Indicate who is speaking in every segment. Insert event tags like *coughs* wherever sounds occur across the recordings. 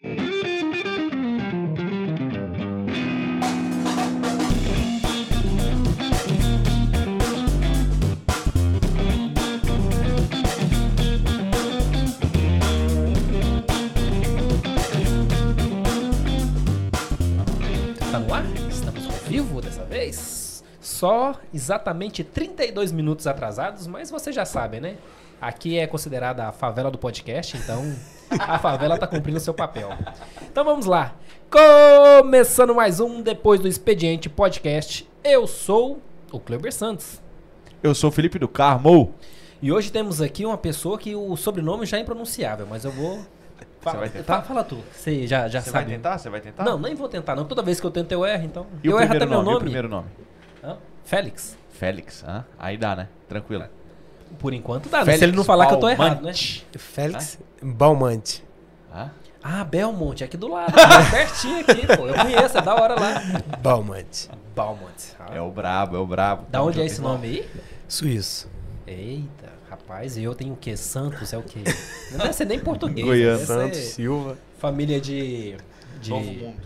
Speaker 1: Tá no ar? Estamos ao vivo dessa vez? Só exatamente 32 minutos atrasados, mas vocês já sabem, né? Aqui é considerada a favela do podcast, então a favela tá cumprindo seu papel. Então vamos lá. Começando mais um Depois do Expediente Podcast. Eu sou o Kleber Santos.
Speaker 2: Eu sou o Felipe do Carmo.
Speaker 1: E hoje temos aqui uma pessoa que o sobrenome já é impronunciável, mas eu vou. Fala,
Speaker 2: vai tentar?
Speaker 1: Fala, fala tu. Você já, já
Speaker 2: Você
Speaker 1: sabe.
Speaker 2: vai tentar? Você vai tentar?
Speaker 1: Não, nem vou tentar, não. Toda vez que eu tento eu erro, então.
Speaker 2: E
Speaker 1: eu erro até
Speaker 2: primeiro
Speaker 1: meu
Speaker 2: nome? E o
Speaker 1: nome.
Speaker 2: primeiro nome?
Speaker 1: Hã? Félix.
Speaker 2: Félix. Hã? Aí dá, né? Tranquilo.
Speaker 1: Por enquanto dá. né?
Speaker 2: Félix
Speaker 1: Se ele não falar que eu tô errado, né?
Speaker 2: Balmante.
Speaker 3: Félix Balmante.
Speaker 2: Hã?
Speaker 1: Ah, Belmonte, aqui do lado. aqui, *laughs* pertinho aqui, pô. Eu conheço, é da hora lá.
Speaker 3: Balmante.
Speaker 1: Balmont. Ah.
Speaker 2: É o brabo, é o brabo.
Speaker 1: Da onde é esse nome aí?
Speaker 3: Suíço.
Speaker 1: Eita, rapaz, e eu tenho o quê? Santos é o quê? Não deve ser nem português. Deve
Speaker 3: Santos, Silva.
Speaker 1: Família de. de...
Speaker 2: Novo Mundo.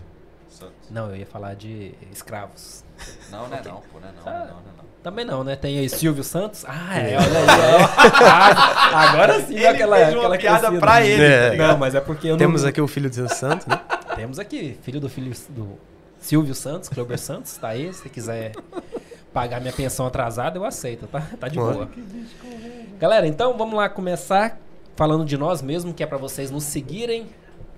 Speaker 2: Santos.
Speaker 1: Não, eu ia falar de escravos.
Speaker 2: Não, não é não, pô. Não é não,
Speaker 1: Ah.
Speaker 2: não, é não, não.
Speaker 1: Também não, né? Tem aí Silvio Santos. Ah, é, olha aí. ó. Ah, *laughs* agora sim,
Speaker 2: Ele
Speaker 1: aquela,
Speaker 2: fez uma
Speaker 1: aquela
Speaker 2: piada
Speaker 1: crescida.
Speaker 2: pra ele,
Speaker 3: É.
Speaker 2: tá?
Speaker 1: Não, mas é porque eu
Speaker 3: Temos
Speaker 1: não...
Speaker 3: aqui o filho de Santos, né? *laughs*
Speaker 1: Temos aqui, filho do filho do Silvio Santos, Clober Santos, tá aí. Se quiser pagar minha pensão atrasada, eu aceito, tá? Tá de boa. Galera, então vamos lá começar falando de nós mesmo, que é pra vocês nos seguirem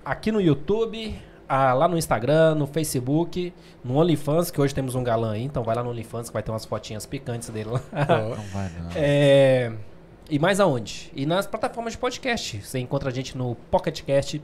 Speaker 1: aqui no YouTube, ah, lá no Instagram, no Facebook, no OnlyFans, que hoje temos um galã aí, então vai lá no OnlyFans que vai ter umas fotinhas picantes dele lá.
Speaker 3: Ó, *laughs*
Speaker 2: Não vai não.
Speaker 1: É, E mais aonde? E nas plataformas de podcast. Você encontra a gente no Pocket Cast,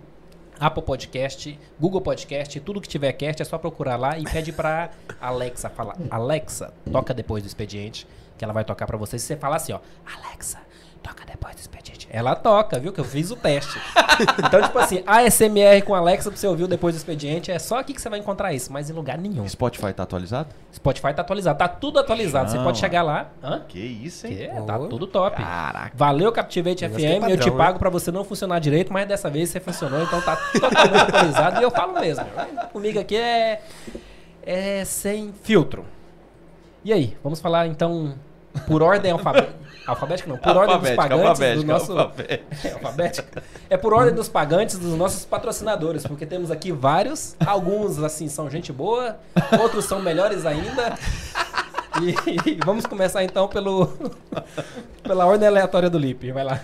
Speaker 1: Apple Podcast, Google Podcast, tudo que tiver cast é só procurar lá e pede pra *laughs* Alexa falar. Alexa, toca depois do expediente, que ela vai tocar pra você. Se você falar assim, ó, Alexa, toca depois do expediente. Ela toca, viu? Que eu fiz o teste. *laughs* Então, tipo assim, ASMR com Alexa pra você ouvir depois do expediente, é só aqui que você vai encontrar isso, mas em lugar nenhum.
Speaker 2: Spotify tá atualizado?
Speaker 1: Spotify tá atualizado, tá tudo atualizado. Você
Speaker 2: Não,
Speaker 1: pode chegar lá. Hã?
Speaker 2: Que isso, hein?
Speaker 1: Que é, tá tudo top.
Speaker 2: Caraca.
Speaker 1: Valeu, Captivate
Speaker 3: Negócio que é
Speaker 1: FM. eu te
Speaker 3: padrão,
Speaker 1: pago pra você não funcionar direito, mas dessa vez você funcionou, então tá totalmente atualizado. E eu falo mesmo. Comigo aqui é, é sem filtro. E aí, vamos falar então por ordem alfabética. Alfabética não, por ordem dos
Speaker 2: Alfabética,
Speaker 1: pagantes do
Speaker 2: alfabética,
Speaker 1: nosso.
Speaker 2: alfabética. *laughs*
Speaker 1: É, alfabética. É por ordem dos pagantes dos nossos patrocinadores, porque temos aqui vários. Alguns, assim, são gente boa, outros são melhores ainda. E, e vamos começar então pelo pela ordem aleatória do Lip. Vai lá.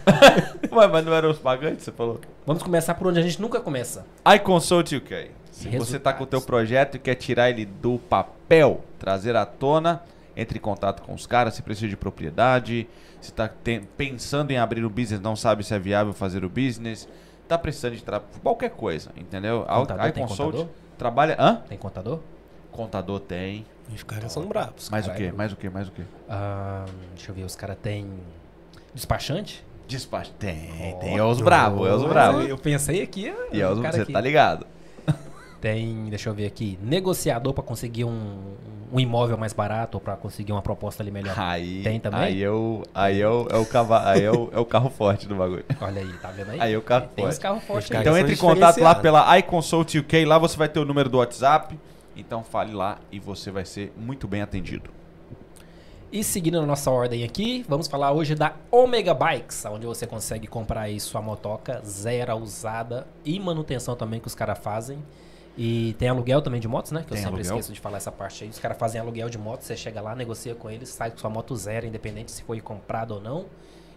Speaker 2: Ué, mas não eram os pagantes, você falou?
Speaker 1: Vamos começar por onde a gente nunca começa.
Speaker 2: iConsult UK. Se você tá com o teu
Speaker 1: Resultados.
Speaker 2: projeto e quer tirar ele do papel, trazer à tona, entre em contato com os caras, se precisa de propriedade, se tá tem- pensando em abrir o business, não sabe se é viável fazer o business, tá precisando de qualquer coisa, entendeu?
Speaker 1: Contador, tem
Speaker 2: iConsult
Speaker 1: contador?
Speaker 2: trabalha, hã?
Speaker 1: Tem contador?
Speaker 2: Contador tem.
Speaker 3: Os caras são bravos.
Speaker 2: Mais o
Speaker 1: caralho.
Speaker 2: quê? Mais o quê? Mais o quê?
Speaker 1: Ah, deixa eu ver, os caras têm despachante?
Speaker 2: Despacho. Tem,
Speaker 1: Oh.
Speaker 2: tem. É os bravos, é os bravos.
Speaker 1: Eu pensei aqui.
Speaker 2: E é os,
Speaker 1: o cara
Speaker 2: você
Speaker 1: aqui.
Speaker 2: tá ligado.
Speaker 1: Tem, deixa eu ver aqui, negociador pra conseguir um, um imóvel mais barato ou pra conseguir uma proposta ali melhor.
Speaker 2: Aí,
Speaker 1: Tem também?
Speaker 2: Aí, eu, aí eu, é, o cava, aí é, o, é o carro forte do bagulho.
Speaker 1: Olha aí, tá vendo aí?
Speaker 2: Aí o carro
Speaker 1: Tem
Speaker 2: forte.
Speaker 1: carros fortes
Speaker 3: Os
Speaker 1: aí.
Speaker 3: caras
Speaker 2: Então entre em contato lá pela iConsult UK, lá você vai ter o número do WhatsApp. Então fale lá e você vai ser muito bem atendido.
Speaker 1: E seguindo a nossa ordem aqui, vamos falar hoje da Omega Bikes, onde você consegue comprar aí sua motoca zero usada e manutenção também que os caras fazem. E tem aluguel também de motos, né? Que eu
Speaker 2: Tem
Speaker 1: sempre
Speaker 2: aluguel.
Speaker 1: esqueço de falar essa parte aí. Os caras fazem aluguel de motos, você chega lá, negocia com eles, sai com sua moto zero, independente se foi comprado ou não. O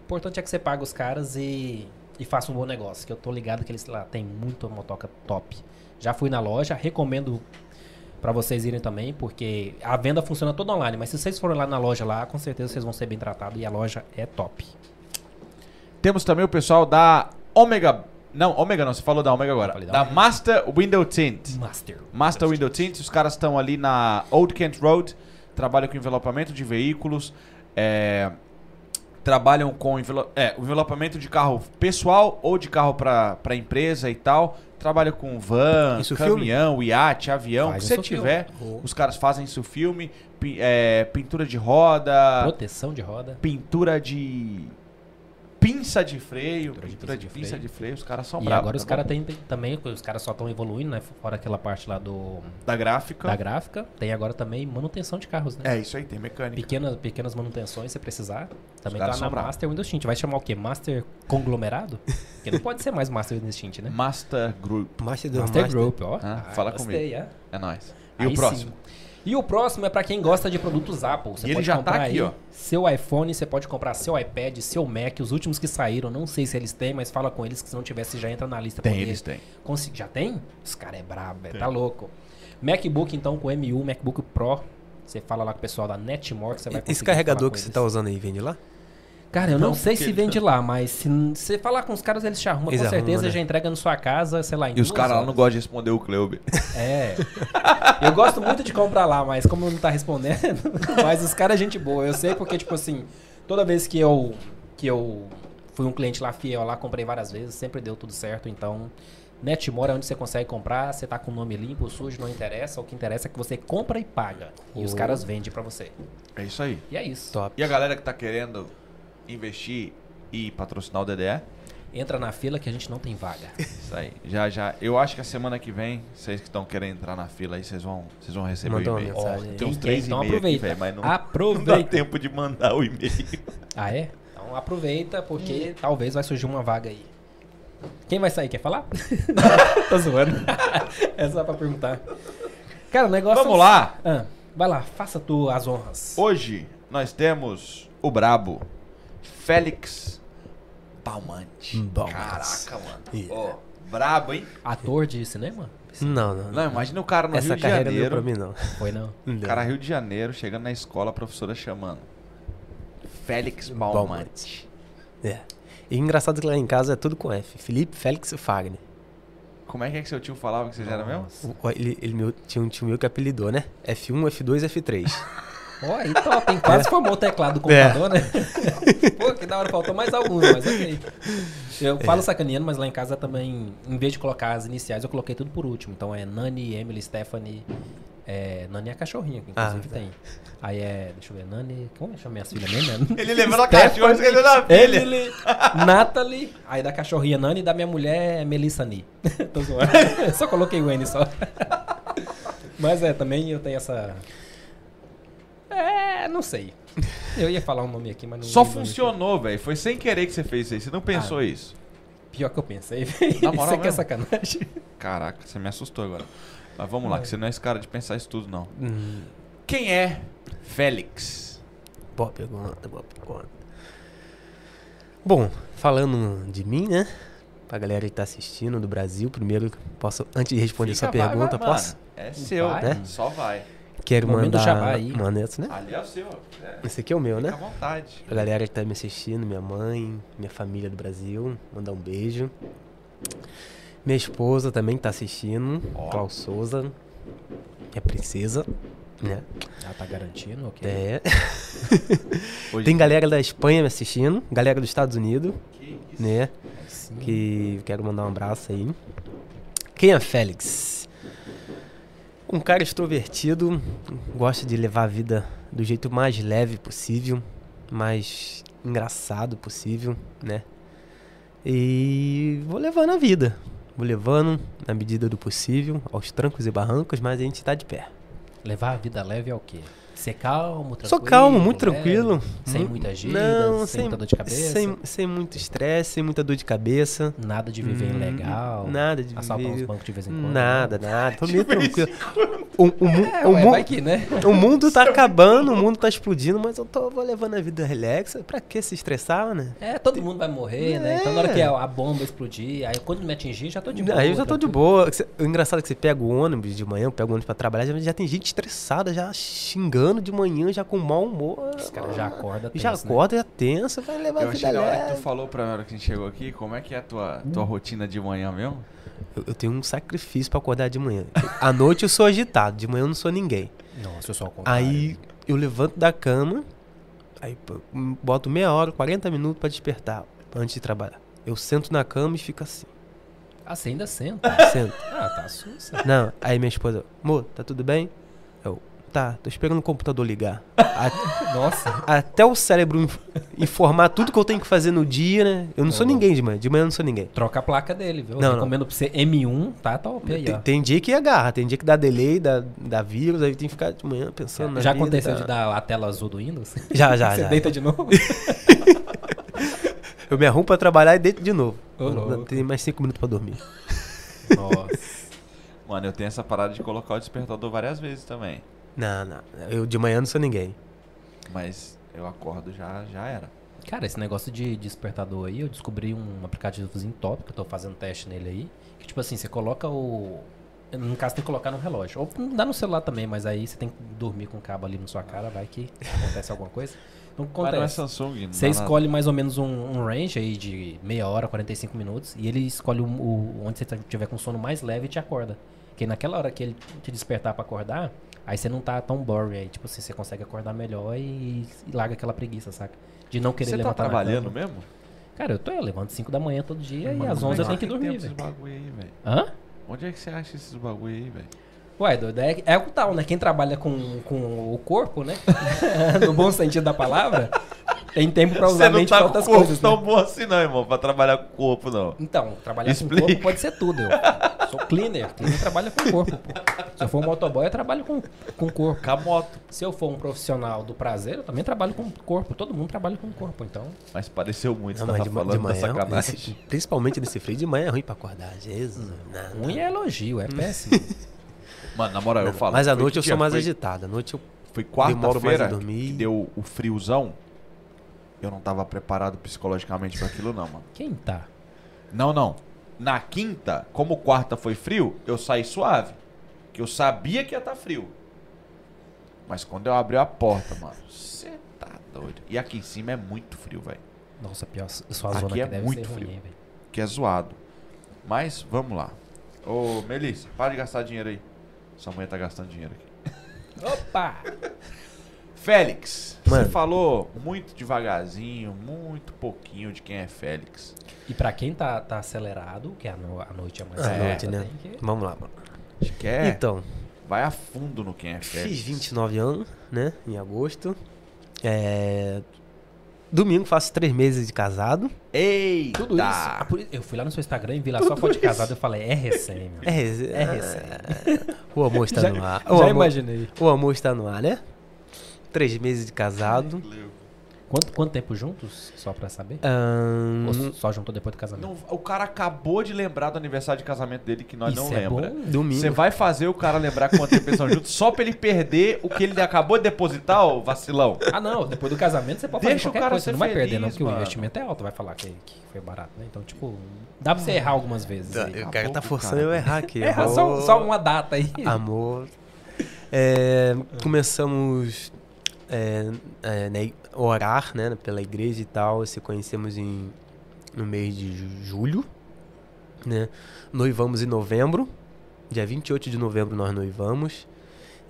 Speaker 1: importante é que você paga os caras e, e faça um bom negócio. Que eu tô ligado que eles lá tem muita motoca top. Já fui na loja, recomendo pra vocês irem também, porque a venda funciona toda online, mas se vocês forem lá na loja lá, com certeza vocês vão ser bem tratados e a loja é top.
Speaker 2: Temos também o pessoal da Omega. Não, Omega não, você falou da Omega agora.
Speaker 1: Da
Speaker 2: Da. Master Window Tint.
Speaker 1: Master.
Speaker 2: Master Window Tint, os caras estão ali na Old Kent Road, trabalham com envelopamento de veículos, é, trabalham com envelo é, envelopamento de carro pessoal ou de carro para empresa e tal. Trabalham com van,
Speaker 3: Isso filme?
Speaker 2: caminhão, iate, avião, o que
Speaker 1: Faz
Speaker 2: você
Speaker 1: filme.
Speaker 2: tiver.
Speaker 3: Oh.
Speaker 2: Os caras fazem isso filme, é, pintura de roda,
Speaker 1: Proteção de roda.
Speaker 2: pintura de pinça de freio,
Speaker 1: Pintura de
Speaker 2: pintura de
Speaker 1: pinça de
Speaker 2: pinça
Speaker 1: freio.
Speaker 2: de freio, os caras são
Speaker 1: E
Speaker 2: bravos.
Speaker 1: agora os
Speaker 2: tá
Speaker 1: caras têm têm também, os caras só estão evoluindo, né? Fora aquela parte lá do
Speaker 2: Da gráfica.
Speaker 1: da gráfica, tem agora também manutenção de carros, né?
Speaker 2: É, isso aí, tem mecânica.
Speaker 1: Pequenas, pequenas manutenções, se precisar. Também tá
Speaker 2: caras
Speaker 1: na
Speaker 2: bravos.
Speaker 1: Master Windows Tint. Vai chamar o quê? Master Conglomerado? Porque não pode ser mais Master Windows Tint, né?
Speaker 2: Master Group.
Speaker 3: Master
Speaker 1: Master
Speaker 3: Master.
Speaker 1: Group, ó.
Speaker 2: Ah, fala
Speaker 1: gostei, é.
Speaker 2: É nóis. E
Speaker 1: Aí
Speaker 2: o próximo?
Speaker 1: sim. E o próximo é pra quem gosta de produtos Apple. Você
Speaker 2: E ele
Speaker 1: pode
Speaker 2: já tá
Speaker 1: comprar
Speaker 2: aqui,
Speaker 1: aí
Speaker 2: ó.
Speaker 1: seu iPhone, você pode comprar seu iPad, seu Mac, os últimos que saíram, não sei se eles têm, mas fala com eles que se não tivesse já entra na lista.
Speaker 2: Tem, eles têm.
Speaker 1: consi- Já tem? Os caras é brabo, velho, tá louco. MacBook então com M1, MacBook Pro. Você fala lá com o pessoal da Netmore que você vai conseguir
Speaker 3: Esse carregador
Speaker 1: falar
Speaker 3: que
Speaker 1: com
Speaker 3: você
Speaker 1: eles.
Speaker 3: tá usando aí, vende lá?
Speaker 1: Cara, eu não,
Speaker 2: Não,
Speaker 1: sei
Speaker 2: porque
Speaker 1: se vende lá, mas se você falar com os caras, eles te arrumam.
Speaker 3: Eles
Speaker 1: com certeza
Speaker 3: arrumam, né?
Speaker 1: já entrega na sua casa, sei lá, em
Speaker 2: E os caras lá não gostam de responder o Cleube.
Speaker 1: É. Eu gosto muito de comprar lá, mas como não tá respondendo, *laughs* mas os caras é gente boa. Eu sei porque, tipo assim, toda vez que eu que eu fui um cliente lá fiel lá, comprei várias vezes, sempre deu tudo certo, então Netmore é onde você consegue comprar, você tá com o nome limpo, sujo, não interessa, o que interessa é que você compra e paga. E os
Speaker 3: Oh.
Speaker 1: caras vendem pra você.
Speaker 2: É isso aí.
Speaker 1: E é isso.
Speaker 3: Top.
Speaker 2: E a galera que tá querendo investir e patrocinar o DDE?
Speaker 1: Entra na fila que a gente não tem vaga. *laughs*
Speaker 2: Isso aí. Já, já. Eu acho que a semana que vem, vocês que estão querendo entrar na fila aí, vocês vão, vocês vão receber
Speaker 3: Mandou
Speaker 2: o e-mail.
Speaker 3: mensagem.
Speaker 2: Tem uns três
Speaker 1: então
Speaker 2: e-mails aqui,
Speaker 1: aproveita.
Speaker 2: velho, mas não, *laughs* não dá
Speaker 1: Aproveita.
Speaker 2: tempo de mandar o e-mail.
Speaker 1: Ah, é? Então aproveita, porque talvez vai surgir uma vaga aí. Quem vai sair? Quer falar? *laughs* Tô zoando. é só pra perguntar. Cara, o negócio.
Speaker 2: Vamos lá.
Speaker 1: Ah, vai lá, faça tu as honras.
Speaker 2: Hoje nós temos o brabo Félix Palmante.
Speaker 3: Balmante.
Speaker 2: Caraca, mano.
Speaker 3: Yeah.
Speaker 2: Ó, brabo, hein?
Speaker 1: Ator de cinema?
Speaker 3: Não, não.
Speaker 2: Não, imagina o cara no
Speaker 3: Essa
Speaker 2: Rio de
Speaker 3: carreira não é pra
Speaker 2: Janeiro.
Speaker 3: mim, não.
Speaker 1: Foi não.
Speaker 3: Não
Speaker 2: cara Rio de Janeiro, chegando na escola, a professora chamando. Félix Balmante.
Speaker 3: É. E engraçado que lá em casa é tudo com F. Felipe Félix Fagner.
Speaker 2: Como é que é que seu tio falava que vocês eram mesmo?
Speaker 3: Ele, ele meu- tinha um tio meu que apelidou, né? F1, F2, F3.
Speaker 1: Ó, aí top, hein? Quase formou o teclado do
Speaker 3: É.
Speaker 1: computador, né? *laughs* Pô, que da hora, faltou mais alguns, mas ok. Eu
Speaker 3: É.
Speaker 1: falo sacaneando, mas lá em casa também, em vez de colocar as iniciais, eu coloquei tudo por último. Então é Nani, Emily, Stephanie. É, Nani é a cachorrinha, que inclusive
Speaker 3: Ah, tá.
Speaker 1: tem. Aí é, deixa eu ver, Nani. Como chama minhas filhas mesmo? *laughs*
Speaker 2: Ele lembrou a
Speaker 1: Stephanie,
Speaker 2: cachorra, esqueceu da filha.
Speaker 1: Emily, Natalie. Aí da cachorrinha Nani e da minha mulher é Melissa Ni. *laughs* Tô zoando. só coloquei o N só. Mas é, também eu tenho essa. É, não sei. Eu ia falar um nome aqui, mas não
Speaker 2: Só funcionou, velho. Foi sem querer que você fez isso aí. Você não pensou
Speaker 1: Ah.
Speaker 2: isso.
Speaker 1: Pior que eu pensei, velho. Isso aqui é
Speaker 2: mesmo?
Speaker 1: sacanagem.
Speaker 2: Caraca, você me assustou agora. Mas vamos lá, que você não é esse cara de pensar isso tudo, não.
Speaker 3: hum,
Speaker 2: Quem é Félix?
Speaker 3: boa pergunta, boa pergunta. Bom, falando de mim, né? Pra galera que tá assistindo do Brasil, primeiro, posso, antes de responder
Speaker 2: Fica,
Speaker 3: sua
Speaker 2: vai,
Speaker 3: pergunta,
Speaker 2: vai,
Speaker 3: posso?
Speaker 2: É seu,
Speaker 1: Vai.
Speaker 2: né? Só vai.
Speaker 3: Quero
Speaker 1: Momento
Speaker 3: mandar.
Speaker 1: jabá aí.
Speaker 3: Mano, esse, né?
Speaker 2: Ali é o seu. É,
Speaker 3: Esse aqui é o meu,
Speaker 2: fica
Speaker 3: né?
Speaker 2: à vontade.
Speaker 3: Pra galera que tá me assistindo, minha mãe, minha família do Brasil, mandar um beijo. Minha esposa também tá assistindo,
Speaker 2: Ó.
Speaker 3: Klaus Souza, minha princesa, né?
Speaker 1: Ah, tá garantindo? Ok.
Speaker 3: É. *laughs*
Speaker 2: Hoje-
Speaker 3: Tem galera da Espanha me assistindo, galera dos Estados Unidos,
Speaker 2: Que isso?
Speaker 3: né?
Speaker 1: Aí sim.
Speaker 3: Que quero mandar um abraço aí. Quem é Félix? Um cara extrovertido, gosta de levar a vida do jeito mais leve possível, mais engraçado possível, né? E vou levando a vida. Vou levando na medida do possível, aos trancos e barrancos, mas a gente tá de pé.
Speaker 1: Levar a vida leve é o quê? Ser calmo, tranquilo?
Speaker 3: Sou calmo, muito tranquilo.
Speaker 1: Sem
Speaker 3: Mu-
Speaker 1: muita gíria, sem, muita dor de cabeça.
Speaker 3: Sem, sem muito estresse, sem muita dor de cabeça.
Speaker 1: Nada de viver
Speaker 3: Hum,
Speaker 1: ilegal.
Speaker 3: Nada de
Speaker 1: Assaltar
Speaker 3: viver-
Speaker 1: os bancos de vez em quando.
Speaker 3: Nada, nada. Tô *laughs* meio tranquilo. O, o, mu-
Speaker 1: É,
Speaker 3: o
Speaker 1: ué,
Speaker 3: mu-
Speaker 1: que, né?
Speaker 3: o mundo tá *laughs* acabando, o mundo tá explodindo, mas eu tô vou levando a vida relaxa. Pra que se estressar, né?
Speaker 1: É, todo mundo vai morrer, né? Então na hora
Speaker 3: É.
Speaker 1: que a, a bomba explodir, aí quando me atingir, já tô de boa.
Speaker 3: Aí eu já tô de
Speaker 1: tranquilo.
Speaker 3: boa. O engraçado é que você pega o ônibus de manhã, eu pego o ônibus pra trabalhar, já, já tem gente estressada, já xingando de manhã, já com mau humor.
Speaker 1: Os caras já acordam
Speaker 3: Já
Speaker 1: tenso, né?
Speaker 3: acorda, já tensa, vai levar
Speaker 2: Eu
Speaker 3: a vida
Speaker 2: achei da hora que tu falou pra mim na hora que a gente chegou aqui, como é que é a tua, tua rotina de manhã mesmo?
Speaker 3: Eu, eu tenho um sacrifício pra acordar de manhã. À noite eu sou agitado, de manhã eu não sou ninguém.
Speaker 1: Nossa, eu sou ao contrário.
Speaker 3: Aí eu levanto da cama, aí boto meia hora, 40 minutos pra despertar, antes de trabalhar. Eu sento na cama e fico assim.
Speaker 1: Ah, você ainda senta?
Speaker 3: Sento.
Speaker 1: ah, tá sussa.
Speaker 3: Não, aí minha esposa, amor, tá tudo bem? Eu, Tá, tô esperando o computador ligar. A- *laughs*
Speaker 1: Nossa.
Speaker 3: até o cérebro inf- informar tudo que eu tenho que fazer no dia, né? Eu não sou
Speaker 1: Tá bom.
Speaker 3: ninguém de manhã. De manhã eu não sou ninguém.
Speaker 1: Troca a placa dele, viu?
Speaker 3: Não, não.
Speaker 1: Recomendo pra você M1, tá top aí,
Speaker 3: Tem,
Speaker 1: ó.
Speaker 3: tem dia que agarra, tem dia que dá delay, dá, dá vírus, aí tem que ficar de manhã pensando na
Speaker 1: Já
Speaker 3: vida,
Speaker 1: aconteceu
Speaker 3: tá?
Speaker 1: de dar a tela azul do Windows? *laughs*
Speaker 3: Já, já, *laughs*
Speaker 1: Você
Speaker 3: já.
Speaker 1: deita de novo?
Speaker 3: Eu me arrumo pra trabalhar e deito de novo.
Speaker 1: Louco.
Speaker 3: Tem mais cinco minutos pra dormir.
Speaker 1: Nossa.
Speaker 2: Mano, eu tenho essa parada de colocar o despertador várias vezes também.
Speaker 3: Não, não. Eu de manhã não sou ninguém.
Speaker 2: Mas eu acordo já, já era.
Speaker 1: Cara, esse negócio de despertador aí, eu descobri um aplicativozinho top, que eu tô fazendo teste nele aí. Que tipo assim, você coloca o. No caso, tem que colocar no relógio. Ou dá no celular também, mas aí você tem que dormir com o cabo ali na sua cara, vai que acontece alguma coisa. Então, o que
Speaker 2: Mas não é
Speaker 1: acontece?
Speaker 2: Samsung. não
Speaker 1: Você
Speaker 2: dá nada.
Speaker 1: escolhe mais ou menos um, um range aí de meia hora, 45 minutos, e ele escolhe o, o- onde você tiver com sono mais leve e te acorda. Porque naquela hora que ele te despertar pra acordar, aí você não tá tão boring aí. Tipo assim, você consegue acordar melhor e, e larga aquela preguiça, saca? De não querer
Speaker 2: Você tá
Speaker 1: levantar na
Speaker 2: trabalhando
Speaker 1: cama.
Speaker 2: mesmo?
Speaker 1: Cara, eu tô, eu levanto 5 da manhã todo dia e
Speaker 2: Mano,
Speaker 1: às
Speaker 2: como
Speaker 1: 11
Speaker 2: é
Speaker 1: eu tenho que
Speaker 2: tem
Speaker 1: dormir, velho? Hã?
Speaker 2: Onde é que você acha esses bagulho aí, velho?
Speaker 1: Ué, doido, é, é o tal, né? Quem trabalha com, com o corpo, né? *laughs* no bom sentido da palavra, tem tempo pra usar a mente pra outras coisas, né?
Speaker 2: tão bom assim não, irmão, pra trabalhar com o corpo, não.
Speaker 1: Então, trabalhar
Speaker 2: Explica.
Speaker 1: com corpo pode ser tudo. Eu sou cleaner, cleaner trabalha com corpo. Pô. Se eu for um motoboy, eu trabalho com, com corpo.
Speaker 2: Com a moto.
Speaker 1: Se eu for um profissional do prazer, eu também trabalho com corpo. Todo mundo trabalha com corpo, então.
Speaker 2: Mas pareceu muito,
Speaker 3: Não,
Speaker 2: você
Speaker 3: mas
Speaker 2: tá
Speaker 3: de, de
Speaker 2: falando da
Speaker 3: manhã,
Speaker 2: sacanagem.
Speaker 3: nesse- principalmente nesse frio, de manhã é ruim pra acordar. Jesus. não, não.
Speaker 1: Ruim é elogio, é péssimo. *laughs*
Speaker 2: Mano, na moral, eu falo.
Speaker 3: Mas à noite eu sou mais
Speaker 2: Foi-
Speaker 3: agitado. À noite eu
Speaker 2: Foi quarta-feira que deu o friozão. Eu não tava preparado psicologicamente pra aquilo, não, mano.
Speaker 1: Quem tá?
Speaker 2: Não, não. Na quinta, como quarta foi frio, eu saí suave. Que eu sabia que ia estar frio. Mas quando eu abri a porta, mano, você tá doido. E aqui em cima é muito frio, velho.
Speaker 1: Nossa, pior, sua
Speaker 2: Aqui
Speaker 1: zona
Speaker 2: é
Speaker 1: aqui deve
Speaker 2: muito
Speaker 1: ser ruim,
Speaker 2: frio.
Speaker 1: hein, velho.
Speaker 2: Que é zoado. Mas vamos lá. Ô, Melissa, para de gastar dinheiro aí. Sua mãe tá gastando dinheiro aqui.
Speaker 1: Opa! *laughs*
Speaker 2: Félix,
Speaker 3: Mano.
Speaker 2: você falou muito devagarzinho, muito pouquinho de quem é Félix.
Speaker 1: E pra quem tá, tá acelerado, que a, no- a noite é mais
Speaker 3: À
Speaker 1: certa,
Speaker 3: noite, né?
Speaker 1: que-
Speaker 3: Vamos lá, mano.
Speaker 2: A gente quer,
Speaker 3: Então,
Speaker 2: vai a fundo no quem é Félix.
Speaker 3: fiz 29 anos, né? Em agosto. É... Domingo faço três meses de casado.
Speaker 2: Eita!
Speaker 1: Tudo isso. ah, por isso- Eu fui lá no seu Instagram e vi lá só foto de casado. Eu falei, é recém, meu.
Speaker 3: É, rece-
Speaker 1: É recém.
Speaker 3: O amor está
Speaker 1: Já-
Speaker 3: no ar.
Speaker 1: Já
Speaker 3: O amor,
Speaker 1: imaginei.
Speaker 3: o amor está no ar, né? Três meses de casado.
Speaker 1: Quanto, quanto tempo juntos? Só pra saber?
Speaker 3: Ahn,
Speaker 1: Ou só juntou depois do casamento?
Speaker 2: Não, o cara acabou de lembrar do aniversário de casamento dele que nós
Speaker 1: Isso
Speaker 2: não
Speaker 1: é
Speaker 2: lembra.
Speaker 1: bom.
Speaker 3: domingo.
Speaker 2: Você vai fazer o cara lembrar quanto tempo eles são juntos só pra ele perder o que ele acabou de depositar, ô vacilão?
Speaker 1: Ah, não. Depois do casamento você pode
Speaker 2: Deixa
Speaker 1: fazer
Speaker 2: o
Speaker 1: qualquer
Speaker 2: cara
Speaker 1: coisa. Você não vai perder, não,
Speaker 2: feliz,
Speaker 1: porque
Speaker 2: mano.
Speaker 1: o investimento é alto. Vai falar que, que foi barato, né? Então, tipo, dá pra você errar algumas vezes.
Speaker 3: Tá,
Speaker 1: aí.
Speaker 3: O cara tá
Speaker 2: com o
Speaker 3: forçando
Speaker 2: cara.
Speaker 3: eu a errar aqui. *laughs*
Speaker 1: Erra
Speaker 3: amor.
Speaker 1: só, só uma data aí.
Speaker 3: Amor. É, começamos é, é, né, orar né, pela igreja e tal. Se conhecemos em, no mês de ju- julho. Né? Noivamos em novembro. Dia 28 de novembro nós noivamos.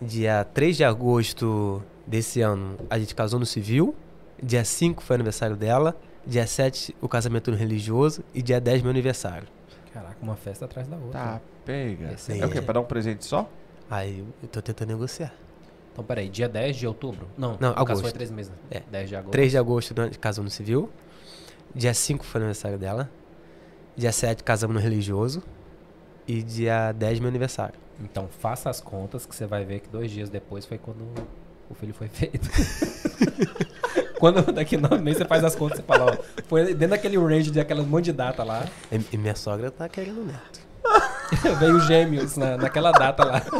Speaker 3: Dia 3 de agosto desse ano a gente casou no civil. Dia 5 foi aniversário dela. Dia 7 o casamento no religioso. E dia 10 meu aniversário.
Speaker 1: Caraca, uma festa atrás da outra.
Speaker 2: Tá, pega.
Speaker 1: Esse
Speaker 2: É o quê? Pra dar um presente só?
Speaker 3: Aí eu tô tentando negociar.
Speaker 1: Então, peraí, dia 10 de outubro? Não,
Speaker 3: Não,
Speaker 1: no caso
Speaker 3: agosto.
Speaker 1: foi três meses. né?
Speaker 3: É.
Speaker 1: 10 de agosto.
Speaker 3: 3 de agosto casamos no civil. Dia 5 foi o aniversário dela. Dia 7 casamos no religioso. E dia 10 meu aniversário.
Speaker 1: Então, faça as contas que você vai ver que dois dias depois foi quando o filho foi feito. *laughs* quando daqui nove meses você faz as contas, você fala, ó, foi dentro daquele range de aquelas monte de data lá,
Speaker 3: E, e minha sogra tá querendo neto. *laughs*
Speaker 1: veio gêmeos na, naquela data lá. *laughs*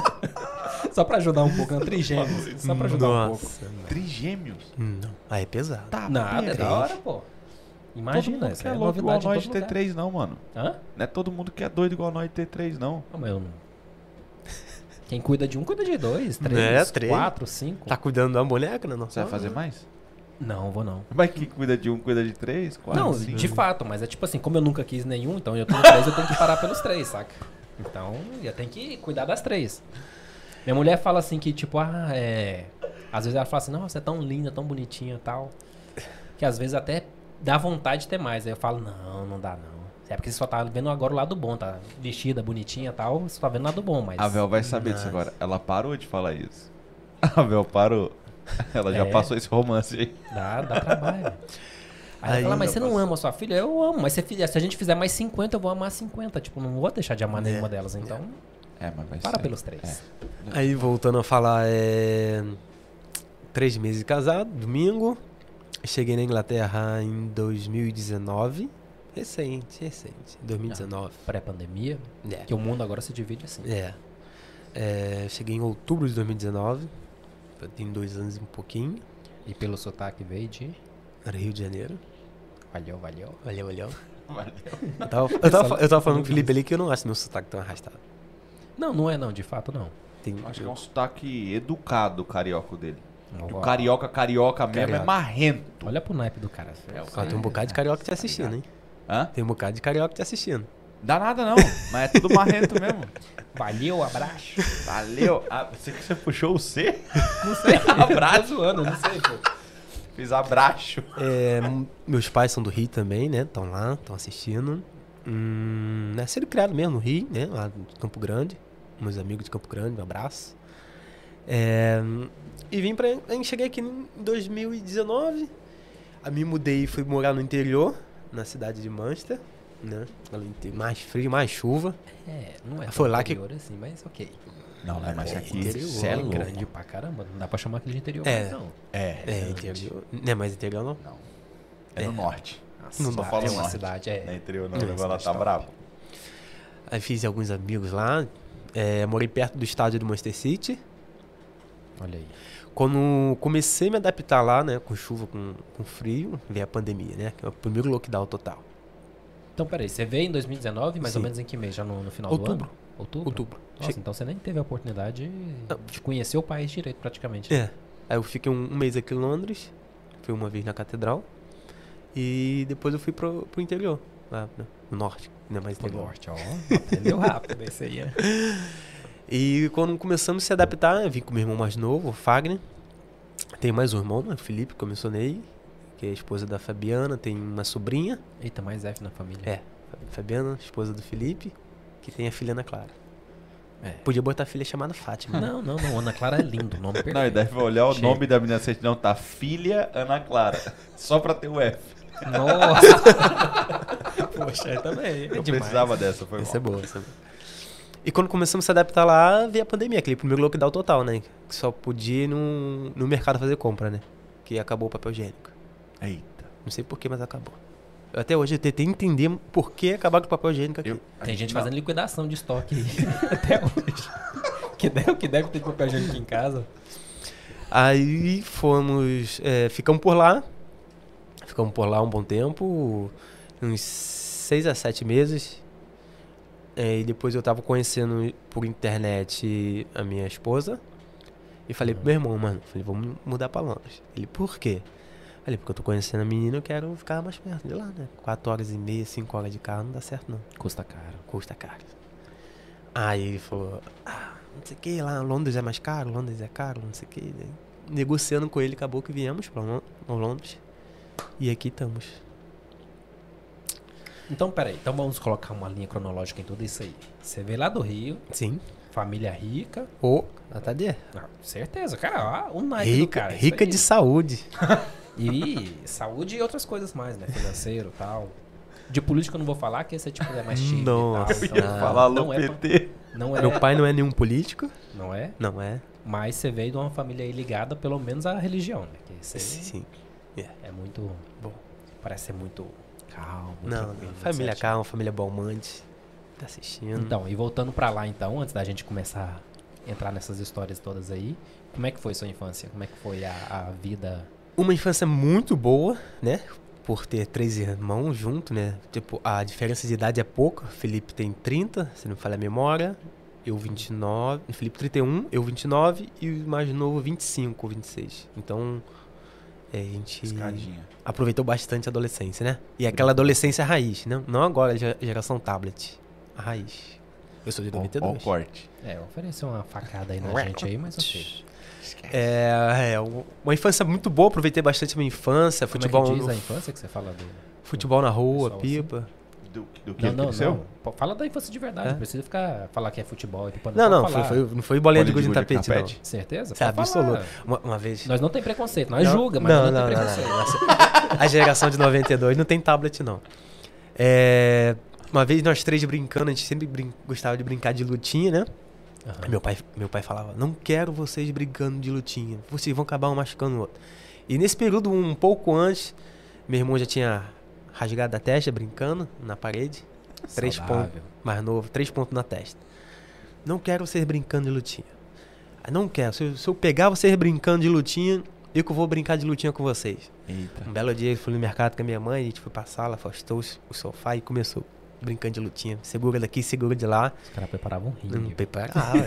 Speaker 1: Só pra ajudar um pouco, não, trigêmeos. Só pra ajudar um pouco.
Speaker 3: Nossa, mano.
Speaker 2: Trigêmeos?
Speaker 3: Não. Aí é pesado.
Speaker 2: Tá,
Speaker 1: Nada, é da hora, pô. Imagina, isso
Speaker 2: quer
Speaker 1: é
Speaker 2: louco igual nós de
Speaker 1: todo
Speaker 2: ter
Speaker 1: lugar.
Speaker 2: três, não, mano.
Speaker 1: Hã?
Speaker 2: Não é todo mundo que é doido igual nós de ter três, não.
Speaker 1: Não, mas eu não. Quem cuida de um, cuida de dois, três,
Speaker 3: É, três.
Speaker 1: quatro, cinco.
Speaker 3: Tá cuidando da boneca, né?
Speaker 2: Você vai fazer mais?
Speaker 1: Não, vou não.
Speaker 2: Mas quem cuida de um, cuida de três, quatro,
Speaker 1: não,
Speaker 2: cinco.
Speaker 1: de fato, mas é tipo assim, como eu nunca quis nenhum, então eu tenho três, eu tenho que parar pelos três, saca? Então, eu tenho que cuidar das três. Minha mulher fala assim que, tipo, ah, é. Às vezes ela fala assim, não, você é tão linda, tão bonitinha e tal. Que às vezes até dá vontade de ter mais. Aí eu falo, não, não dá não. É porque você só tá vendo agora o lado bom, tá? Vestida, bonitinha e tal, você tá vendo o lado bom, mas.
Speaker 2: A Vel vai saber disso agora. Ela parou de falar isso. *laughs* A Bel parou. Ela já
Speaker 1: É.
Speaker 2: passou esse romance aí.
Speaker 1: Dá, dá trabalho. Aí,
Speaker 3: Aí
Speaker 1: ela fala, mas
Speaker 2: já
Speaker 1: você não ama a sua filha? Eu amo, mas se, se a gente fizer mais 50, eu vou amar 50. Tipo, não vou deixar de amar
Speaker 3: É.
Speaker 1: nenhuma delas. Então,
Speaker 2: É, mas vai
Speaker 1: para
Speaker 2: ser.
Speaker 1: pelos três.
Speaker 2: É.
Speaker 3: Aí voltando a falar, é. Três meses de casado, domingo. Cheguei na Inglaterra em 2019. Recente, recente. 2019.
Speaker 1: Pré-pandemia,
Speaker 3: É.
Speaker 1: que o mundo agora se divide assim.
Speaker 3: É. É, cheguei em outubro de 2019. Tem dois anos e um pouquinho.
Speaker 1: E pelo sotaque veio de.
Speaker 3: Era Rio de Janeiro.
Speaker 1: Valeu, valeu.
Speaker 3: Valeu, valeu. *laughs*
Speaker 2: Valeu.
Speaker 3: Eu tava, eu tava, eu tava falando com o Felipe ali que eu não acho meu sotaque tão arrastado.
Speaker 1: Não, não é não, de fato não.
Speaker 3: Tem,
Speaker 2: Acho que é um sotaque educado o carioca dele. O carioca, carioca mesmo é
Speaker 1: Carioca.
Speaker 2: marrento.
Speaker 1: Olha pro naipe do cara.
Speaker 2: É, o
Speaker 3: Ó, tem um bocado de carioca te assistindo, hein?
Speaker 2: Hã?
Speaker 3: Tem um bocado de carioca te assistindo.
Speaker 2: Dá nada não, mas é tudo marrento mesmo. *laughs*
Speaker 1: Valeu, abraço.
Speaker 2: Valeu. Ah, você que você puxou o C? *laughs*
Speaker 1: Não sei. *laughs* abraço, zoando, não sei, pô.
Speaker 2: Fiz abraço.
Speaker 3: É, meus pais são do Rio também, né? Estão lá, estão assistindo. Hum, e criado mesmo no Rio, né? Lá de Campo Grande. Meus amigos de Campo Grande, um abraço. É, e vim pra. aí Cheguei aqui em 2019. Aí me mudei e fui morar no interior, na cidade de Manchester, né? Mais frio, mais chuva.
Speaker 1: É, não é
Speaker 3: Foi lá que-
Speaker 1: interior assim, mas ok.
Speaker 2: Não? Mas
Speaker 3: É,
Speaker 2: aqui
Speaker 3: interior,
Speaker 2: é louco.
Speaker 1: grande pra caramba. Não dá pra chamar aquele de interior,
Speaker 3: É.
Speaker 1: mais, não.
Speaker 2: É,
Speaker 3: É, interior. Não é mais interior, não?
Speaker 2: Não. É no norte.
Speaker 1: Nossa,
Speaker 3: Não
Speaker 1: cidade,
Speaker 2: fala
Speaker 1: é uma
Speaker 2: norte.
Speaker 1: cidade,
Speaker 2: Não é
Speaker 1: é.
Speaker 2: interior não,
Speaker 3: Não,
Speaker 2: ela tá bravo.
Speaker 3: Aí fiz alguns amigos lá. É, morei perto do estádio do Manchester City.
Speaker 1: Olha aí.
Speaker 3: Quando comecei a me adaptar lá, né, com chuva, com, com frio, veio a pandemia, né, que é o primeiro lockdown total.
Speaker 1: Então, peraí, você veio em 2019, mais ou
Speaker 3: Sim.
Speaker 1: menos em que mês? Já no, no final
Speaker 3: Outubro.
Speaker 1: do ano? Outubro.
Speaker 3: Outubro.
Speaker 1: Nossa, então você nem teve a oportunidade de conhecer o país direito, praticamente.
Speaker 3: É. Aí eu fiquei um, um mês aqui em Londres, fui uma vez na catedral, e depois eu fui pro, pro interior, lá né, no norte, mais
Speaker 1: Pro
Speaker 3: interior.
Speaker 1: norte, ó. Aprendeu rápido esse aí. é. *laughs*
Speaker 3: E quando começamos a se adaptar, eu vim com meu irmão mais novo, o Fagner. Tem mais um irmão, né, o Felipe, que eu mencionei, que é a esposa da Fabiana, tem uma sobrinha,
Speaker 1: Eita, mais F na família.
Speaker 3: É. Fabiana, esposa do Felipe, que tem a filha Ana Clara.
Speaker 1: É.
Speaker 3: Podia botar a filha chamada Fátima. né?
Speaker 1: Não, não, não. Ana Clara é lindo. Nome perfeito.
Speaker 2: Não, e deve olhar o
Speaker 1: Chega.
Speaker 2: nome da menina certidão, tá filha Ana Clara. *laughs* Só pra ter o F.
Speaker 1: Nossa! *laughs* Poxa, aí também. É
Speaker 2: Eu
Speaker 1: demais.
Speaker 2: precisava dessa, foi
Speaker 3: Essa é boa, essa é boa. E quando começamos a se adaptar lá, veio a pandemia, aquele primeiro lockdown total, né? Que só podia ir no, no mercado fazer compra, né? Que acabou o papel higiênico.
Speaker 2: Eita.
Speaker 3: Não sei porquê, mas acabou. Eu até hoje eu tentei entender por que acabaram com o papel higiênico aqui.
Speaker 2: Eu-
Speaker 1: Tem gente
Speaker 2: Não.
Speaker 1: fazendo liquidação de estoque aí. *laughs* *laughs* Até hoje. Que deve, que deve ter de papel higiênico em casa.
Speaker 3: Aí fomos. é, ficamos por lá. Ficamos por lá um bom tempo. Uns seis a sete meses. É, e depois eu tava conhecendo por internet a minha esposa. E falei pro meu irmão, mano, falei, vamos mudar pra Londres. Ele, por quê? Falei, porque eu tô conhecendo a menina, eu quero ficar mais perto de lá, né? Quatro horas e meia, cinco horas de carro, não dá certo não.
Speaker 1: Custa caro.
Speaker 3: Custa caro. Aí ele falou, ah, não sei o que, lá Londres é mais caro, Londres é caro, não sei o que. Negociando com ele, acabou que viemos pra Londres. E aqui estamos.
Speaker 1: Então, peraí. Então vamos colocar uma linha cronológica em tudo isso aí. Você veio lá do Rio,
Speaker 3: Sim.
Speaker 1: família rica.
Speaker 3: Ô, Atadê.
Speaker 1: Ah, certeza, cara. Ó, o do
Speaker 3: Rica,
Speaker 1: cara.
Speaker 3: rica de saúde. *laughs*
Speaker 1: E saúde e outras coisas mais, né? Financeiro e tal. De política eu não vou falar, que esse é tipo é mais chique. tal,
Speaker 3: Nossa.
Speaker 1: então
Speaker 2: Eu ia falar alô
Speaker 1: não é, pra-
Speaker 2: PT.
Speaker 1: não é,
Speaker 3: Meu pai não é nenhum político.
Speaker 1: não é,
Speaker 3: Não é.
Speaker 1: mas você veio de uma família aí ligada pelo menos à religião, né? Que isso aí
Speaker 3: Sim.
Speaker 1: é muito
Speaker 3: Bom.
Speaker 1: parece ser muito calmo,
Speaker 3: Não, não. Família calma, família balmante. Tá assistindo.
Speaker 1: Então, e voltando pra lá então, antes da gente começar a entrar nessas histórias todas aí, como é que foi sua infância? Como é que foi a, a vida?
Speaker 3: Uma infância muito boa, né? Por ter três irmãos junto, né? Tipo, a diferença de idade é pouca. Felipe tem 30, se não me falha a memória. Eu 29. Felipe 31, eu 29 e o mais novo 25 ou 26. Então, é, a gente
Speaker 2: Escadinha.
Speaker 3: aproveitou bastante a adolescência, né? E aquela adolescência raiz, não, não agora, ge- geração tablet. A raiz. Eu sou de
Speaker 2: Ó, ó o
Speaker 3: 92.
Speaker 2: corte.
Speaker 1: É, ofereceu uma facada aí na *laughs* gente aí, mas ok.
Speaker 3: É, é, uma infância muito boa, aproveitei bastante a minha infância.
Speaker 1: Como
Speaker 3: Futebol,
Speaker 1: é que diz
Speaker 3: no-
Speaker 1: a infância que você fala do...
Speaker 3: futebol na rua,
Speaker 1: pessoal assim?
Speaker 2: Do, do que
Speaker 1: Não, não,
Speaker 2: cresceu?
Speaker 1: não. Fala da infância de verdade.
Speaker 3: É?
Speaker 1: Não precisa ficar, falar que é futebol. e pode-
Speaker 3: Não, não, foi, foi- não foi bolinha de gude
Speaker 2: de
Speaker 3: no tapete, não.
Speaker 1: Certeza?
Speaker 3: É absoluto. Uma, uma vez.
Speaker 1: Nós não tem preconceito. Nós
Speaker 3: Não,
Speaker 1: julga, mas
Speaker 3: não,
Speaker 1: não,
Speaker 3: não,
Speaker 1: tem
Speaker 3: não,
Speaker 1: preconceito.
Speaker 3: não. A geração de 92 não tem tablet, não. É, uma vez nós três brincando, a gente sempre brin- gostava de brincar de lutinha, né?
Speaker 1: Aham.
Speaker 3: Meu pai, meu pai falava, não quero vocês brincando de lutinha. Vocês vão acabar um machucando o outro. E nesse período, um pouco antes, meu irmão já tinha rasgado a testa brincando na parede. Três
Speaker 1: Saudável.
Speaker 3: pontos. Mais novo, três pontos na testa. Não quero vocês brincando de lutinha. "Ah, Não quero. Se eu, se eu pegar vocês brincando de lutinha, eu que vou brincar de lutinha com vocês.
Speaker 2: Eita.
Speaker 3: Um belo dia ele foi no mercado com a minha mãe, a gente foi pra sala, afastou o sofá e começou brincando de lutinha. Segura daqui, segura de lá.
Speaker 1: Os caras preparavam um
Speaker 3: Não
Speaker 1: ringue.
Speaker 3: preparava.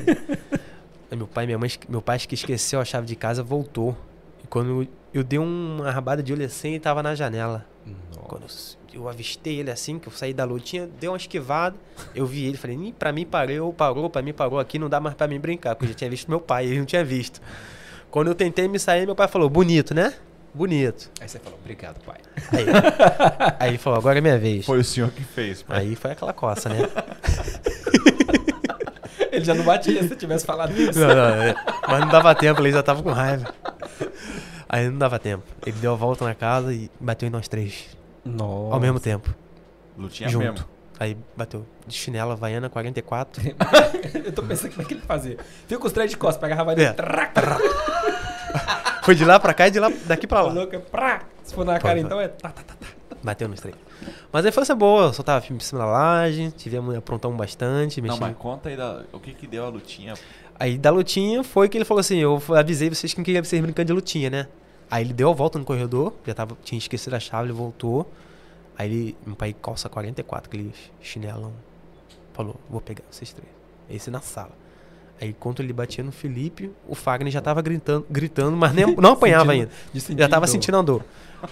Speaker 3: *laughs* Meu pai, minha mãe, meu pai acho que esqueceu a chave de casa, voltou. Quando eu, dei uma rabada de olho assim, ele tava na janela. Quando eu, eu avistei ele assim, que eu saí da lutinha, dei uma esquivada, eu vi ele, falei, "Ih, pra mim parou, parou, pra mim parou aqui, não dá mais pra mim brincar, porque eu já tinha visto meu pai, ele não tinha visto. Quando eu tentei me sair, meu pai falou, bonito, né? Bonito.
Speaker 1: Aí você falou, obrigado, pai.
Speaker 3: Aí, aí ele falou, agora é minha vez.
Speaker 2: Foi o senhor que fez, pai.
Speaker 3: Aí foi aquela coça, né? *laughs*
Speaker 1: Ele já não batia se eu tivesse falado isso.
Speaker 3: Não, não, é. Mas não dava tempo, ele já tava com raiva. Aí não dava tempo. Ele deu a volta na casa e bateu em nós três.
Speaker 1: Nossa.
Speaker 3: Ao mesmo tempo.
Speaker 2: Lutinha
Speaker 3: junto.
Speaker 2: mesmo.
Speaker 3: Aí bateu de chinela, Havaiana 44. *laughs*
Speaker 1: Eu tô pensando como é que ele fazia. Fica com os três de costas, pega a rava
Speaker 3: É. *laughs* Foi de lá pra cá e de lá daqui pra lá.
Speaker 1: louca, prá. Se for na cara, então é tá, tá, tá, tá.
Speaker 3: Bateu nos três. Mas a infância boa, soltava filme em cima da laje, tivemos, aprontamos bastante,
Speaker 2: Não,
Speaker 3: mexemos.
Speaker 2: mas conta aí da, o que que deu a lutinha.
Speaker 3: Aí da lutinha foi que ele falou assim: eu avisei vocês que não queria vocês brincando de lutinha, né? Aí ele deu a volta no corredor, já tava, tinha esquecido a chave, ele voltou. Aí ele, meu pai calça 44, aquele chinelão. Falou: vou pegar vocês três. Esse na sala. Aí enquanto ele batia no Felipe, o Fagner já tava gritando, gritando mas nem, não *laughs* apanhava
Speaker 1: Sentindo-
Speaker 3: ainda. Já tava
Speaker 1: dor.
Speaker 3: sentindo a dor.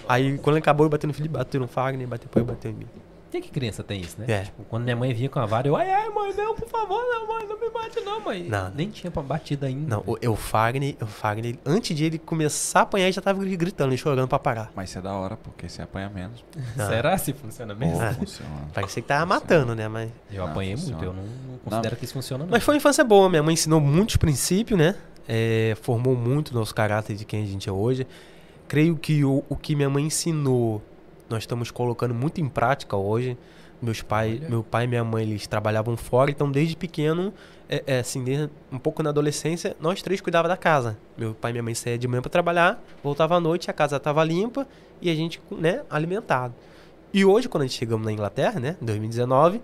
Speaker 3: Aí quando ele acabou, ele bateu no Felipe, bateu no Fagner, bateu bateu em mim.
Speaker 1: Tem que criança tem isso, né?
Speaker 3: É.
Speaker 1: Tipo, quando minha mãe vinha com a vara, eu, ai, ai, mãe, não, por favor, não, mãe, não me bate, não, mãe.
Speaker 3: Não.
Speaker 1: Nem tinha pra batida ainda.
Speaker 3: Não, o, o Fagner, o Fagner, antes de ele começar a apanhar, ele já tava gritando e chorando pra parar.
Speaker 2: Mas isso é da hora, porque você apanha menos.
Speaker 3: Não. *laughs*
Speaker 1: Será se funciona mesmo? *laughs*
Speaker 2: Funciona.
Speaker 3: Parecia que tava matando, né? Mas,
Speaker 1: Eu
Speaker 2: Não,
Speaker 1: apanhei
Speaker 2: funciona.
Speaker 1: muito, eu não, não considero que isso funciona, não.
Speaker 3: mas foi uma infância boa. Minha mãe ensinou muitos princípios, né? É, formou muito o nosso caráter de quem a gente é hoje. Creio que o, o que minha mãe ensinou, nós estamos colocando muito em prática hoje. Meus pais,
Speaker 1: Olha.
Speaker 3: meu pai e minha mãe, eles trabalhavam fora, então desde pequeno, é, é, assim, desde um pouco na adolescência, nós três cuidava da casa. Meu pai e minha mãe saía de manhã para trabalhar, voltava à noite, a casa estava limpa e a gente, né, alimentado. E hoje, quando a gente chegamos na Inglaterra, né, em 2019,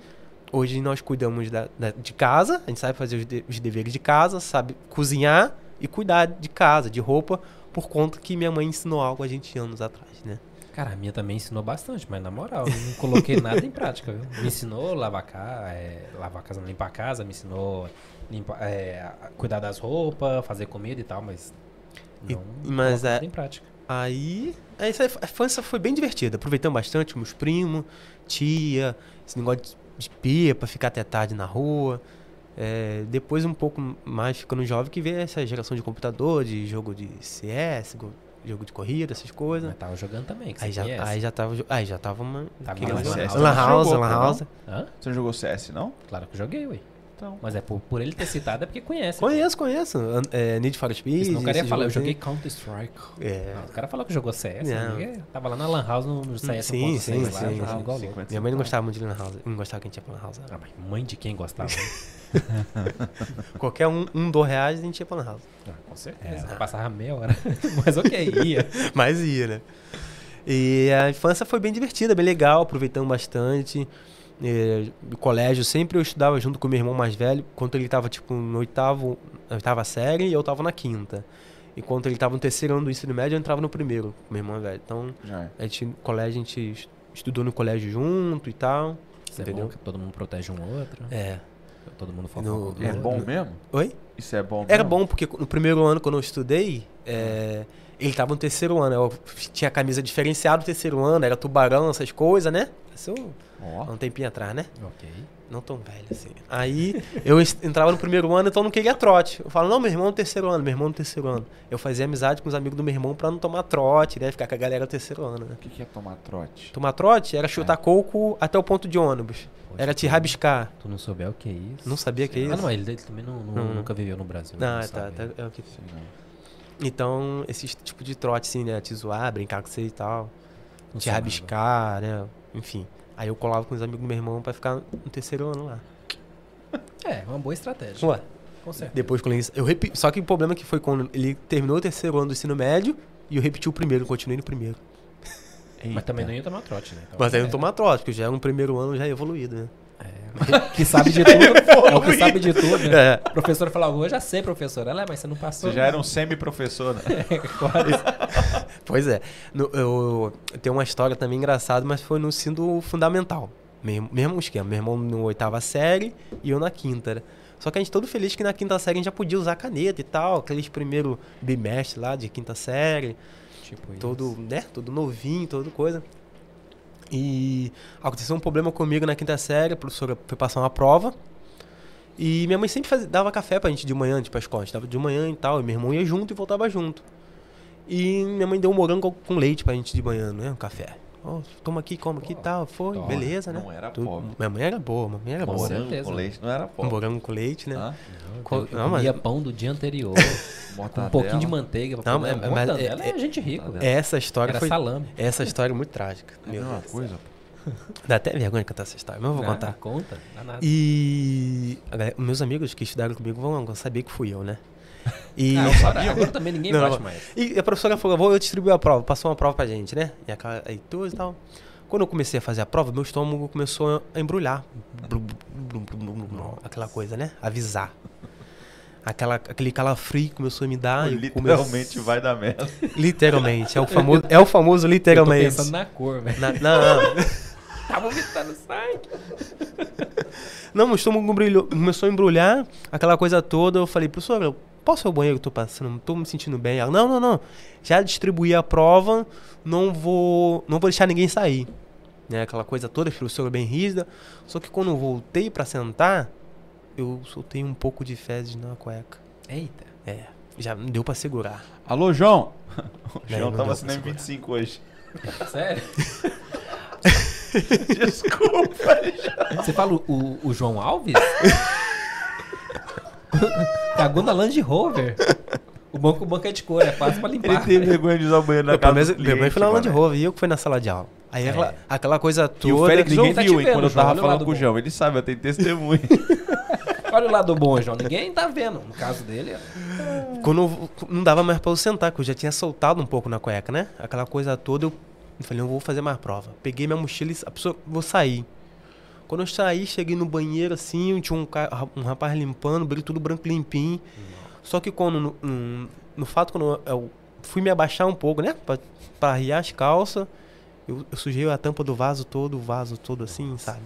Speaker 3: hoje nós cuidamos da, da- de casa, a gente sabe fazer os, de- os deveres de casa, sabe cozinhar e cuidar de casa, de roupa, por conta que minha mãe ensinou algo a gente anos atrás, né?
Speaker 1: Cara, a minha também ensinou bastante, mas na moral, eu não coloquei nada em prática, viu? Me ensinou a lavar a casa, é, lavar a casa, não, limpar a casa, me ensinou limpar, é, a cuidar das roupas, fazer comida e tal, mas
Speaker 3: E-
Speaker 1: não
Speaker 3: mas
Speaker 1: coloco
Speaker 3: é-
Speaker 1: nada em prática.
Speaker 3: Aí, essa a infância foi bem divertida. Aproveitamos bastante meus primos, tia, esse negócio de, de pipa, ficar até tarde na rua. É, depois, um pouco mais ficando jovem, que veio essa geração de computador, de jogo de CS, jogo de corrida, essas coisas.
Speaker 1: Mas tava jogando também, que
Speaker 3: Aí já,
Speaker 1: conhece.
Speaker 3: aí já tava. Aí já tava uma.
Speaker 1: Tava Lan
Speaker 2: CS,
Speaker 3: Lan
Speaker 2: você
Speaker 3: House,
Speaker 2: jogou,
Speaker 3: Lan
Speaker 2: não?
Speaker 3: House.
Speaker 1: Hã?
Speaker 2: Você não jogou CS, não?
Speaker 1: Claro que eu joguei, ué.
Speaker 2: Então.
Speaker 1: Mas é por, por ele ter citado é porque conhece.
Speaker 3: Conheço, conheço. É, Need for Speed.
Speaker 1: Senão o cara ia falar, eu
Speaker 3: jogo
Speaker 1: joguei
Speaker 3: assim.
Speaker 1: Counter-Strike.
Speaker 3: É.
Speaker 1: Não, o cara falou que jogou CS,
Speaker 3: Não.
Speaker 1: ninguém- tava lá na Lan House no, no CS
Speaker 3: Sim,
Speaker 1: 1.6
Speaker 3: sim,
Speaker 1: lá,
Speaker 3: sim,
Speaker 1: jogando
Speaker 3: sim.
Speaker 1: igual louco.
Speaker 3: Minha mãe não gostava muito de Lan House. Não gostava que a gente ia pra Lan House.
Speaker 1: Ah, mas mãe de quem gostava? *laughs* *laughs*
Speaker 3: Qualquer um, um, dois reais a gente ia pra Lan House.
Speaker 1: ah, com certeza. Passava meia hora. *laughs* Mas ok, ia. *laughs*
Speaker 3: Mas ia, né? E a infância foi bem divertida, bem legal, aproveitamos bastante. É, no colégio, sempre eu estudava junto com meu irmão mais velho, enquanto ele estava tipo no oitavo, na oitava série e eu estava na quinta. Enquanto ele estava no terceiro ano do ensino médio, eu entrava no primeiro, com meu irmão mais velho. Então,
Speaker 2: é.
Speaker 3: a gente, colégio, a gente estudou no colégio junto e tal.
Speaker 1: Isso é
Speaker 3: Entendeu?
Speaker 1: bom que todo mundo protege um outro.
Speaker 3: É.
Speaker 1: Todo mundo foca
Speaker 3: No-
Speaker 2: É bom mesmo?
Speaker 3: Oi?
Speaker 2: Isso é bom
Speaker 3: Era
Speaker 2: mesmo?
Speaker 3: bom, porque no primeiro ano, quando eu estudei, é, ele estava no terceiro ano. Eu tinha camisa diferenciada no terceiro ano, era tubarão, essas coisas, né? Isso. Há um tempinho atrás, né?
Speaker 1: Ok.
Speaker 3: Não tão velho assim. Aí eu entrava no primeiro ano, então não queria trote. Eu falo, não, meu irmão no terceiro ano, meu irmão no terceiro ano. Eu fazia amizade com os amigos do meu irmão pra não tomar trote, né? Ficar com a galera do terceiro ano, né?
Speaker 2: O que, que é tomar trote?
Speaker 3: Tomar trote era chutar coco até o ponto de ônibus.
Speaker 1: Poxa,
Speaker 3: Era te rabiscar.
Speaker 1: Tu não souber o que é isso?
Speaker 3: Não sabia que é isso?
Speaker 1: Ah, não, ele, ele também não, não-
Speaker 3: Não.
Speaker 1: nunca viveu no Brasil.
Speaker 3: Não,
Speaker 1: não
Speaker 3: tá, tá, é o que...
Speaker 2: Não.
Speaker 3: Então, esse tipo de trote, assim, né? Te zoar, brincar com você e tal.
Speaker 1: Não
Speaker 3: te rabiscar, né? Enfim. Aí eu colava com os amigos do meu irmão pra ficar no terceiro ano lá.
Speaker 1: É, uma boa estratégia.
Speaker 3: Ué,
Speaker 1: Com certeza.
Speaker 3: depois ele... Eu repi... Só que o problema é que foi quando ele terminou o terceiro ano do ensino médio e eu repeti o primeiro, continuei no primeiro.
Speaker 1: Mas também não ia tomar trote, né? Então,
Speaker 3: Mas aí
Speaker 1: é,
Speaker 3: não tomar trote, porque já é um primeiro ano já evoluído, né?
Speaker 1: É, que sabe de tudo. *laughs* é o que sabe de tudo, né?
Speaker 3: É.
Speaker 1: O professor fala, eu já sei, professor. Ela, "É, mas você não passou.
Speaker 2: Você já era um semi-professor, né? *laughs*
Speaker 1: Quase. *laughs*
Speaker 3: Pois é. No, eu, tenho uma história também engraçada, mas foi no ensino fundamental. Mesmo, mesmo esquema. Meu irmão na oitava série e eu na quinta. né? Só que a gente todo feliz que na quinta série a gente já podia usar caneta e tal. Aqueles primeiro bimestre lá de quinta série.
Speaker 1: Tipo
Speaker 3: Todo, né? Todo novinho, toda coisa. E aconteceu um problema comigo na quinta série. A professora foi passar uma prova. E minha mãe sempre dava café pra gente de manhã, antes pra escola. A gente dava de manhã e tal. E meu irmão ia junto e voltava junto. E minha mãe deu um morango com leite pra gente de manhã, né? Um café. Ó, toma aqui, come aqui e tal. Foi, beleza, né?
Speaker 2: Não era
Speaker 3: Tudo-
Speaker 2: pobre.
Speaker 3: Minha mãe era boa, minha mãe era
Speaker 1: Com
Speaker 3: boa.
Speaker 1: certeza.
Speaker 2: Morango com leite não era
Speaker 3: Um
Speaker 2: pobre.
Speaker 3: morango com leite, né?
Speaker 1: Eu
Speaker 3: não, mas-
Speaker 1: comia pão do dia anterior, *laughs* um pouquinho de manteiga. Pra
Speaker 3: Não,
Speaker 1: comer.
Speaker 3: mas- é-
Speaker 1: é, gente rica.
Speaker 2: é-
Speaker 1: velho.
Speaker 3: Essa história
Speaker 1: Era
Speaker 3: foi.
Speaker 1: salame.
Speaker 3: Essa história é muito trágica.
Speaker 2: É
Speaker 3: Meu Deus.
Speaker 2: coisa.
Speaker 3: Dá até vergonha de contar essa história, mas eu vou
Speaker 1: Ah,
Speaker 3: contar.
Speaker 1: Conta, dá nada.
Speaker 3: E meus amigos que estudaram comigo vão saber que fui eu, né? E,
Speaker 1: Ah, *laughs* agora, agora também ninguém
Speaker 3: Não,
Speaker 1: bate
Speaker 3: não.
Speaker 1: mais.
Speaker 3: e a professora falou, vou eu distribuir a prova, passou uma prova pra gente, né? E aquela aí tudo e tal. Quando eu comecei a fazer a prova, meu estômago começou a embrulhar. Blum, blum, blum, blum, blum, Aquela coisa, né? Avisar. Aquela, aquele calafrio começou a me dar. eu
Speaker 2: Literalmente
Speaker 3: comecei-
Speaker 2: vai dar merda.
Speaker 3: Literalmente. É o famoso, é o famoso
Speaker 1: Eu tô
Speaker 3: literalmente.
Speaker 1: pensando na cor, velho.
Speaker 3: Na- não, *laughs* não.
Speaker 1: Tá vomitando sangue.
Speaker 3: Não, meu estômago brilhou, começou a embrulhar, aquela coisa toda. Eu falei, professora, eu posso ir ao banheiro? Eu tô passando, não tô me sentindo bem. Ela, não, não, não. Já distribuí a prova, não vou, não vou deixar ninguém sair. Né, aquela coisa toda, professora bem rígida. Só que quando eu voltei pra sentar, eu soltei um pouco de fezes na cueca.
Speaker 1: Eita.
Speaker 3: É, já não deu pra segurar.
Speaker 2: Alô, João? *laughs* O João
Speaker 3: não deu
Speaker 2: vacinando em
Speaker 3: pra
Speaker 2: 25 hoje. *laughs*
Speaker 1: Sério? *laughs*
Speaker 2: Desculpa.
Speaker 1: Você fala o- o João Alves? Cagou na Land Rover. O banco, o banco é de cor, é fácil pra
Speaker 2: Ele
Speaker 1: limpar.
Speaker 2: tem vergonha de usar o banheiro na casa do
Speaker 3: minha mãe foi na
Speaker 2: cliente,
Speaker 3: Land. Rover e eu que fui na sala de aula. Aí
Speaker 1: É.
Speaker 3: aquela, aquela coisa toda.
Speaker 2: E o Félix
Speaker 1: ninguém
Speaker 2: ouviu
Speaker 1: tá vendo,
Speaker 2: eu
Speaker 1: João,
Speaker 2: tava falando com o. João. Ele sabe, eu tenho testemunho. *laughs*
Speaker 1: Olha o lado bom, João. Ninguém tá vendo. No caso dele, é-
Speaker 3: Quando eu- não dava mais pra eu sentar, que eu já tinha soltado um pouco na cueca, né? Aquela coisa toda, eu falei, não vou fazer mais prova. Peguei minha mochila e a pessoa, vou sair. Quando eu saí, cheguei no banheiro assim, tinha um, um rapaz limpando, brilho tudo branco limpinho. Só que quando, no, no, no fato, quando eu, fui me abaixar um pouco, né? Pra, pra arriar as calças, eu, eu sujei a tampa do vaso todo, o vaso todo assim, sabe?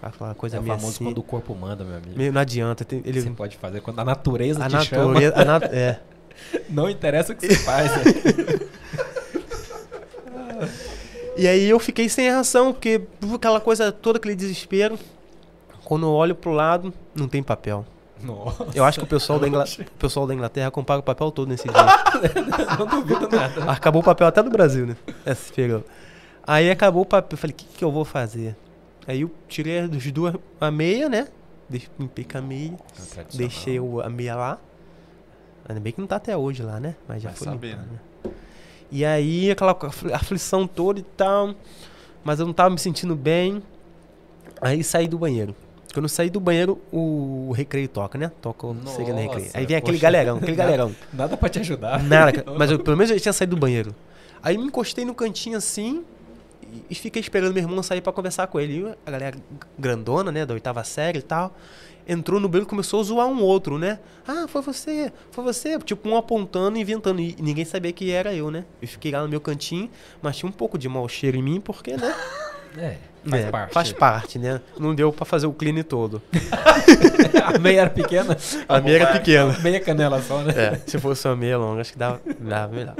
Speaker 3: Aquela coisa
Speaker 1: é
Speaker 3: meio
Speaker 1: famoso
Speaker 3: assim.
Speaker 1: quando o corpo manda, meu amigo.
Speaker 3: Meio, não adianta, tem- ele...
Speaker 1: Você pode fazer quando a natureza
Speaker 3: A
Speaker 1: te chama.
Speaker 3: natureza... a nat- é. *laughs*
Speaker 1: Não interessa o que você faz. né? *laughs*
Speaker 3: E aí eu fiquei sem reação, porque aquela coisa toda, aquele desespero. Quando eu olho pro lado, não tem papel.
Speaker 1: Nossa.
Speaker 3: Eu acho que o pessoal, da, *laughs* o pessoal da Inglaterra compara o papel todo nesse dia. *laughs*
Speaker 1: Não duvido nada.
Speaker 3: acabou o papel até do Brasil, né? Esse período. Aí acabou o papel. Eu falei, o que, que eu vou fazer? Aí eu tirei dos duas a meia, né? Limpei com a meia. Deixei o- a meia lá. Ainda bem que não tá até hoje lá, né? Mas já
Speaker 2: Vai
Speaker 3: foi
Speaker 2: saber,
Speaker 3: limpado,
Speaker 2: né?
Speaker 3: né? E aí, aquela afli- aflição toda e tal. Mas eu não tava me sentindo bem. Aí saí do banheiro. Quando eu saí do banheiro, o recreio toca, né? Toca o
Speaker 1: Nossa,
Speaker 3: no recreio. Aí vem aquele
Speaker 1: poxa.
Speaker 3: galerão, aquele *laughs* galerão.
Speaker 1: Nada pra te ajudar.
Speaker 3: Nada. *laughs* Mas eu, pelo menos eu tinha saído do banheiro. Aí me encostei no cantinho assim e- fiquei esperando meu irmão sair pra conversar com ele. E a galera grandona, né, da oitava série e tal, entrou no banheiro e começou a zoar um outro, né? Ah, foi você, foi você. Tipo, um apontando e inventando. E ninguém sabia que era eu, né? Eu fiquei lá no meu cantinho, mas tinha um pouco de mau cheiro em mim, porque, né? *laughs*
Speaker 1: É, faz
Speaker 3: É,
Speaker 1: parte.
Speaker 3: Faz parte, né? Não deu pra fazer o clean todo. *laughs*
Speaker 1: A meia era pequena?
Speaker 3: A meia era pequena.
Speaker 1: Meia canela só, né?
Speaker 3: É, se fosse uma meia longa, acho que dava, dava melhor.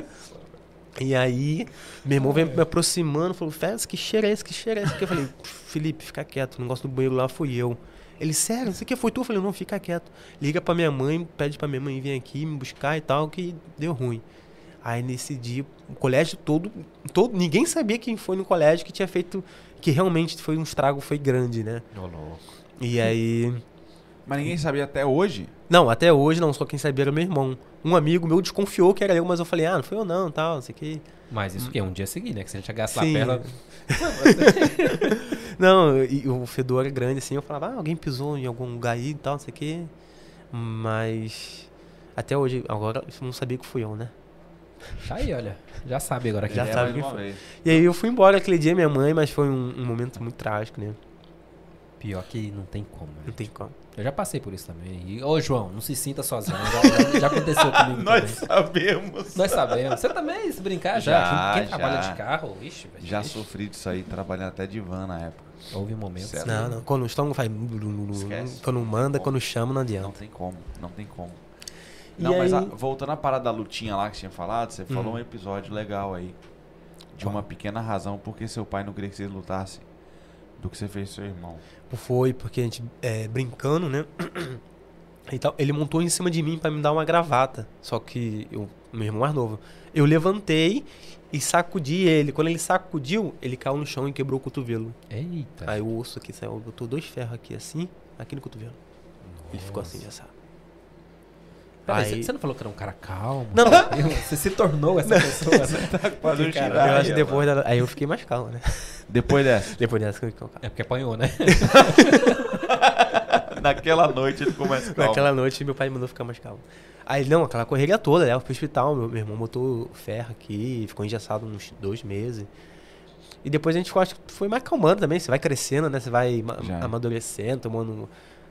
Speaker 3: E aí, meu irmão veio me aproximando, falou, Félix, que cheiro é esse? Que cheiro é esse? Eu falei, Felipe, fica quieto, o negócio do banheiro lá fui eu. Ele, sério, isso aqui foi tu? Eu falei, não, fica quieto. Liga pra minha mãe, pede pra minha mãe vir aqui me buscar e tal, que deu ruim. Aí nesse dia, o colégio todo, todo, ninguém sabia quem foi no colégio que tinha feito, que realmente foi um estrago, foi grande, né?
Speaker 1: Ô, louco.
Speaker 3: E aí,
Speaker 2: Mas ninguém sabia até hoje.
Speaker 3: não, até hoje não, só quem sabia era meu irmão. Um amigo meu desconfiou que era eu, mas eu falei, ah, não foi eu não, tal, não sei o que.
Speaker 1: Mas isso que é um dia seguir, né? Que se a gente lá
Speaker 3: Sim.
Speaker 1: perto. *laughs*
Speaker 3: Não, e o fedor era grande assim, eu falava, ah, alguém pisou em algum lugar aí e tal, não sei o que. Mas até hoje, agora eu não sabia que fui eu, né?
Speaker 1: Tá aí, olha. Já sabe agora que
Speaker 3: Já
Speaker 2: É,
Speaker 3: sabe quem foi.
Speaker 2: vez.
Speaker 3: E aí eu fui embora aquele dia, minha mãe, mas foi um, um momento muito trágico, né?
Speaker 1: Pior que não tem como. né?
Speaker 3: Não tem como.
Speaker 1: Eu já passei por isso também. E, ô, João, não se sinta sozinho. Já, já- já aconteceu *laughs* comigo
Speaker 2: Nós
Speaker 1: também.
Speaker 2: sabemos.
Speaker 1: Nós sabemos. Você também, se brincar, já.
Speaker 2: Já,
Speaker 1: Quem, quem trabalha
Speaker 2: já.
Speaker 1: de carro, ixi, velho.
Speaker 2: Já
Speaker 1: ixi,
Speaker 2: sofri disso aí, trabalhando até de van na época.
Speaker 1: Houve um momento.
Speaker 2: Certo.
Speaker 3: Não, não. Quando o estômago faz.
Speaker 2: Esquece.
Speaker 3: Quando manda,
Speaker 2: Não.
Speaker 3: quando chama, não
Speaker 2: Não
Speaker 3: adianta.
Speaker 2: tem como, não tem como.
Speaker 3: E
Speaker 2: Não, mas
Speaker 3: aí-
Speaker 2: a- voltando à parada da lutinha lá que você tinha falado, você falou
Speaker 3: Hum.
Speaker 2: um episódio legal aí. De
Speaker 3: Qual?
Speaker 2: uma pequena razão porque seu pai não queria que você lutasse do que você fez com seu irmão.
Speaker 3: Foi porque a gente, é, brincando, né? E *clears throat* tal, ele montou em cima de mim pra me dar uma gravata. Só que eu, meu irmão mais novo. Eu levantei e sacudi ele. Quando ele sacudiu, ele caiu no chão e quebrou o cotovelo.
Speaker 1: Eita.
Speaker 3: Aí o osso aqui saiu, botou dois ferros aqui assim, aqui no cotovelo. Ele ficou assim, já sabe.
Speaker 1: Peraí,
Speaker 3: Aí-
Speaker 1: você, não falou que era um cara calmo?
Speaker 3: Não. *laughs*
Speaker 1: tranquilo? Você se tornou essa pessoa, né?
Speaker 2: Quase um
Speaker 1: Cara,
Speaker 3: Eu acho que depois da, Aí eu fiquei mais calmo, né?
Speaker 2: Depois dessa. *laughs*
Speaker 3: Depois dessa que eu fiquei calmo.
Speaker 1: É porque apanhou, né? *laughs*
Speaker 2: Naquela noite ele começa calmo.
Speaker 3: Naquela noite meu pai me mandou ficar mais calmo. Aí não, aquela correria toda, né? Eu fui pro hospital, meu, meu irmão botou ferro aqui, ficou engessado uns dois meses. E depois a gente ficou, acho que foi mais calmando também, você vai crescendo, né? Você vai
Speaker 2: Já.
Speaker 3: amadurecendo, tomando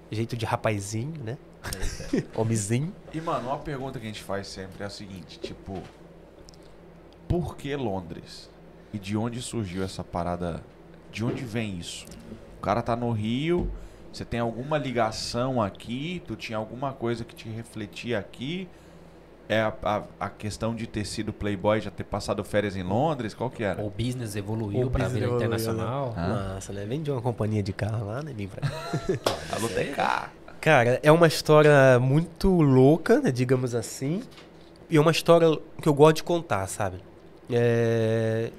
Speaker 3: jeito de rapazinho, né? *laughs* Homenzinho.
Speaker 2: E, mano, uma pergunta que a gente faz sempre é a seguinte, tipo... Por que Londres? E de onde surgiu essa parada? De onde vem isso? O cara tá no Rio, você tem alguma ligação aqui? Tu tinha alguma coisa que te refletia aqui? É a, a, a questão de ter sido playboy, já ter passado férias em Londres? Qual que era?
Speaker 1: O business evoluiu
Speaker 3: business
Speaker 1: vida
Speaker 3: né?
Speaker 1: internacional.
Speaker 2: Ah.
Speaker 3: Nossa, né? Vem de uma companhia de carro lá, né? Vem pra... *laughs*
Speaker 2: Alô, TK.
Speaker 3: Cara, é uma história muito louca, né, digamos assim. E é uma história que eu gosto de contar, sabe? É,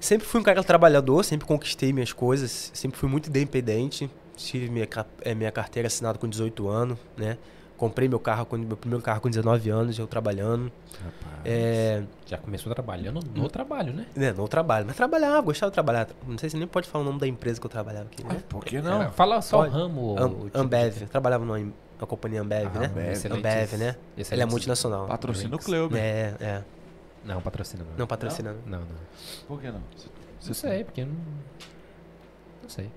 Speaker 3: Sempre fui um cara trabalhador, sempre conquistei minhas coisas, sempre fui muito independente. Tive minha, eh, minha carteira assinada com 18 anos, né? Comprei meu carro, com- meu primeiro carro com 19 anos, eu trabalhando.
Speaker 1: Rapaz.
Speaker 3: É,
Speaker 1: Já começou trabalhando no trabalho, né?
Speaker 3: né, não trabalho, mas trabalhava, gostava de trabalhar. Não sei se nem pode falar o nome da empresa que eu trabalhava aqui, né?
Speaker 2: Por que não?
Speaker 1: Era- fala só
Speaker 3: Pode.
Speaker 1: o ramo.
Speaker 3: Am-
Speaker 1: o tipo de-
Speaker 3: Ambev, eu trabalhava numa, na companhia Ambev,
Speaker 1: Ah,
Speaker 3: né?
Speaker 2: Ambev.
Speaker 3: Ambev, né? Ele é multinacional.
Speaker 2: Patrocina o. Clube.
Speaker 3: É, é.
Speaker 1: Não, patrocina não.
Speaker 3: Não patrocinando.
Speaker 1: Não, não.
Speaker 2: Por que não?
Speaker 1: Não sei, porque eu não. Não sei.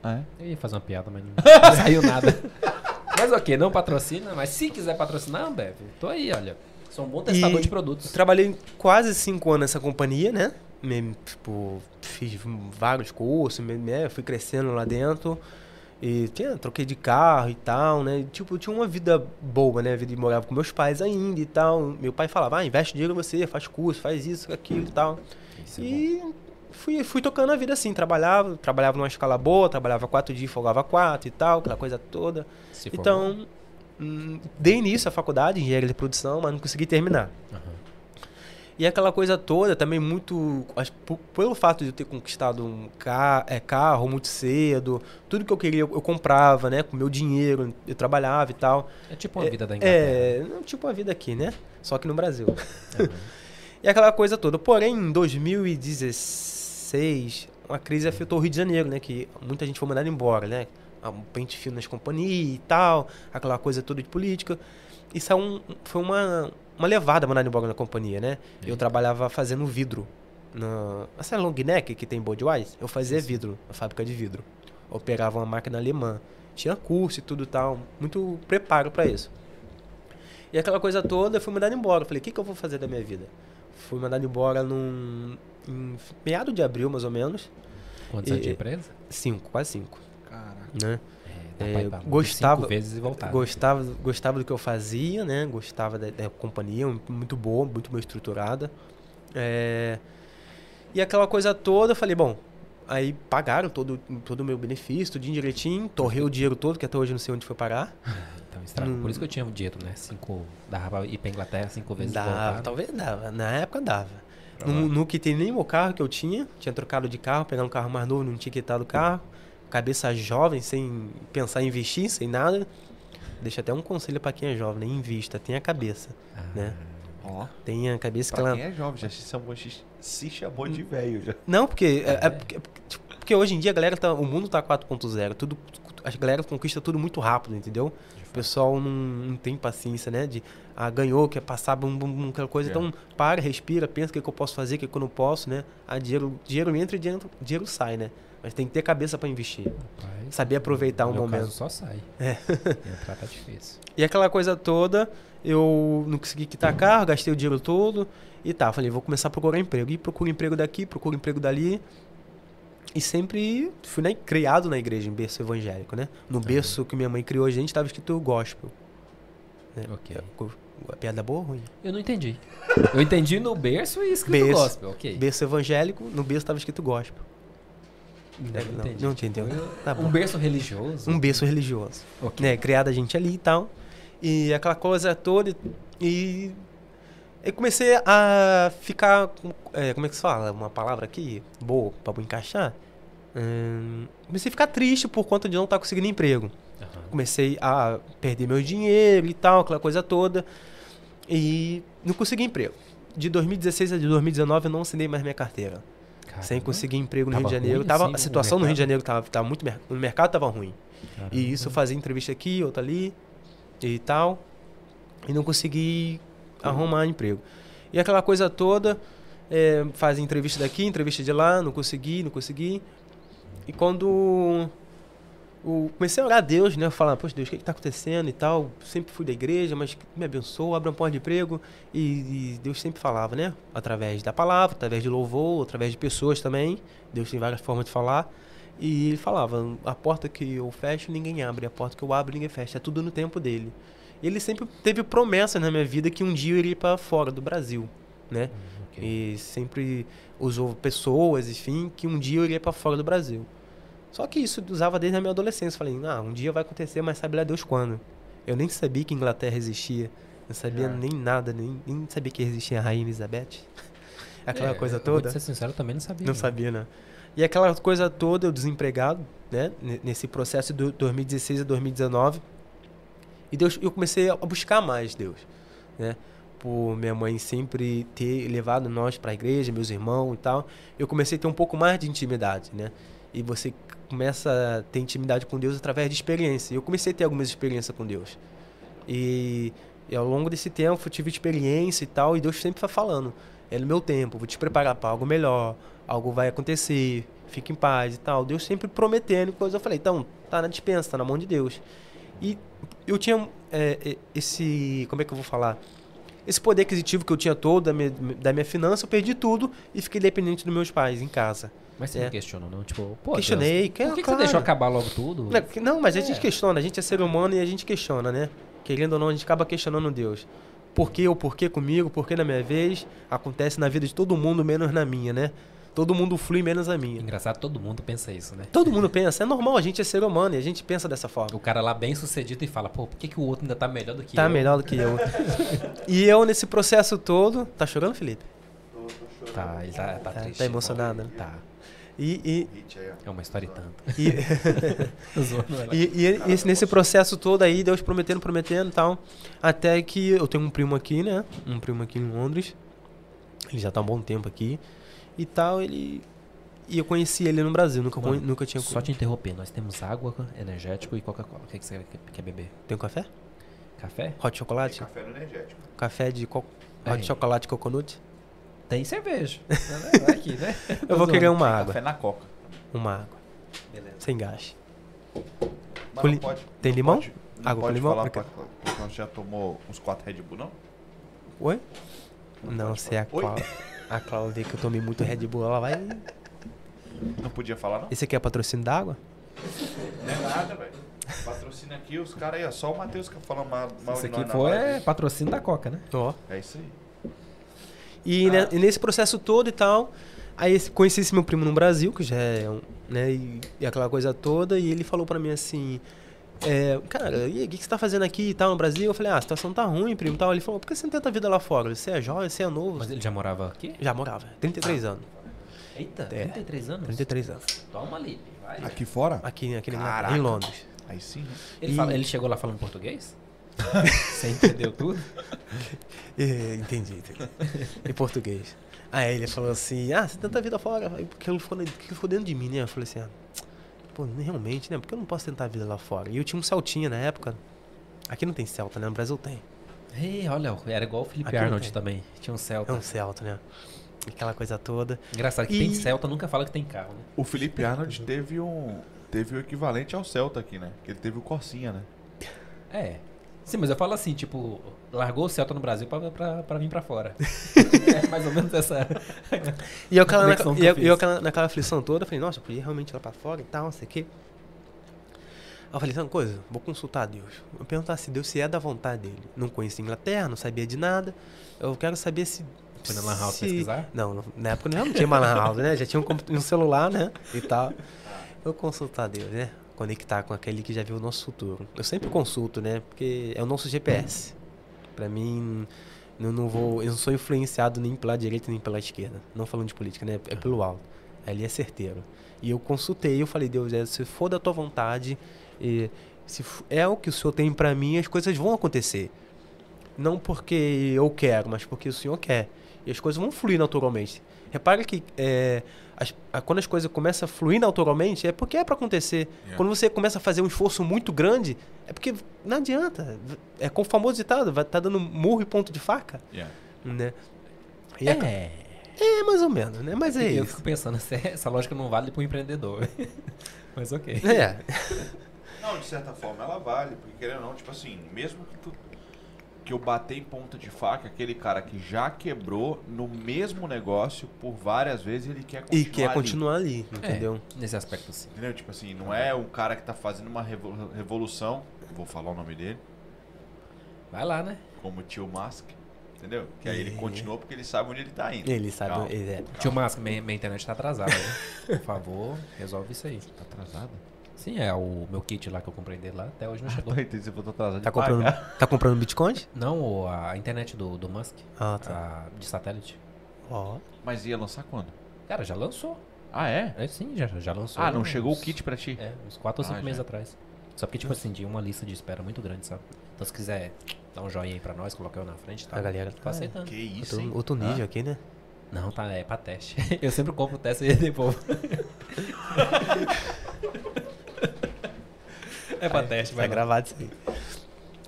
Speaker 2: Ah, é?
Speaker 1: Eu ia fazer uma piada, mas não *laughs* saiu nada. *laughs* Mas ok, não patrocina, mas se quiser patrocinar, Ambev, tô aí, olha. Sou um bom testador
Speaker 3: E-
Speaker 1: de produtos.
Speaker 3: Trabalhei quase cinco anos nessa companhia, né? Me- tipo, fiz vários cursos, me- né? fui crescendo lá dentro. E tinha, troquei de carro e tal, né? Tipo, eu tinha uma vida boa, né? Vida de morava com meus pais ainda e tal. Meu pai falava, ah, investe dinheiro em você, faz curso, faz isso, aquilo e tal.
Speaker 1: Isso é.
Speaker 3: E fui, fui tocando a vida assim, trabalhava, trabalhava numa escala boa, trabalhava quatro dias, folgava quatro e tal, aquela coisa toda.
Speaker 1: Se
Speaker 3: Então, hum, dei início à faculdade, engenharia de produção, mas não consegui terminar.
Speaker 1: Aham.
Speaker 3: E aquela coisa toda também muito. acho Pelo fato de eu ter conquistado um ca- é, carro muito cedo, tudo que eu queria eu, eu comprava, né? Com meu dinheiro, eu trabalhava e tal.
Speaker 1: É tipo uma vida da Inglaterra.
Speaker 3: É, não, tipo a vida aqui, né? Só que no Brasil.
Speaker 1: Aham. *laughs*
Speaker 3: E aquela coisa toda. Porém, em 2016, uma crise afetou o Rio de Janeiro, né? Que muita gente foi mandada embora, né? Um pente fino nas companhias e tal, aquela coisa toda de política. Isso é um, foi uma, uma levada mandada embora na companhia, né? Eu
Speaker 1: Eita.
Speaker 3: trabalhava fazendo vidro. Na, essa long neck que tem em Budweiser, eu fazia vidro, na fábrica de vidro. Operava uma máquina alemã. Tinha curso e tudo tal, muito preparo para isso. E aquela coisa toda, eu fui mandado embora. Eu falei, o que, que eu vou fazer da minha vida? Fui mandado embora num, em meado de abril, mais ou menos.
Speaker 1: Quantos anos de empresa?
Speaker 3: Cinco, quase cinco.
Speaker 2: Caraca.
Speaker 3: Né?
Speaker 1: É,
Speaker 3: É, gostava-
Speaker 1: cinco vezes e voltar.
Speaker 3: Gostava, gostava do que eu fazia, né? Gostava da, da companhia, muito boa, muito bem estruturada. É, e aquela coisa toda, eu falei, bom, aí pagaram todo, todo o meu benefício, tudinho direitinho, torrei o dinheiro todo, que até hoje eu não sei onde foi parar. *laughs*
Speaker 1: Então, estraga.
Speaker 3: Hum.
Speaker 1: Por isso que eu tinha dito, né? Cinco, dava pra ir pra Inglaterra cinco vezes e
Speaker 3: Dava, talvez dava. Na época dava. No, no que tem nem o carro que eu tinha, tinha trocado de carro, pegando um carro mais novo, não tinha quitado o carro. Cabeça jovem, sem pensar em investir, sem nada. Deixa até um conselho pra quem é jovem, né? Invista, tenha cabeça,
Speaker 1: Ah,
Speaker 3: né?
Speaker 2: Ó,
Speaker 3: Tenha a cabeça que
Speaker 2: pra
Speaker 3: ela...
Speaker 2: quem é jovem, já se chamou, se chamou de velho já.
Speaker 3: Não, porque, é, é porque, porque hoje em dia a galera tá, o mundo tá 4.0, tudo, a galera conquista tudo muito rápido, entendeu? O pessoal não, não tem paciência, né? De, ah, ganhou, quer passar, bum, bum, bum, aquela coisa.
Speaker 2: É.
Speaker 3: Então, para, respira, pensa o que, que eu posso fazer, o que, que eu não posso, né? Ah, dinheiro, dinheiro entra e dinheiro, dinheiro sai, né? Mas tem que ter cabeça para investir.
Speaker 1: Rapaz,
Speaker 3: Saber aproveitar um momento.
Speaker 1: caso só sai.
Speaker 3: É. *laughs*
Speaker 1: Entrar tá difícil.
Speaker 3: E aquela coisa toda, eu não consegui quitar carro, gastei o dinheiro todo e tá. Falei, vou começar a procurar emprego. E procuro emprego daqui, procuro emprego dali. E sempre fui na- criado na igreja, em berço evangélico, né? No berço que minha mãe criou a gente, tava escrito gospel. né?
Speaker 1: Ok.
Speaker 3: Co- Piada boa ou ruim?
Speaker 1: Eu não entendi. Eu entendi no berço e escrito
Speaker 3: Berço.
Speaker 1: gospel, ok.
Speaker 3: Berço evangélico, no berço tava escrito gospel.
Speaker 1: Não,
Speaker 3: É, não,
Speaker 1: entendi.
Speaker 3: não te entendeu? Tá bom.
Speaker 1: Um berço religioso?
Speaker 3: Um berço religioso.
Speaker 1: Ok.
Speaker 3: né, criada a gente ali e tal. E aquela coisa toda. E eu comecei a ficar. é, como é que se fala? Uma palavra aqui boa pra encaixar. Hum, comecei a ficar triste por conta de não estar conseguindo emprego.
Speaker 1: Aham.
Speaker 3: Comecei a perder meu dinheiro e tal, aquela coisa toda. E não consegui emprego. De 2016 a de 2019 eu não assinei mais minha carteira. Sem
Speaker 1: Caramba.
Speaker 3: conseguir emprego no
Speaker 1: Tava
Speaker 3: Rio de Janeiro. Tava,
Speaker 1: assim,
Speaker 3: a
Speaker 1: no
Speaker 3: situação no Rio de? Janeiro tava, tava muito. mer- O mercado tava ruim.
Speaker 1: Caramba.
Speaker 3: E isso eu fazia entrevista aqui, outra ali e tal. E não consegui arrumar emprego. E aquela coisa toda, é, fazia entrevista daqui, entrevista de lá, não consegui, não consegui. E quando o, comecei a orar a Deus, né? Falar, poxa Deus, o que está acontecendo e tal. Sempre fui da igreja, mas me abençoa, abre uma porta de emprego. E, e Deus sempre falava, né? Através da palavra, através de louvor, através de pessoas também. Deus tem várias formas de falar. E ele falava, a porta que eu fecho, ninguém abre. A porta que eu abro, ninguém fecha. É tudo no tempo dele. E ele sempre teve promessa na minha vida que um dia eu iria para fora do Brasil, né?
Speaker 1: Ok.
Speaker 3: E sempre usou pessoas, enfim, que um dia eu iria para fora do Brasil. Só que isso usava desde a minha adolescência. Falei, ah, um dia vai acontecer, mas sabe lá Deus quando. Eu nem sabia que Inglaterra existia. Não sabia
Speaker 2: É.
Speaker 3: nem nada, nem, nem sabia que existia a Rainha Elizabeth. *laughs* Aquela
Speaker 1: É,
Speaker 3: coisa
Speaker 1: eu vou
Speaker 3: toda.
Speaker 1: te ser sincero, também não sabia.
Speaker 3: Não sabia, né? E aquela coisa toda, eu desempregado, né? Nesse processo de 2016 a 2019. E Deus, eu comecei a buscar mais Deus, né? Por minha mãe sempre ter levado nós para a igreja, meus irmãos e tal. Eu comecei a ter um pouco mais de intimidade, né? E você começa a ter intimidade com Deus através de experiência. Eu comecei a ter algumas experiências com Deus. E, e ao longo desse tempo eu tive experiência e tal, e Deus sempre vai falando: é no meu tempo, vou te preparar para algo melhor, algo vai acontecer, fique em paz e tal. Deus sempre prometendo coisa. Eu falei: então, tá na dispensa, tá na mão de Deus. E eu tinha é, é, esse. Como é que eu vou falar? Esse poder aquisitivo que eu tinha todo da minha, da minha finança, eu perdi tudo e fiquei dependente dos meus pais em casa.
Speaker 1: Mas você
Speaker 3: É.
Speaker 1: não questionou, não? Tipo, pô,
Speaker 3: Questionei,
Speaker 1: Deus,
Speaker 3: que-
Speaker 1: por que, que
Speaker 3: claro.
Speaker 1: você deixou acabar logo tudo?
Speaker 3: Não, que- Não, mas a gente
Speaker 1: É.
Speaker 3: questiona, a gente é ser humano e a gente questiona, né? Querendo ou não, a gente acaba questionando Deus. Por que ou por que comigo, por que na minha vez? Acontece na vida de todo mundo, menos na minha, né? Todo mundo flui, menos a minha.
Speaker 1: Engraçado, todo mundo pensa isso, né?
Speaker 3: Todo mundo pensa, é normal, a gente é ser humano e a gente pensa dessa forma.
Speaker 1: O cara lá bem sucedido e fala, pô, por que, que o outro ainda tá melhor do que
Speaker 3: Tá
Speaker 1: eu?
Speaker 3: melhor do que eu. *laughs* e eu, nesse processo todo. Tá chorando, Felipe?
Speaker 1: Tá, ele tá, tá,
Speaker 3: Tá,
Speaker 1: triste.
Speaker 3: tá emocionado, né?
Speaker 1: Tá.
Speaker 3: E,
Speaker 2: ó.
Speaker 1: É uma história e tanto.
Speaker 3: e, *laughs* e,
Speaker 1: ela.
Speaker 3: E, e esse- nesse processo todo aí, Deus prometendo, prometendo e tal. Até que eu tenho um primo aqui, né? Um primo aqui em Londres. Ele já tá há um bom tempo aqui. E tal, ele. E eu conheci ele no Brasil, nunca,
Speaker 1: Mano,
Speaker 3: nunca tinha
Speaker 1: Só te interromper, nós temos água, energético e Coca-Cola. O que, que você quer, quer beber?
Speaker 3: Tem um café?
Speaker 1: Café?
Speaker 3: Hot
Speaker 2: Tem
Speaker 3: chocolate?
Speaker 2: café no energético.
Speaker 3: Café de co... Hot chocolate coconut?
Speaker 1: Tem cerveja. *laughs* Vai aqui, né?
Speaker 3: Eu vou querer uma água.
Speaker 2: Café na coca.
Speaker 3: Uma água.
Speaker 1: Beleza.
Speaker 3: Sem gás.
Speaker 2: Mas
Speaker 3: Com li-
Speaker 2: pode,
Speaker 3: tem
Speaker 2: não
Speaker 3: limão?
Speaker 2: Pode, não
Speaker 3: Água com
Speaker 2: pode
Speaker 3: limão?
Speaker 2: falar pra- porque nós já tomou uns 4 Red Bull, não?
Speaker 3: Oi?
Speaker 2: Não
Speaker 3: Não,
Speaker 2: pode
Speaker 3: se a? Cláudia. A Cláudia vê que eu tomei muito Red Bull, ela vai.
Speaker 2: Não podia falar, não?
Speaker 3: Esse aqui é patrocínio d'água?
Speaker 2: Não é nada, velho. Patrocina aqui os caras aí, ó. Só o Matheus que falando mal, mal
Speaker 1: Isso
Speaker 2: de
Speaker 1: aqui foi é, patrocínio da Coca, né?
Speaker 3: Ó.
Speaker 2: É isso aí.
Speaker 3: E, né, e nesse processo todo e tal, aí conheci esse meu primo no Brasil, que já é um, né, e, e aquela coisa toda, e ele falou pra mim assim, é, cara, e o que, que você tá fazendo aqui e tal no Brasil? Eu falei, ah, a situação tá ruim, primo e tal. Ele falou, por que você não tenta a vida lá fora? Você é jovem, você é novo.
Speaker 1: Mas ele já morava aqui?
Speaker 3: Já morava, 33 anos.
Speaker 1: Eita,
Speaker 3: É.
Speaker 1: 33 anos?
Speaker 3: 33 anos.
Speaker 1: Toma ali, vai.
Speaker 4: Aqui fora?
Speaker 3: Aqui, aqui em Londres.
Speaker 2: Aí sim, né?
Speaker 1: Ele,
Speaker 3: E-
Speaker 1: fala- ele chegou lá falando português? Você entendeu tudo? *laughs*
Speaker 3: É, entendi, entendi. em português. Aí ele falou assim, ah, você tenta a vida fora. Aí, porque ele ficou, dentro de mim, né? Eu falei assim, ah, pô, realmente, né? Porque eu não posso tentar a vida lá fora. E eu tinha um Celtinha na época. Aqui não tem Celta, né? No Brasil tem.
Speaker 1: Ei, olha, era igual o Felipe
Speaker 3: Aqui
Speaker 1: Arnold também. Tinha um Celta.
Speaker 3: É um Celta, né? Aquela coisa toda.
Speaker 1: Engraçado que
Speaker 3: E-
Speaker 1: tem Celta, nunca fala que tem carro, né?
Speaker 2: O Felipe Arnold *laughs* teve um. Teve o equivalente ao Celta aqui, né? Que ele teve o Corsinha, né?
Speaker 1: É. Sim, mas eu falo assim, tipo, largou o Celta no Brasil pra, pra, pra vir pra fora. *laughs* é mais ou menos essa.
Speaker 3: E eu, aquela,
Speaker 1: Conexão que
Speaker 3: e
Speaker 1: eu
Speaker 3: eu, eu aquela- naquela aflição toda, eu falei, nossa, eu podia realmente ir lá pra fora e tal, não sei o quê. Aí eu falei, sabe uma coisa? Vou consultar Deus. Vou perguntar se Deus se é da vontade dele. Não conhecia Inglaterra, não sabia de nada. Eu quero saber se.
Speaker 1: Foi na Lan House
Speaker 3: se-
Speaker 1: pesquisar?
Speaker 3: Não, na época não tinha mais Lan House, né? Já tinha um, um celular, né? E tal. *laughs* Eu consultar Deus, né? Conectar com aquele que já viu o nosso futuro. Eu sempre consulto, né? Porque é o nosso GPS. Pra mim, eu não vou. Eu não sou influenciado nem pela direita nem pela esquerda. Não falando de política, né? É pelo alto. Ali é certeiro. E eu consultei, eu falei, Deus, é, se for da tua vontade, se é o que o Senhor tem pra mim, as coisas vão acontecer. Não porque eu quero, mas porque o Senhor quer. E as coisas vão fluir naturalmente. Repare que é, as- a- quando as coisas começam a fluir naturalmente, é porque é pra acontecer.
Speaker 2: Yeah.
Speaker 3: Quando você começa a fazer um esforço muito grande, é porque não adianta. É com o famoso ditado, vai estar dando murro e ponto de faca,
Speaker 2: Yeah.
Speaker 3: né? E é,
Speaker 1: É.
Speaker 3: é mais ou menos, né? Mas é
Speaker 1: eu
Speaker 3: isso.
Speaker 1: fico pensando, essa, essa lógica não vale pro empreendedor. *laughs* Mas ok.
Speaker 3: É.
Speaker 2: Não, de certa forma ela vale, porque querendo ou não, tipo assim, mesmo que tu que eu bater em ponta de faca, aquele cara que já quebrou no mesmo negócio por várias vezes, ele quer continuar
Speaker 3: E quer
Speaker 2: ali,
Speaker 3: continuar ali,
Speaker 1: É,
Speaker 3: entendeu?
Speaker 1: nesse aspecto sim.
Speaker 2: Entendeu? Tipo assim, não é um cara que tá fazendo uma revo- revolução, vou falar o nome dele,
Speaker 1: Vai lá, né?
Speaker 2: como o tio Musk, entendeu? Que aí ele
Speaker 3: É.
Speaker 2: continua porque ele sabe onde ele tá indo.
Speaker 3: Ele sabe.
Speaker 2: Calma.
Speaker 3: ele é.
Speaker 1: Tio Márcio, minha, minha internet tá atrasada, né? Por favor, resolve isso aí.
Speaker 2: Tá atrasado?
Speaker 1: Sim, é o meu kit lá que eu comprei dele lá, até hoje não chegou.
Speaker 2: Tô entendendo, você botou atrasado
Speaker 3: Tá comprando,
Speaker 2: pagar.
Speaker 3: tá comprando Bitcoin? *laughs*
Speaker 1: Não, a internet do, do Musk,
Speaker 3: Ah, tá.
Speaker 1: a, de satélite.
Speaker 3: Ó.
Speaker 2: Mas ia lançar quando?
Speaker 1: Cara, já lançou.
Speaker 2: Ah, é?
Speaker 1: É sim, já, já lançou.
Speaker 2: Ah, não
Speaker 1: uns-
Speaker 2: chegou o kit pra ti?
Speaker 1: É, uns 4 ou
Speaker 2: Ah,
Speaker 1: 5
Speaker 2: já.
Speaker 1: meses atrás. Só porque, tipo assim, tinha uma lista de espera muito grande, sabe? Então se quiser dar um joinha aí pra nós, colocar eu na frente, tá?
Speaker 3: A galera tá-
Speaker 1: aceitando.
Speaker 2: Que isso,
Speaker 3: Outro,
Speaker 2: hein?
Speaker 3: outro nível
Speaker 2: Ah.
Speaker 3: aqui, né?
Speaker 1: Não, tá, é pra teste. *laughs* Eu sempre compro o teste e *laughs* devolvo. É pra teste, vai
Speaker 3: gravado isso aí.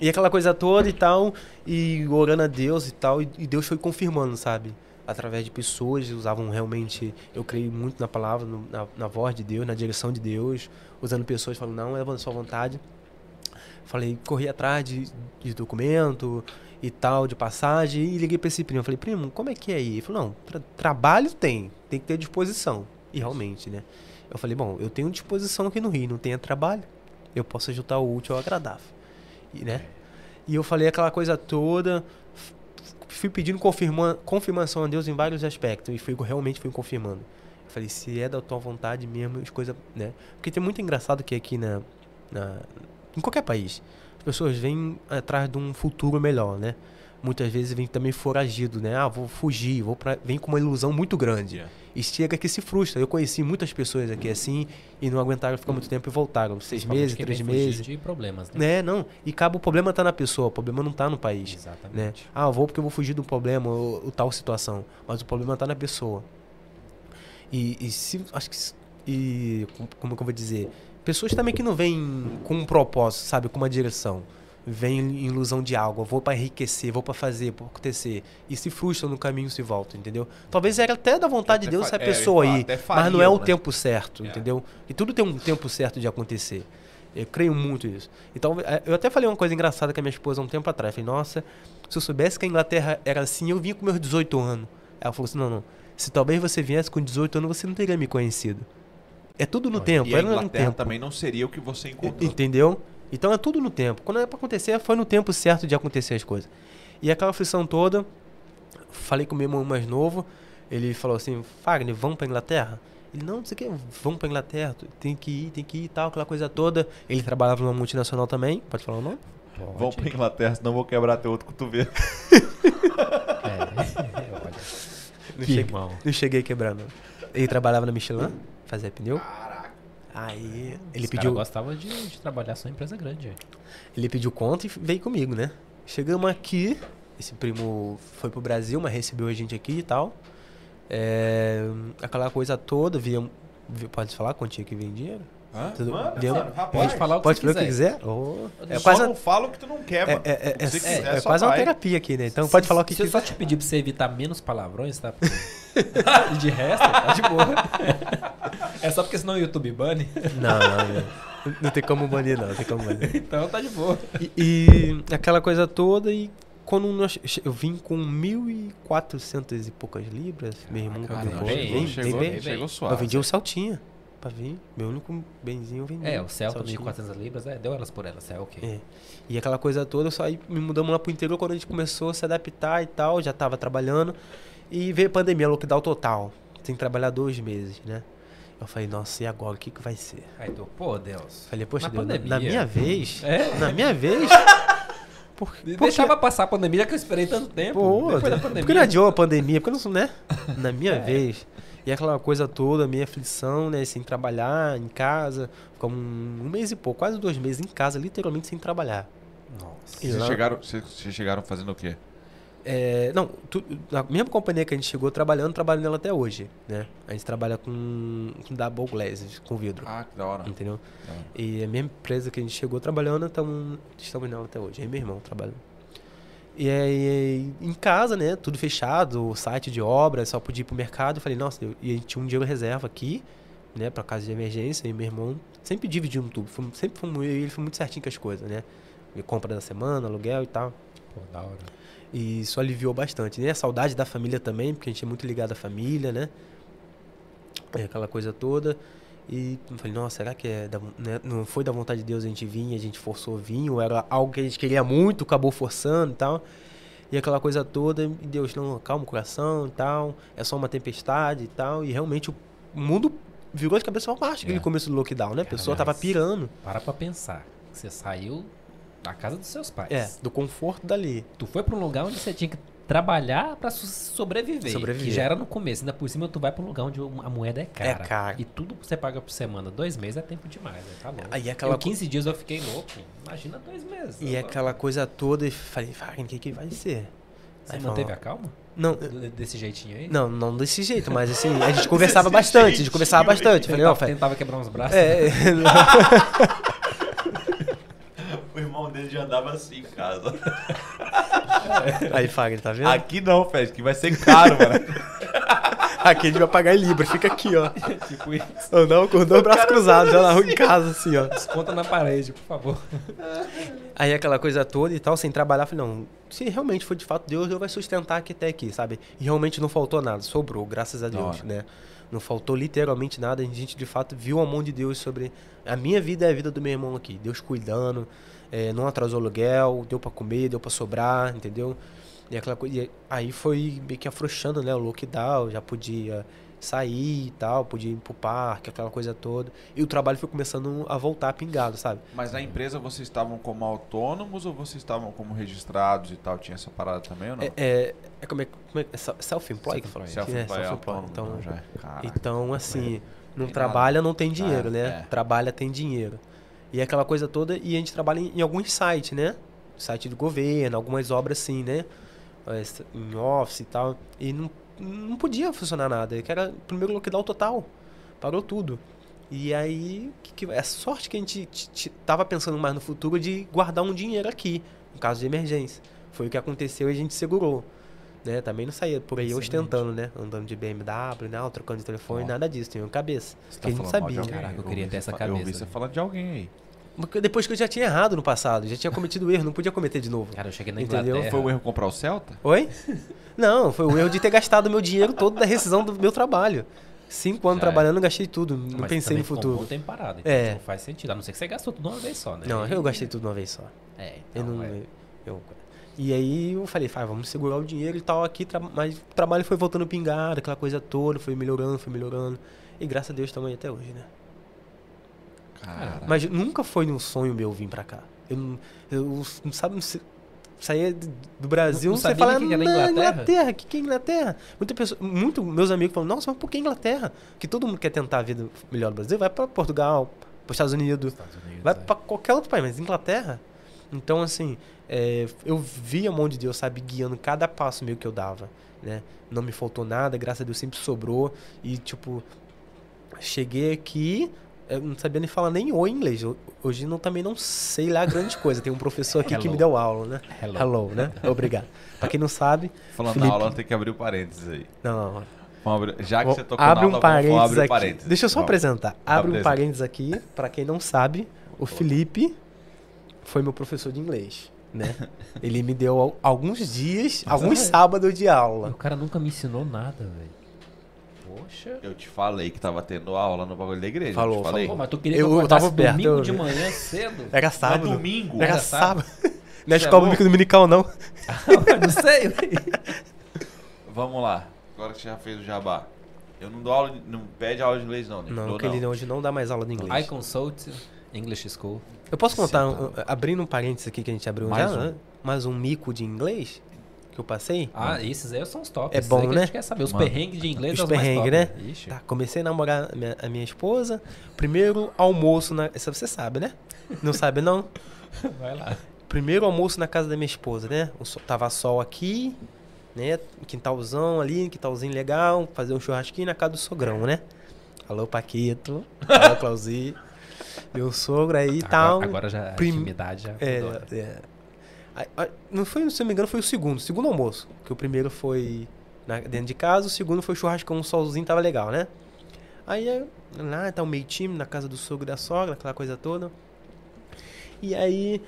Speaker 3: E aquela coisa toda e tal, e orando a Deus e tal, e e Deus foi confirmando, sabe? Através de pessoas que usavam realmente, eu creio muito na palavra, no- na, na voz de Deus, na direção de Deus, usando pessoas falando, não, é a sua vontade. Falei, corri atrás de, de documento e tal, de passagem, e liguei pra esse primo. Falei, primo, como é que é aí? Ele falou, não, tra- trabalho tem, tem que ter disposição. E realmente, né? Eu falei, bom, eu tenho disposição aqui no Rio, não tenho trabalho. Eu posso ajudar o útil ao agradável. E, né? E eu falei aquela coisa toda, fui pedindo confirma, confirmação a Deus em vários aspectos, e fui, realmente fui confirmando. Eu falei, se é da tua vontade mesmo, as coisas, né? Porque tem muito engraçado que aqui na, na em qualquer país, as pessoas vêm atrás de um futuro melhor, né? Muitas vezes vem também foragido, né? Ah, vou fugir, vou pra... vem com uma ilusão muito grande.
Speaker 2: Yeah.
Speaker 3: E chega que se frustra. Eu conheci muitas pessoas aqui assim e não aguentaram ficar muito tempo e voltaram. Seis meses, três meses.
Speaker 1: de problemas, né?
Speaker 3: Né, não. E acaba o problema tá na pessoa, o problema não tá no país. Né?
Speaker 1: Exatamente.
Speaker 3: Ah, eu vou porque eu vou fugir do problema ou, ou tal situação. Mas o problema tá na pessoa. E, e se. Acho que. E. com- Como que eu vou dizer? Pessoas também que não vêm com um propósito, sabe? Com uma direção. Vêm em ilusão de algo. Eu vou pra enriquecer, vou pra fazer, pra acontecer. E se frustram no caminho e se voltam, entendeu? Talvez era até da vontade de Deus essa
Speaker 2: é,
Speaker 3: pessoa
Speaker 2: falar,
Speaker 3: aí. Mas não é o
Speaker 2: né?
Speaker 3: tempo certo,
Speaker 2: É.
Speaker 3: entendeu? E tudo tem um tempo certo de acontecer. Eu creio muito nisso. Então, eh, eu até falei uma coisa engraçada com a minha esposa um tempo atrás. Falei, nossa, se eu soubesse que a Inglaterra era assim, eu vinha com meus 18 anos. Ela falou assim, não, não. Se talvez você viesse com 18 anos, você não teria me conhecido. É tudo no tempo,
Speaker 2: E a Inglaterra
Speaker 3: tempo.
Speaker 2: também não seria o que você encontrou.
Speaker 3: Entendeu? Então é tudo no tempo. Quando é pra acontecer, foi no tempo certo de acontecer as coisas. E aquela aflição toda, falei com o meu irmão mais novo, ele falou assim, Fagner, vamos pra Inglaterra? Ele, não, não sei o que, vamos pra Inglaterra, tu- tem que ir, tem que ir e tal, aquela coisa toda. Ele trabalhava numa multinacional também, pode falar o nome?
Speaker 2: Vamos pra Inglaterra, senão vou quebrar teu outro cotovelo. *laughs*
Speaker 1: É, olha.
Speaker 3: Não
Speaker 1: Que
Speaker 3: cheguei,
Speaker 1: irmão.
Speaker 3: não cheguei quebrando. Ele trabalhava na Michelin, fazia pneu. Aí ele
Speaker 1: Os
Speaker 3: pediu,
Speaker 1: caras gostavam de, de trabalhar só em empresa grande.
Speaker 3: ele pediu conta e veio comigo, né? Chegamos aqui, esse primo foi pro Brasil, mas recebeu a gente aqui e tal. É, aquela coisa toda, via, via- pode falar quantia que vem dinheiro?
Speaker 2: Hã?
Speaker 3: Tudo-
Speaker 2: Manda,
Speaker 3: deu-
Speaker 2: mano, rapaz.
Speaker 1: Pode falar o que
Speaker 3: Pode
Speaker 1: você
Speaker 3: falar o que
Speaker 1: quiser.
Speaker 3: quiser? Oh, é
Speaker 2: Só
Speaker 3: quase,
Speaker 2: não fala o que tu não quer,
Speaker 3: é,
Speaker 2: mano.
Speaker 3: é, é,
Speaker 2: O que você
Speaker 3: é-
Speaker 2: quiser,
Speaker 3: é
Speaker 2: só
Speaker 3: quase uma
Speaker 2: vai.
Speaker 3: terapia aqui, né? Então pode falar o que
Speaker 1: Se eu
Speaker 3: quiser.
Speaker 1: só te pedir pra você evitar menos palavrões, tá? *laughs* E de resto, tá de boa. É só porque senão o YouTube bane.
Speaker 3: Não, não, não. Não tem como banir, não. Não tem como banir.
Speaker 1: Então tá de boa.
Speaker 3: E, e aquela coisa toda, e quando nós, eu vim com 1.400 e poucas libras, meu irmão
Speaker 2: Caramba,
Speaker 3: comprou,
Speaker 1: bem,
Speaker 3: bem,
Speaker 2: chegou,
Speaker 3: bem, bem.
Speaker 2: chegou
Speaker 3: Eu
Speaker 2: suave.
Speaker 3: vendi o Saltinha pra vir, meu único benzinho eu vendi.
Speaker 1: É, o Celta
Speaker 3: Saltinha.
Speaker 1: 1.400 libras, é, deu elas por elas, é ok.
Speaker 3: É. E aquela coisa toda, eu saí, me mudamos lá pro interior quando a gente começou a se adaptar e tal, já tava trabalhando. E veio a pandemia, lockdown total. Tem que trabalhar dois meses, né? Eu falei, nossa, e agora? O que, que vai ser?
Speaker 1: Aí tu, pô, Deus.
Speaker 3: Falei, poxa, Deus,
Speaker 1: pandemia.
Speaker 3: na minha vez,
Speaker 1: É?
Speaker 3: na minha vez. *laughs* Por, por
Speaker 1: Deixava passar a pandemia que eu esperei tanto tempo.
Speaker 3: Pô,
Speaker 1: Depois da
Speaker 3: por
Speaker 1: pandemia.
Speaker 3: que não adiou a pandemia? Porque eu não sou, né? Na minha *laughs*
Speaker 1: É.
Speaker 3: vez. E aquela coisa toda, minha aflição, né? Sem trabalhar, em casa. Ficamos um, um mês e pouco, quase dois meses em casa, literalmente sem trabalhar.
Speaker 1: Nossa.
Speaker 3: E
Speaker 2: Vocês
Speaker 3: lá-
Speaker 2: chegaram, vocês vocês chegaram fazendo o quê?
Speaker 3: É, não, tu, a mesma companhia que a gente chegou trabalhando, trabalho nela até hoje, né? A gente trabalha com, com double glass, com vidro,
Speaker 2: Ah, que da hora.
Speaker 3: entendeu?
Speaker 2: Da hora.
Speaker 3: E a mesma empresa que a gente chegou trabalhando, tamo, estamos nela até hoje. Aí meu irmão trabalhando. E aí, em casa, né? Tudo fechado, site de obra, só podia ir pro mercado. Eu falei, nossa, eu, e a gente tinha um dinheiro reserva aqui, né? Pra casa de emergência. E meu irmão sempre dividiu tudo. Fomos- sempre e ele foi muito certinho com as coisas, né? E compra da semana, aluguel e tal.
Speaker 1: Pô, da hora.
Speaker 3: E isso aliviou bastante, né? A saudade da família também, porque a gente é muito ligado à família, né? É aquela coisa toda. E falei, nossa, será que é da, né? não foi da vontade de Deus a gente vir, a gente forçou vir, ou era algo que a gente queria muito, acabou forçando e tal. E aquela coisa toda, e Deus, não, calma o coração e tal, é só uma tempestade e tal. E realmente o mundo virou de cabeça para baixo aquele
Speaker 1: É.
Speaker 3: começo do lockdown, né? A pessoa tava pirando.
Speaker 1: Para pra pensar. Você saiu da casa dos seus pais.
Speaker 3: É, do conforto dali.
Speaker 1: Tu foi pra um lugar onde você tinha que trabalhar pra su- sobreviver.
Speaker 3: Sobreviver.
Speaker 1: Que já era no começo. Ainda por cima tu vai pra um lugar onde a moeda é cara.
Speaker 3: É cara.
Speaker 1: E tudo que você paga por semana. Dois meses é tempo demais, né? Tá louco.
Speaker 3: Aí aquela
Speaker 1: Eu, 15 dias eu fiquei louco. Imagina dois meses.
Speaker 3: E
Speaker 1: Eu-
Speaker 3: aquela coisa toda, e falei, Fagner, o que, que vai ser?
Speaker 1: Você
Speaker 3: Aí
Speaker 1: manteve
Speaker 3: falou,
Speaker 1: a calma?
Speaker 3: Não,
Speaker 1: Desse jeitinho aí?
Speaker 3: não, não desse jeito, mas assim, a gente *laughs* conversava bastante, a gente conversava bastante. Falei,
Speaker 1: Tentava,
Speaker 3: não, Fagner,
Speaker 1: tentava quebrar uns braços.
Speaker 3: é, é, *laughs*
Speaker 2: O irmão dele já andava assim em casa. *laughs* *laughs*
Speaker 3: Aí, Fagner, tá vendo?
Speaker 2: Aqui não, Fed, que vai ser caro, mano. *laughs*
Speaker 3: Aqui a gente vai pagar em Libra, fica aqui, ó. *laughs*
Speaker 1: tipo isso.
Speaker 3: Ou não, com os dois braços cruzados, já na rua em casa, assim, ó.
Speaker 1: Desconta na parede, por favor.
Speaker 3: Aí aquela coisa toda e tal, sem trabalhar, falei, não, se realmente foi de fato Deus, Deus vai sustentar aqui até aqui, sabe? E realmente não faltou nada, sobrou, graças a Deus,
Speaker 2: hora.
Speaker 3: né? Não faltou literalmente nada, a gente de fato viu a mão de Deus sobre a minha vida e a vida do meu irmão aqui. Deus cuidando, eh, não atrasou aluguel, deu pra comer, deu pra sobrar, entendeu? E aquela coisa, aí foi meio que afrouxando, né? O lockdown, já podia sair e tal, podia ir pro parque, aquela coisa toda. E o trabalho foi começando a voltar pingado, sabe?
Speaker 2: Mas na empresa vocês estavam como autônomos ou vocês estavam como registrados e tal? Tinha essa parada também ou não?
Speaker 3: É, é, é como é, como é é se- self-employed que fala?
Speaker 2: Self-employed,
Speaker 3: É,
Speaker 2: é autônomo,
Speaker 3: Então,
Speaker 2: já é. Caraca.
Speaker 3: então assim, não trabalha, não tem dinheiro,
Speaker 2: Ah,
Speaker 3: né?
Speaker 2: é.
Speaker 3: Trabalha, tem dinheiro. E aquela coisa toda, e a gente trabalha em, em alguns sites, né? Site do governo, algumas obras assim, né? É, Em office e tal. E não, não podia funcionar nada, que era primeiro lockdown total. Parou tudo. E aí, que, que, é sorte que a gente tava pensando mais no futuro de guardar um dinheiro aqui, em caso de emergência. Foi o que aconteceu e a gente segurou. Né? Também não saía por aí
Speaker 1: Excelente.
Speaker 3: ostentando, né? Andando de BMW, né? trocando de telefone,
Speaker 2: Ó.
Speaker 3: nada disso. Tinha uma cabeça.
Speaker 2: Você
Speaker 3: que a gente
Speaker 2: falando mal de
Speaker 3: sabia.
Speaker 1: Caraca, eu queria
Speaker 2: ouvi
Speaker 1: ter essa
Speaker 2: fa- Eu
Speaker 1: cabeça,
Speaker 2: ouvi você
Speaker 1: né?
Speaker 2: falando de alguém aí.
Speaker 3: Depois que eu já tinha errado no passado, já tinha cometido erro, não podia cometer de novo.
Speaker 1: Cara, eu cheguei na
Speaker 3: Entendeu?
Speaker 1: Inglaterra.
Speaker 2: Foi o erro comprar o Celta?
Speaker 3: Oi? Não, foi o erro de ter gastado meu dinheiro todo da rescisão do meu trabalho. Cinco anos
Speaker 1: Já é.
Speaker 3: trabalhando, gastei tudo. Não
Speaker 1: Mas
Speaker 3: pensei no
Speaker 1: ficou Um
Speaker 3: futuro.
Speaker 1: tempo parado, então
Speaker 3: É.
Speaker 1: não faz sentido. A não ser que você gastou tudo de uma vez só, né?
Speaker 3: Não, eu gastei tudo de uma vez só.
Speaker 1: É,
Speaker 3: Eu
Speaker 1: então,
Speaker 3: não.
Speaker 1: é.
Speaker 3: Eu, E aí eu falei, "Fai, vamos segurar o dinheiro e tal aqui, mas o trabalho foi voltando pingado, aquela coisa toda, foi melhorando, foi melhorando. E graças a Deus estamos aí até hoje, né?
Speaker 2: Cara,
Speaker 3: Mas nunca foi um sonho meu vir pra cá. Eu, não- eu não sabe, não saía do Brasil,
Speaker 1: Não
Speaker 3: você
Speaker 1: sabia
Speaker 3: fala,
Speaker 1: que era
Speaker 3: "Não,
Speaker 1: Inglaterra?"
Speaker 3: Inglaterra, que que é Inglaterra? Muita pessoa, muito meus amigos falam, nossa, mas por que Inglaterra? Que todo mundo quer tentar a vida melhor do Brasil, vai pra Portugal, pros Estados Unidos,
Speaker 1: Estados Unidos,
Speaker 3: vai
Speaker 1: é.
Speaker 3: pra qualquer outro país, mas Inglaterra? Então, assim, é, eu vi a mão de Deus, sabe, guiando cada passo meu que eu dava, né? Não me faltou nada, graças a Deus sempre sobrou. E, tipo, cheguei aqui, eu não sabia nem falar nem oi em inglês. Hoje não, também não sei lá grande *laughs* coisa. Tem um professor aqui que
Speaker 1: Hello.
Speaker 3: me deu aula, né?
Speaker 1: Hello.
Speaker 3: Hello, né? Obrigado. pra quem não sabe,
Speaker 2: falando
Speaker 3: Felipe-
Speaker 2: aula, tem que abrir o parênteses aí.
Speaker 3: não, não,
Speaker 2: Vamos abrir- já que
Speaker 3: Vou-
Speaker 2: você tocou
Speaker 3: abre
Speaker 2: na
Speaker 3: um
Speaker 2: aula,
Speaker 3: parênteses
Speaker 2: o
Speaker 3: aqui.
Speaker 2: parênteses.
Speaker 3: Deixa eu só
Speaker 2: Vamos.
Speaker 3: apresentar. Abre um parênteses aqui, pra quem não sabe, o Felipe foi meu professor de inglês, né? Ele me deu al- alguns dias, alguns
Speaker 1: é.
Speaker 3: sábados de aula.
Speaker 1: O cara nunca me ensinou nada, velho. Poxa.
Speaker 2: Eu te falei que tava tendo aula no bagulho da igreja.
Speaker 3: Falou,
Speaker 2: falei.
Speaker 1: Pô, mas tu queria
Speaker 3: Eu-
Speaker 1: que eu
Speaker 3: eu tava perto,
Speaker 1: domingo
Speaker 3: eu-
Speaker 1: de manhã cedo?
Speaker 3: Era
Speaker 2: Mas
Speaker 3: sábado.
Speaker 2: domingo.
Speaker 3: Era
Speaker 1: Era sábado.
Speaker 3: sábado. *laughs* Não é
Speaker 2: é
Speaker 3: escola bíblica dominical, não. *laughs*
Speaker 1: não sei, velho.
Speaker 2: Vamos lá. Agora que você já fez o jabá. Eu não dou aula, de- não pede aula de inglês não, Nico.
Speaker 3: Não,
Speaker 2: Dou
Speaker 3: porque ele hoje não dá mais aula de
Speaker 1: I
Speaker 3: inglês.
Speaker 1: consult English School.
Speaker 3: Eu posso contar,
Speaker 2: Sim, tá.
Speaker 3: um- abrindo um parênteses aqui que a gente abriu
Speaker 2: Mais
Speaker 3: já,
Speaker 2: um.
Speaker 3: né? mais um mico de inglês que eu passei.
Speaker 1: Ah, esses aí são os tops.
Speaker 3: É
Speaker 1: esses
Speaker 3: bom,
Speaker 1: aí que A
Speaker 3: né?
Speaker 1: gente quer saber. Os
Speaker 2: Mano.
Speaker 1: perrengues de inglês
Speaker 3: Os
Speaker 1: é os mais
Speaker 3: perrengues,
Speaker 1: top.
Speaker 3: né?
Speaker 1: Ixi.
Speaker 3: Tá, comecei a namorar a minha, a minha esposa. Primeiro almoço na. Isso você sabe, né? Não sabe, não? *laughs*
Speaker 1: Vai lá.
Speaker 3: Primeiro almoço na casa da minha esposa, né? O sol, tava sol aqui, né? Quintalzão ali, quintalzinho legal. Fazer um churrasquinho na casa do sogrão, né? Alô, Paquito. Alô, Clauzi. Meu sogro aí e tal.
Speaker 1: Agora, já a
Speaker 3: Prim-
Speaker 1: intimidade já
Speaker 3: É,
Speaker 1: mudou.
Speaker 3: é. Não foi, se não me engano, foi o segundo, segundo almoço. Que o primeiro foi na- dentro de casa, o segundo foi churrascão, um solzinho, tava legal, né? Aí é, lá tá um meio time na casa do sogro e da sogra, aquela coisa toda. E aí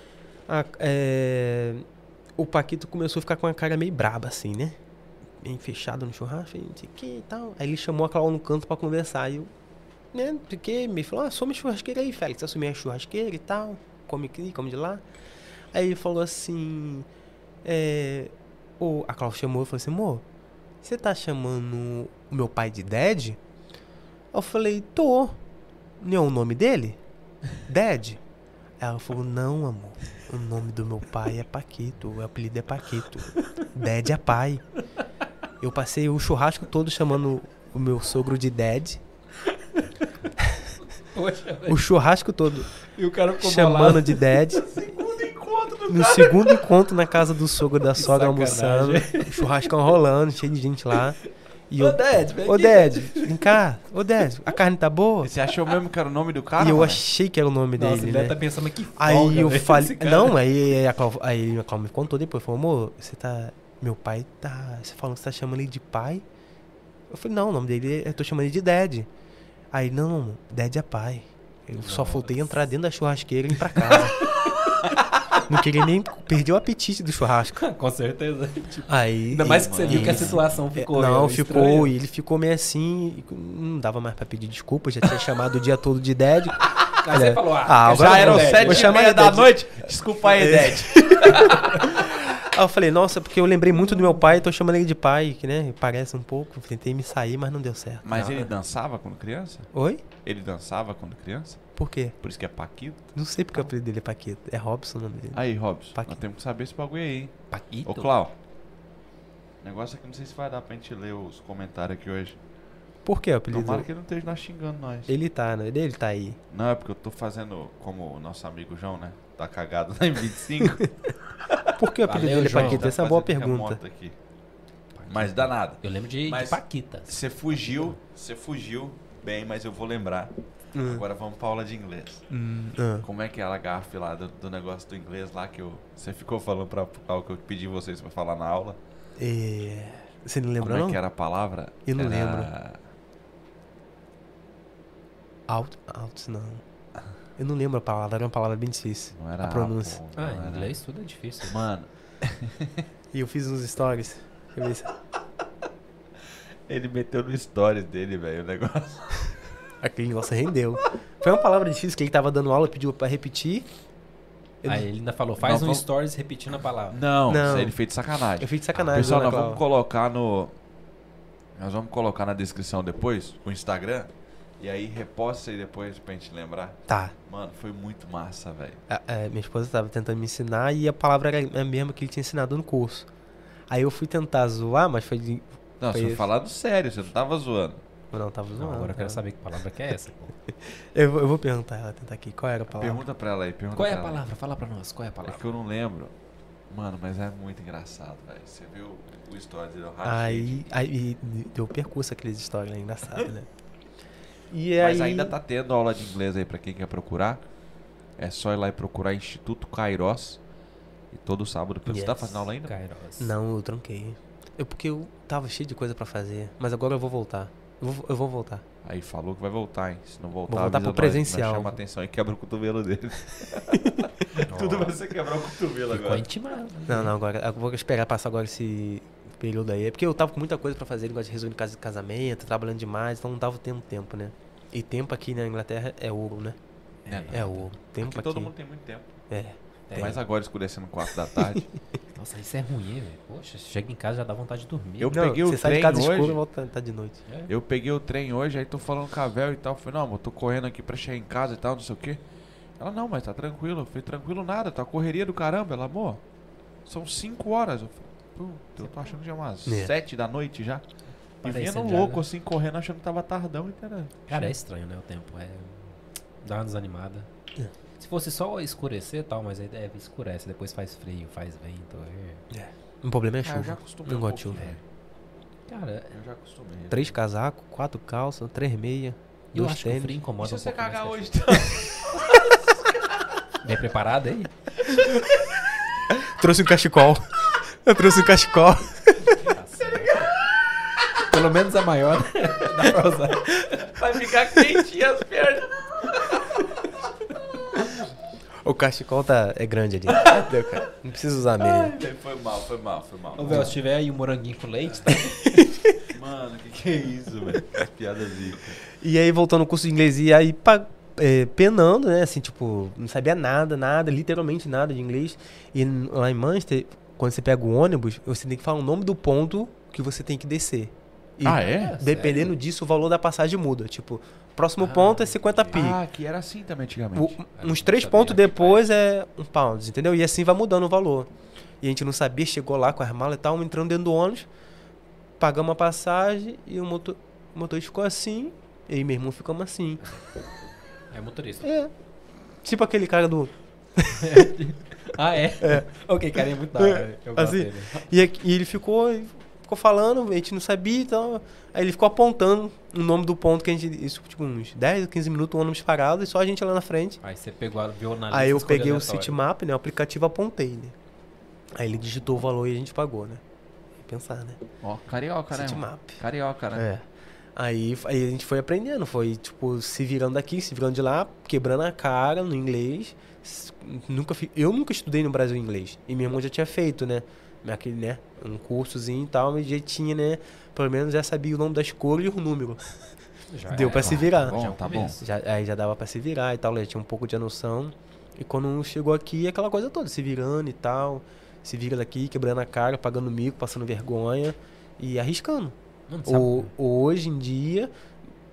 Speaker 3: a- é, o Paquito começou a ficar com a cara meio braba, assim, né? Bem fechado no churrasco, não sei o que e tal. Aí ele chamou a Cláudia no canto pra conversar. E eu, né, fiquei, me falou, ah, some churrasqueira aí, Félix. Assumi a churrasqueira e tal. Come aqui, come de lá. Aí ele falou assim, é, o, a Cláudia chamou e falou assim, amor, você tá chamando o meu pai de Dad? Eu falei, tô. Não é o nome dele? Dad? Ela falou, não, amor. O nome do meu pai é Paquito. O apelido é Paquito. Dad é pai. Eu passei o churrasco todo chamando o meu sogro de Dad.
Speaker 1: Poxa,
Speaker 3: O churrasco todo
Speaker 1: E o cara ficou
Speaker 3: chamando
Speaker 1: bolado.
Speaker 3: de Dad. No segundo encontro na casa do sogro e da sogra almoçando.
Speaker 1: sacanagem.
Speaker 3: O churrascão rolando, cheio de gente lá. E
Speaker 1: Ô,
Speaker 3: eu,
Speaker 1: Dad, vem
Speaker 3: Ô,
Speaker 1: aqui,
Speaker 3: Dad, vem cá. Ô, Dad, a carne tá boa?
Speaker 2: E Você achou mesmo que era o nome do cara?
Speaker 3: e eu
Speaker 2: mano?
Speaker 3: achei que era o nome
Speaker 1: Nossa,
Speaker 3: dele,
Speaker 1: ele
Speaker 3: né?
Speaker 1: tá pensando que folga,
Speaker 3: Aí eu falei. Não, aí a Cláudia, aí a Cláudia me contou depois. Falou, amor, você tá. Meu pai tá. Você falando que você tá chamando ele de pai? Eu falei, não, o nome dele. é- Eu tô chamando ele de Dad. Aí, não, Dad é pai. Eu só faltei entrar dentro da churrasqueira e ir pra casa. *laughs* não queria nem perder o apetite do churrasco. *laughs*
Speaker 1: Com certeza. Tipo, *laughs*
Speaker 3: Aí.
Speaker 1: Ainda mais que você viu que a situação
Speaker 3: É,
Speaker 1: ficou.
Speaker 3: não, ficou,
Speaker 1: estranha.
Speaker 3: e ele ficou meio assim, não dava mais pra pedir desculpa, já tinha chamado o dia todo de Dad.
Speaker 1: Aí você falou, ah,
Speaker 3: Ah,
Speaker 2: Já eram sete e meia da noite. Desculpa aí,
Speaker 3: É.
Speaker 2: Dad.
Speaker 3: Aí eu falei, nossa, porque eu lembrei muito do meu pai, tô chamando ele de pai, que né, parece um pouco. Tentei me sair, mas não deu certo.
Speaker 2: Mas
Speaker 1: Não,
Speaker 2: ele
Speaker 1: é.
Speaker 2: dançava quando criança?
Speaker 3: Oi?
Speaker 2: Ele dançava quando criança?
Speaker 3: Por quê?
Speaker 2: Por isso que é Paquito?
Speaker 3: Não sei porque o apelido dele é Paquito. É Robson o nome dele.
Speaker 2: Aí, Robson,
Speaker 3: Paquito.
Speaker 2: nós temos que saber esse bagulho aí, hein?
Speaker 1: Paquito.
Speaker 2: Ô, Clau. Negócio aqui, não sei se vai dar pra gente ler os comentários aqui hoje.
Speaker 3: Por que o apelido?
Speaker 2: Tomara que ele não esteja nós xingando nós.
Speaker 3: Ele tá, né? Ele tá aí.
Speaker 2: Não, é porque eu tô fazendo como o nosso amigo João, né? Tá cagado lá em 25. *laughs*
Speaker 3: Por que o apelido dele é?
Speaker 2: Tá
Speaker 3: Essa é uma boa pergunta.
Speaker 2: Mas danado.
Speaker 1: Eu lembro de, de
Speaker 2: Mas-
Speaker 1: Paquita.
Speaker 2: Você fugiu, você fugiu bem, mas eu vou lembrar.
Speaker 3: Hum,
Speaker 2: Agora vamos pra aula de inglês.
Speaker 3: hum, ah.
Speaker 2: Como é que é a gafe lá do, do negócio do inglês lá que eu, você ficou falando pra, pra que eu pedi vocês pra falar na aula?
Speaker 3: É, Você não lembra,
Speaker 2: Como é
Speaker 3: não?
Speaker 2: que era a palavra?
Speaker 3: Eu não
Speaker 2: Era-
Speaker 3: Out, out, não. Eu não lembro a palavra, era uma palavra bem difícil.
Speaker 2: Não era
Speaker 3: a pronúncia.
Speaker 2: Apple,
Speaker 1: Ah, em inglês tudo é difícil.
Speaker 2: Mano, *laughs*
Speaker 3: E eu fiz uns stories.
Speaker 2: Ele meteu no stories dele, velho, o negócio. *laughs*
Speaker 3: Aquele negócio rendeu. Foi uma palavra difícil que ele tava dando aula, pediu pra repetir. Eu-
Speaker 1: Aí ele ainda falou, faz
Speaker 2: Não,
Speaker 1: um
Speaker 2: vamos-
Speaker 1: stories repetindo a palavra.
Speaker 2: Não,
Speaker 3: Não.
Speaker 2: isso aí ele fez de sacanagem.
Speaker 3: Eu fiz de sacanagem.
Speaker 2: Pessoal,
Speaker 3: Ana
Speaker 2: nós vamos colocar no. Nós vamos colocar na descrição depois, o Instagram. E aí reposta aí depois pra gente lembrar.
Speaker 3: Tá.
Speaker 2: Mano, foi muito massa, velho.
Speaker 3: A- é, minha esposa estava tentando me ensinar e a palavra era a mesma que ele tinha ensinado no curso. Aí eu fui tentar zoar, mas foi de...
Speaker 2: Não,
Speaker 3: Foi
Speaker 2: você
Speaker 3: isso.
Speaker 2: falando sério, você não tava zoando.
Speaker 3: Não, tava zoando.
Speaker 1: Não, agora eu quero
Speaker 3: tava.
Speaker 1: saber que palavra que é essa, pô. *laughs*
Speaker 3: Eu, vou- eu vou perguntar ela, tentar aqui. Qual era a palavra?
Speaker 2: Pergunta pra ela aí, pergunta
Speaker 1: Qual é a
Speaker 2: pra ela.
Speaker 1: palavra? Fala pra nós, qual é a
Speaker 2: É
Speaker 1: palavra?
Speaker 2: que eu não lembro. Mano, mas é muito engraçado, velho. Você viu o story do Rashid?
Speaker 3: Aí, aí deu percurso aqueles histórias, né? Engraçado, né? *laughs* E
Speaker 2: Mas
Speaker 3: aí...
Speaker 2: ainda tá tendo aula de inglês aí pra quem quer procurar. É só ir lá e procurar Instituto Kairos. E todo sábado. Você tá
Speaker 3: Yes.
Speaker 2: fazendo aula ainda?
Speaker 1: Kairos.
Speaker 3: Não, eu tranquei. Eu, porque eu tava cheio de coisa pra fazer. Mas agora eu vou voltar. Eu vou, eu vou voltar.
Speaker 2: Aí falou que vai voltar, hein? Se não voltar,
Speaker 3: Vou voltar pro
Speaker 2: nós, nós
Speaker 3: presencial.
Speaker 2: Chama atenção e quebra o cotovelo dele. *laughs* Tudo vai ser quebrar o cotovelo
Speaker 1: Ficou
Speaker 2: agora.
Speaker 1: intimado.
Speaker 3: Não, não, agora eu vou esperar passar agora esse período aí. É porque eu tava com muita coisa pra fazer, negócio de resolver casa de casamento, trabalhando demais, então não tava tendo tempo, né? E tempo aqui na Inglaterra é ouro, né?
Speaker 2: É,
Speaker 3: É ouro. Tempo
Speaker 2: Aqui
Speaker 3: aqui.
Speaker 2: todo mundo tem muito tempo.
Speaker 3: É.
Speaker 1: É.
Speaker 2: Mas agora escurecendo 4 da tarde. *laughs*
Speaker 1: Nossa, isso é ruim, velho. Poxa, chega em casa já dá vontade de dormir.
Speaker 2: Eu
Speaker 3: Não,
Speaker 2: peguei o
Speaker 3: você sai de
Speaker 2: trem
Speaker 3: casa
Speaker 2: hoje.
Speaker 3: escura e volta tá de noite.
Speaker 1: É.
Speaker 2: Eu peguei o trem hoje, aí tô falando com a Vel e tal. Falei, não, eu tô correndo aqui pra chegar em casa e tal, não sei o quê. Ela, não, mas tá tranquilo. Eu falei, tranquilo nada, tá correria do caramba. Ela, amor, são 5 horas. Eu falei, puta, eu tô achando que já é umas
Speaker 3: É.
Speaker 2: 7 da noite já. E
Speaker 1: Parecendo
Speaker 2: vindo
Speaker 1: já,
Speaker 2: louco
Speaker 1: né?
Speaker 2: assim, correndo, achando que tava tardão, entendeu?
Speaker 1: Cara, é estranho, né? O tempo. É. Dá uma desanimada.
Speaker 3: É.
Speaker 1: Se fosse só escurecer e tal, mas aí é, escurece, depois faz frio, faz vento. é.
Speaker 3: O problema é a
Speaker 2: Ah, eu
Speaker 3: chuva.
Speaker 2: já acostumei
Speaker 3: Não
Speaker 2: um
Speaker 3: gosto de
Speaker 2: pouquinho,
Speaker 3: chuva.
Speaker 2: velho.
Speaker 1: Cara,
Speaker 2: Eu já acostumei.
Speaker 3: Três casacos, quatro calças, três meias,
Speaker 1: eu
Speaker 3: dois
Speaker 1: acho que o
Speaker 3: tênis.
Speaker 1: frio incomoda
Speaker 2: Se
Speaker 1: um
Speaker 2: você
Speaker 1: pouco mais
Speaker 2: cagar
Speaker 1: que a
Speaker 2: hoje,
Speaker 1: chuva. Bem preparado aí?
Speaker 3: Trouxe um cachecol. *laughs* Eu trouxe um cachecol.
Speaker 1: Pelo menos a maior dá pra usar.
Speaker 2: vai ficar quentinho as pernas.
Speaker 3: O cachecol tá, é grande ali. Entendeu, cara? Não precisa usar meia.
Speaker 2: Foi mal, foi mal, foi mal.
Speaker 1: Ô, Vel, se tiver aí um moranguinho com leite, tá? *laughs*
Speaker 2: Mano, que que é isso, velho? Que piada zica.
Speaker 3: E aí, voltando ao curso de inglês, e aí pa- é, penando, né? Assim, tipo, não sabia nada, nada, literalmente nada de inglês. E n- lá em Manchester, quando você pega o ônibus, você tem que falar o nome do ponto que você tem que descer. E
Speaker 2: Ah, é?
Speaker 3: Dependendo
Speaker 1: Sério?
Speaker 3: disso, o valor da passagem muda. Tipo, próximo ponto é 50 pi.
Speaker 2: Ah, que era assim também antigamente.
Speaker 3: O- uns três pontos
Speaker 1: que
Speaker 3: depois é um pound, entendeu? E assim vai mudando o valor. E a gente não sabia, chegou lá com as malas e tal, entrando dentro do ônibus, pagamos a passagem e o, motor, o motorista ficou assim, eu e meu irmão ficamos assim.
Speaker 1: É motorista.
Speaker 3: É. Tipo aquele cara do. *laughs* *laughs*
Speaker 1: Ah, é? *laughs* Ok, carinha muito da hora. Eu gosto
Speaker 3: Assim. E, aqui- e ele ficou, ficou falando, a gente não sabia e tal. Aí ele ficou apontando o nome do ponto que a gente. Isso, tipo, uns 10 ou 15 minutos, o ônibus parado e só a gente lá na frente.
Speaker 1: Aí você pegou, a- viu na lista.
Speaker 3: Aí eu peguei o. Citymap, né? O aplicativo apontei, né? Aí ele digitou o valor e a gente pagou, né? Pensar, né?
Speaker 2: Ó, carioca, né?
Speaker 3: Citymap.
Speaker 2: Carioca, né?
Speaker 3: É. Aí, aí a gente foi aprendendo, foi tipo se virando daqui, se virando de lá, quebrando a cara no inglês. Nunca eu nunca estudei no Brasil inglês. E meu irmão já tinha feito, né? Aquele, né? Um cursozinho e tal, mas já tinha, né? Pelo menos já sabia o nome das cores e o número. *laughs*
Speaker 1: Já
Speaker 3: Deu
Speaker 1: é,
Speaker 3: pra se
Speaker 1: ó,
Speaker 3: virar.
Speaker 1: é um
Speaker 2: Tá bom.
Speaker 3: Já, aí já dava pra se virar e tal, já tinha um pouco de noção. E quando chegou aqui, aquela coisa toda, se virando e tal. Se vira daqui, quebrando a cara, pagando mico, passando vergonha e arriscando.
Speaker 1: Mano,
Speaker 3: O, hoje em dia,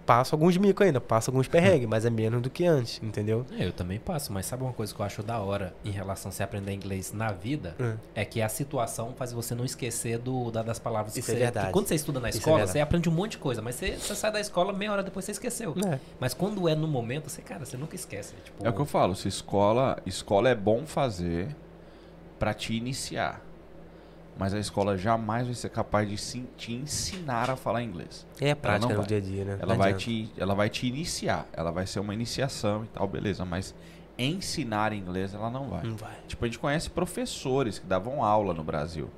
Speaker 3: passo alguns micos ainda, passo alguns perrengues, mas é menos do que antes, entendeu?
Speaker 1: É, eu também passo, mas sabe uma coisa que eu acho da hora em relação a você aprender inglês na vida? É que a situação faz você não esquecer do, da- das palavras
Speaker 3: Isso
Speaker 1: que
Speaker 3: é
Speaker 1: você.
Speaker 3: verdade.
Speaker 1: que quando você estuda na
Speaker 3: é
Speaker 1: escola,
Speaker 3: verdade.
Speaker 1: você aprende um monte de coisa, mas você, você sai da escola meia hora depois você esqueceu.
Speaker 3: É.
Speaker 1: Mas quando é no momento, você, cara, você nunca esquece. Tipo,
Speaker 2: É o que eu falo, se escola, escola é bom fazer pra te iniciar. Mas a escola jamais vai ser capaz de se- te ensinar a falar inglês.
Speaker 3: É a prática no dia a dia, né?
Speaker 2: Ela vai, te, ela vai te iniciar. Ela vai ser uma iniciação e tal, beleza. Mas ensinar inglês ela não vai.
Speaker 3: Não vai.
Speaker 2: Tipo, a gente conhece professores que davam aula no Brasil.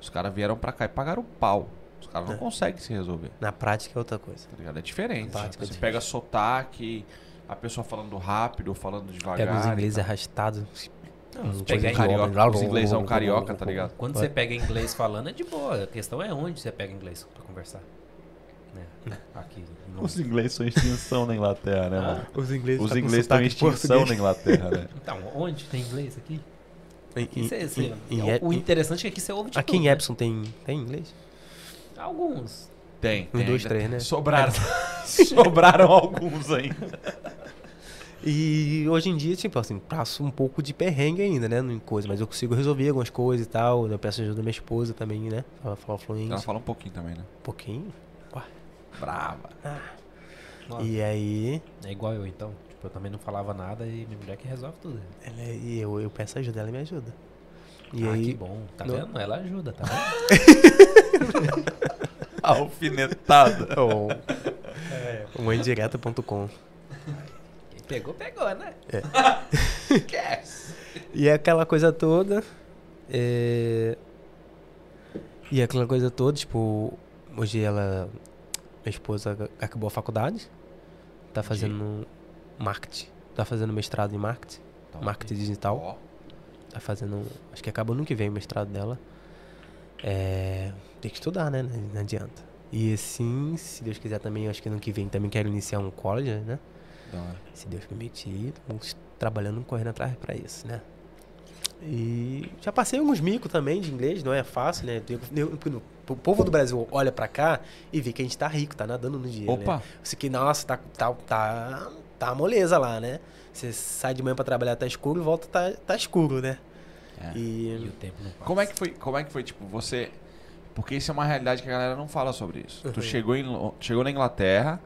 Speaker 2: Os caras vieram pra cá e pagaram pau. Os caras não
Speaker 3: É.
Speaker 2: conseguem se resolver.
Speaker 3: Na prática é outra coisa.
Speaker 2: Tá? É diferente.
Speaker 3: Na prática é
Speaker 2: Você
Speaker 3: diferente.
Speaker 2: pega sotaque, a pessoa falando rápido ou falando devagar.
Speaker 3: Pega os
Speaker 2: tal.
Speaker 3: arrastados.
Speaker 1: Não, se pegar inglês-
Speaker 2: carioca, os inglesão carioca, tá ligado?
Speaker 1: Quando você pega inglês falando, é de boa. A questão é onde você pega inglês pra conversar. né? *laughs* Aqui. no-
Speaker 2: Os ingleses são extinção na Inglaterra, né, mano?
Speaker 3: Os ingleses
Speaker 2: Os
Speaker 3: tá
Speaker 2: ingleses estão em extinção
Speaker 3: português.
Speaker 2: na Inglaterra, né? *laughs*
Speaker 1: Então, onde tem inglês aqui?
Speaker 3: Em-
Speaker 1: Aqui
Speaker 3: em-
Speaker 1: cê- cê-
Speaker 3: em-
Speaker 1: o-
Speaker 3: em-
Speaker 1: o interessante é que você ouve de
Speaker 3: Aqui
Speaker 1: tudo,
Speaker 3: em
Speaker 1: né?
Speaker 3: Epson tem, tem inglês?
Speaker 1: Alguns.
Speaker 2: Tem,
Speaker 3: Um,
Speaker 2: tem
Speaker 3: dois,
Speaker 2: ainda.
Speaker 3: três, né?
Speaker 2: Sobraram. *laughs* Sobraram alguns ainda.
Speaker 3: E hoje em dia, tipo assim, passo um pouco de perrengue ainda, né? Em coisa, mas eu consigo resolver algumas coisas e tal. Eu peço ajuda da minha esposa também, né? Ela fala fluente.
Speaker 2: Ela fala um pouquinho também, né?
Speaker 3: Um pouquinho.
Speaker 2: Brava.
Speaker 1: Nossa,
Speaker 3: E aí,
Speaker 1: É igual eu, então. Tipo, eu também não falava nada e minha mulher que resolve tudo.
Speaker 3: ela, e eu, eu peço ajuda, ela me ajuda. E
Speaker 1: ah,
Speaker 3: aí,
Speaker 1: que bom. Tá
Speaker 3: Não.
Speaker 1: vendo? Ela ajuda, tá vendo? *laughs*
Speaker 2: Alfinetada. *laughs*
Speaker 3: Oh. Mãedireta.com
Speaker 1: Quem pegou, pegou, né? *laughs*
Speaker 3: E é aquela coisa toda. É... E é aquela coisa toda, tipo, hoje ela. Minha esposa acabou a faculdade. Tá fazendo marketing. Tá fazendo mestrado em marketing. Marketing digital.
Speaker 2: Ó,
Speaker 3: Tá fazendo. Acho que acaba no que vem o mestrado dela. É. Tem que estudar, né? Não adianta. E assim, se Deus quiser também, acho que ano que vem também quero iniciar um college, né?
Speaker 2: Hora.
Speaker 3: Se Deus permitir, estamos trabalhando, correndo atrás pra isso, né? E já passei alguns micos também de inglês, não é fácil, né? Eu- eu- eu- O povo do Brasil olha pra cá e vê que a gente tá rico, tá nadando no dinheiro.
Speaker 2: Opa.
Speaker 3: Né? Você que, nossa, tá, tá, tá, tá moleza lá, né? Você sai de manhã pra trabalhar, tá escuro, volta, tá, tá escuro, né?
Speaker 2: É.
Speaker 1: E
Speaker 3: E
Speaker 1: o tempo não passa.
Speaker 2: Como é que foi, como é que foi, tipo, você... Porque isso é uma realidade que a galera não fala sobre isso. Tu
Speaker 3: Uhum.
Speaker 2: chegou, em, chegou na Inglaterra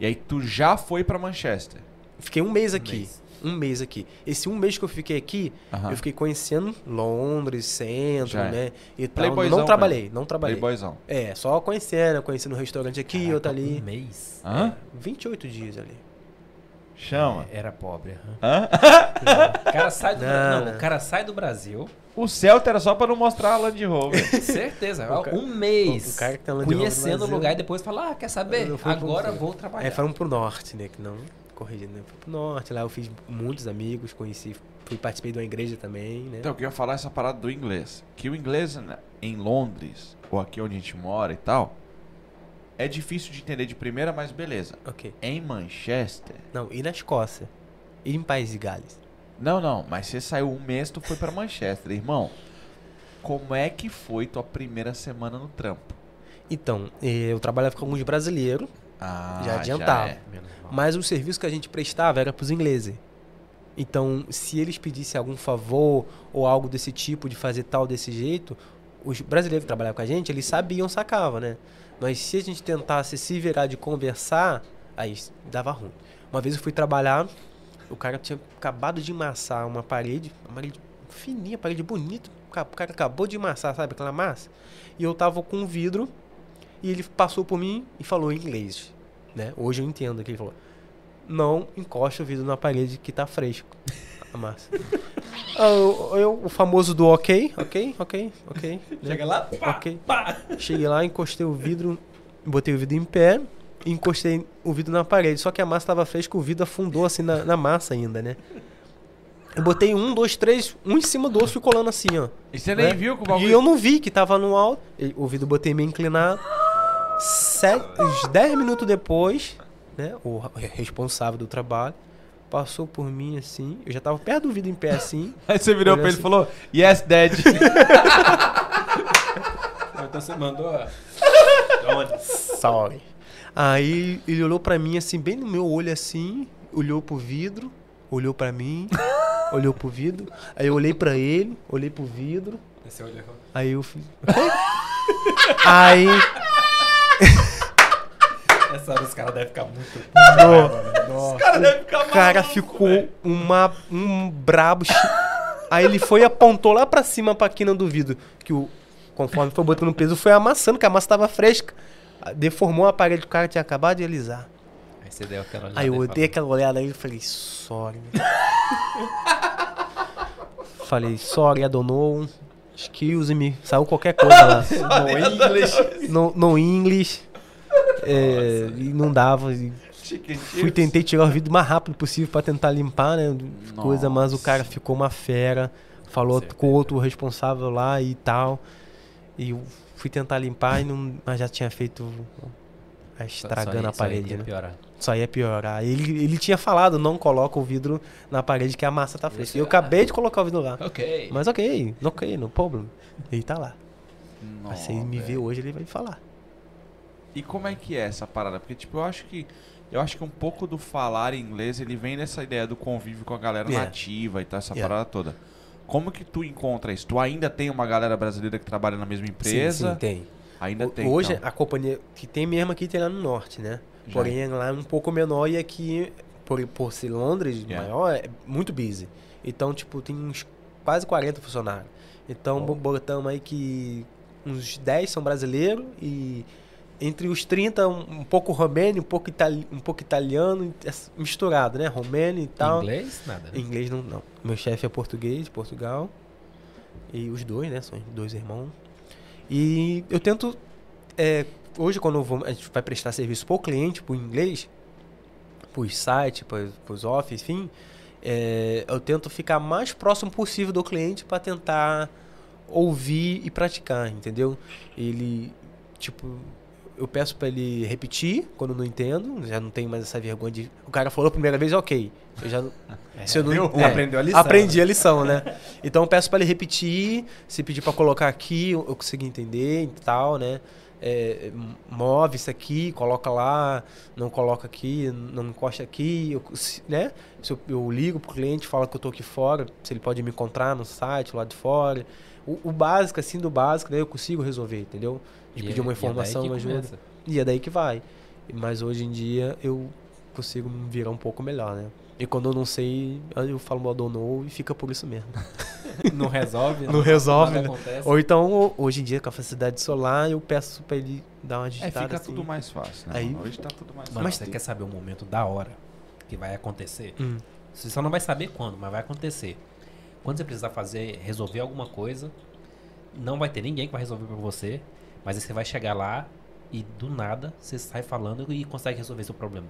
Speaker 2: e aí tu já foi pra Manchester.
Speaker 3: fiquei um mês
Speaker 1: Um
Speaker 3: aqui.
Speaker 1: mês.
Speaker 3: Um mês aqui. Esse um mês que eu fiquei aqui, eu fiquei conhecendo Londres, centro,
Speaker 2: é.
Speaker 3: né? E tal.
Speaker 2: Playboyzão
Speaker 3: Não trabalhei, não trabalhei.
Speaker 2: Playboyzão.
Speaker 3: É, só conhecendo, conhecendo um restaurante aqui,
Speaker 1: Caraca,
Speaker 3: outro ali.
Speaker 1: Um mês.
Speaker 2: Hã?
Speaker 3: 28 dias ali.
Speaker 2: Chama.
Speaker 1: É, Era pobre.
Speaker 2: Hã?
Speaker 1: O cara sai do,
Speaker 3: Não,
Speaker 1: não,
Speaker 3: não.
Speaker 1: o cara sai do Brasil.
Speaker 2: O Celta era só pra não mostrar a Land Rover. *laughs*
Speaker 1: Certeza.
Speaker 3: O
Speaker 1: um mês.
Speaker 3: o cara Land Rover no
Speaker 1: conhecendo o lugar e depois fala, ah, quer saber? Agora vou trabalhar.
Speaker 3: Aí foram pro norte, né? Que não, corrigindo, né? Fui pro norte, lá eu fiz muitos amigos, conheci, fui participei de uma igreja também, né?
Speaker 2: Então, eu queria falar essa parada do inglês. Que o inglês né, em Londres, ou aqui onde a gente mora e tal, é difícil de entender de primeira, mas beleza.
Speaker 3: Ok.
Speaker 2: Em Manchester.
Speaker 3: Não, e na Escócia? E em País de Gales?
Speaker 2: Não, não, mas você saiu um mês, tu foi pra Manchester, irmão. Como é que foi tua primeira semana no trampo?
Speaker 3: Então, eh, eu trabalhava com alguns brasileiros,
Speaker 2: Ah,
Speaker 3: Já adiantava.
Speaker 2: é.
Speaker 1: Menos mal.
Speaker 3: mas o serviço que a gente prestava era pros ingleses. Então, se eles pedissem algum favor ou algo desse tipo, de fazer tal desse jeito, os brasileiros que trabalhavam com a gente, eles sabiam, sacava, né? Mas se a gente tentasse se virar de conversar, aí dava ruim. Uma vez eu fui trabalhar, o cara tinha acabado de amassar uma parede, uma parede fininha, parede bonita. O ca- o cara acabou de amassar, sabe aquela massa? E eu tava com um vidro e ele passou por mim e falou em inglês, né? Hoje eu entendo que ele falou: "Não encosta o vidro na parede que tá fresco". A massa. *laughs* Ah, eu, eu- o famoso do OK, OK, OK, OK.
Speaker 1: Chega lá, pá,
Speaker 3: Ok.
Speaker 1: pá.
Speaker 3: Cheguei lá, encostei o vidro, botei o vidro em pé e encostei o vidro na parede. Só que a massa estava fresca, o vidro afundou assim na, na massa ainda, né? Eu botei um, dois, três, um em cima do outro, fui colando assim, ó.
Speaker 2: E você nem
Speaker 3: né?
Speaker 2: viu que o
Speaker 3: E
Speaker 2: bagulho...
Speaker 3: eu não vi que tava no alto. E O vidro botei meio inclinado. Sete, uns 10 minutos depois, né? O re- responsável do trabalho passou por mim assim. Eu já tava perto do vidro em pé assim. *laughs*
Speaker 2: Aí você virou pra ele e
Speaker 3: assim.
Speaker 2: falou, yes, dad. *laughs*
Speaker 1: Então você mandou.
Speaker 3: Sorry. Aí ele olhou pra mim assim, bem no meu olho assim, olhou pro vidro, olhou pra mim, *laughs* olhou pro vidro. Aí eu olhei pra ele, olhei pro vidro.
Speaker 1: Esse olho errou.
Speaker 3: Aí eu fiz. aí.
Speaker 1: Hora os caras devem ficar muito.
Speaker 3: Nossa.
Speaker 2: cara deve ficar
Speaker 3: O cara ficou uma, um brabo. Aí ele foi e apontou lá pra cima pra quina do vidro. Que o, conforme foi botando peso, foi amassando, que a massa tava fresca. Deformou a parede que o cara tinha acabado de alisar.
Speaker 1: Aí você deu aquela olhada
Speaker 3: Aí eu dei aquela olhada aí e falei, sorry. falei, sorry, I don't know. Excuse me. Saiu qualquer coisa lá. *laughs*
Speaker 1: No English.
Speaker 3: no, no English. É, e não dava. e Fui tentei tirar o vidro o mais rápido possível pra tentar limpar, né? Coisa, mas o cara ficou uma fera. Falou com outro responsável lá e tal. E eu fui tentar limpar e não, mas já tinha feito. estragando
Speaker 1: Só-
Speaker 3: a
Speaker 1: só ia
Speaker 3: parede, né?
Speaker 1: piorar.
Speaker 3: Só ia piorar. Ele, ele tinha falado, não coloca o vidro na parede que a massa tá fresca. E eu acabei de colocar o vidro lá.
Speaker 1: Ok.
Speaker 3: Mas ok, ok, no problem. Ele tá lá.
Speaker 2: Nossa,
Speaker 3: Mas se ele me ver hoje, ele vai falar.
Speaker 2: E como é que é essa parada? Porque, tipo, eu acho que. Eu acho que um pouco do falar inglês, ele vem dessa ideia do convívio com a galera
Speaker 3: Yeah.
Speaker 2: nativa e tal, essa
Speaker 3: Yeah.
Speaker 2: parada toda. Como que tu encontra isso? Tu ainda tem uma galera brasileira que trabalha na mesma empresa?
Speaker 3: Sim, sim, tem.
Speaker 2: Ainda
Speaker 3: O-
Speaker 2: tem.
Speaker 3: Hoje,
Speaker 2: então.
Speaker 3: a companhia que tem mesmo aqui tem lá no norte, né?
Speaker 2: Já.
Speaker 3: Porém, lá é um pouco menor e aqui, por, por ser Londres
Speaker 2: Yeah.
Speaker 3: maior, é muito busy. Então, tipo, tem uns quase 40 funcionários. Então,
Speaker 2: Oh.
Speaker 3: botamos aí que uns 10 são brasileiros e entre os 30, um, um pouco romeno, um pouco, itali um pouco italiano, é misturado, né? Romeno e tal.
Speaker 1: Inglês? Nada. né?
Speaker 3: Inglês não, não. Meu chefe é português, de Portugal. E os dois, né? São dois irmãos. E eu tento. é, hoje, quando vou, a gente vai prestar serviço pro cliente, pro inglês, pros sites, pros, pros office, enfim, é, eu tento ficar mais próximo possível do cliente para tentar ouvir e praticar, entendeu? Ele, tipo, eu peço para ele repetir quando não entendo, já não tenho mais essa vergonha de. O cara falou a primeira vez, ok. Eu já não- *laughs* se eu não, é,
Speaker 1: Aprendeu a lição.
Speaker 3: Aprendi a lição, né? Então eu peço para ele repetir, se pedir para colocar aqui, eu consigo entender e tal, né? É, move isso aqui, coloca lá, não coloca aqui, não encosta aqui, eu, se- né? Se eu, eu ligo pro cliente, falo que eu tô aqui fora, se ele pode me encontrar no site lá de fora. O, o básico, assim, do básico, daí eu consigo resolver, entendeu? De
Speaker 1: E
Speaker 3: pedir
Speaker 1: é-
Speaker 3: uma
Speaker 1: e é daí
Speaker 3: informação,
Speaker 1: que
Speaker 3: uma ajuda.
Speaker 1: começa.
Speaker 3: E é daí que vai. Mas hoje em dia eu consigo me virar um pouco melhor, né? E quando eu não sei, aí eu falo modo no e fica por isso mesmo. *laughs*
Speaker 1: Não resolve.
Speaker 3: Não resolve,
Speaker 1: nada
Speaker 3: né?
Speaker 1: acontece.
Speaker 3: Ou então, ho- hoje em dia, com a facilidade solar, eu peço pra ele dar uma
Speaker 2: É,
Speaker 3: digitada
Speaker 2: fica
Speaker 3: assim.
Speaker 2: tudo mais fácil, né?
Speaker 3: Aí-
Speaker 2: mano? Hoje tá tudo mais fácil.
Speaker 1: você quer saber o momento da hora que vai acontecer?
Speaker 3: Hum.
Speaker 1: Você só não vai saber quando, mas vai acontecer. Quando você precisar fazer, resolver alguma coisa, não vai ter ninguém que vai resolver pra você, mas aí você vai chegar lá e do nada você sai falando e consegue resolver seu problema.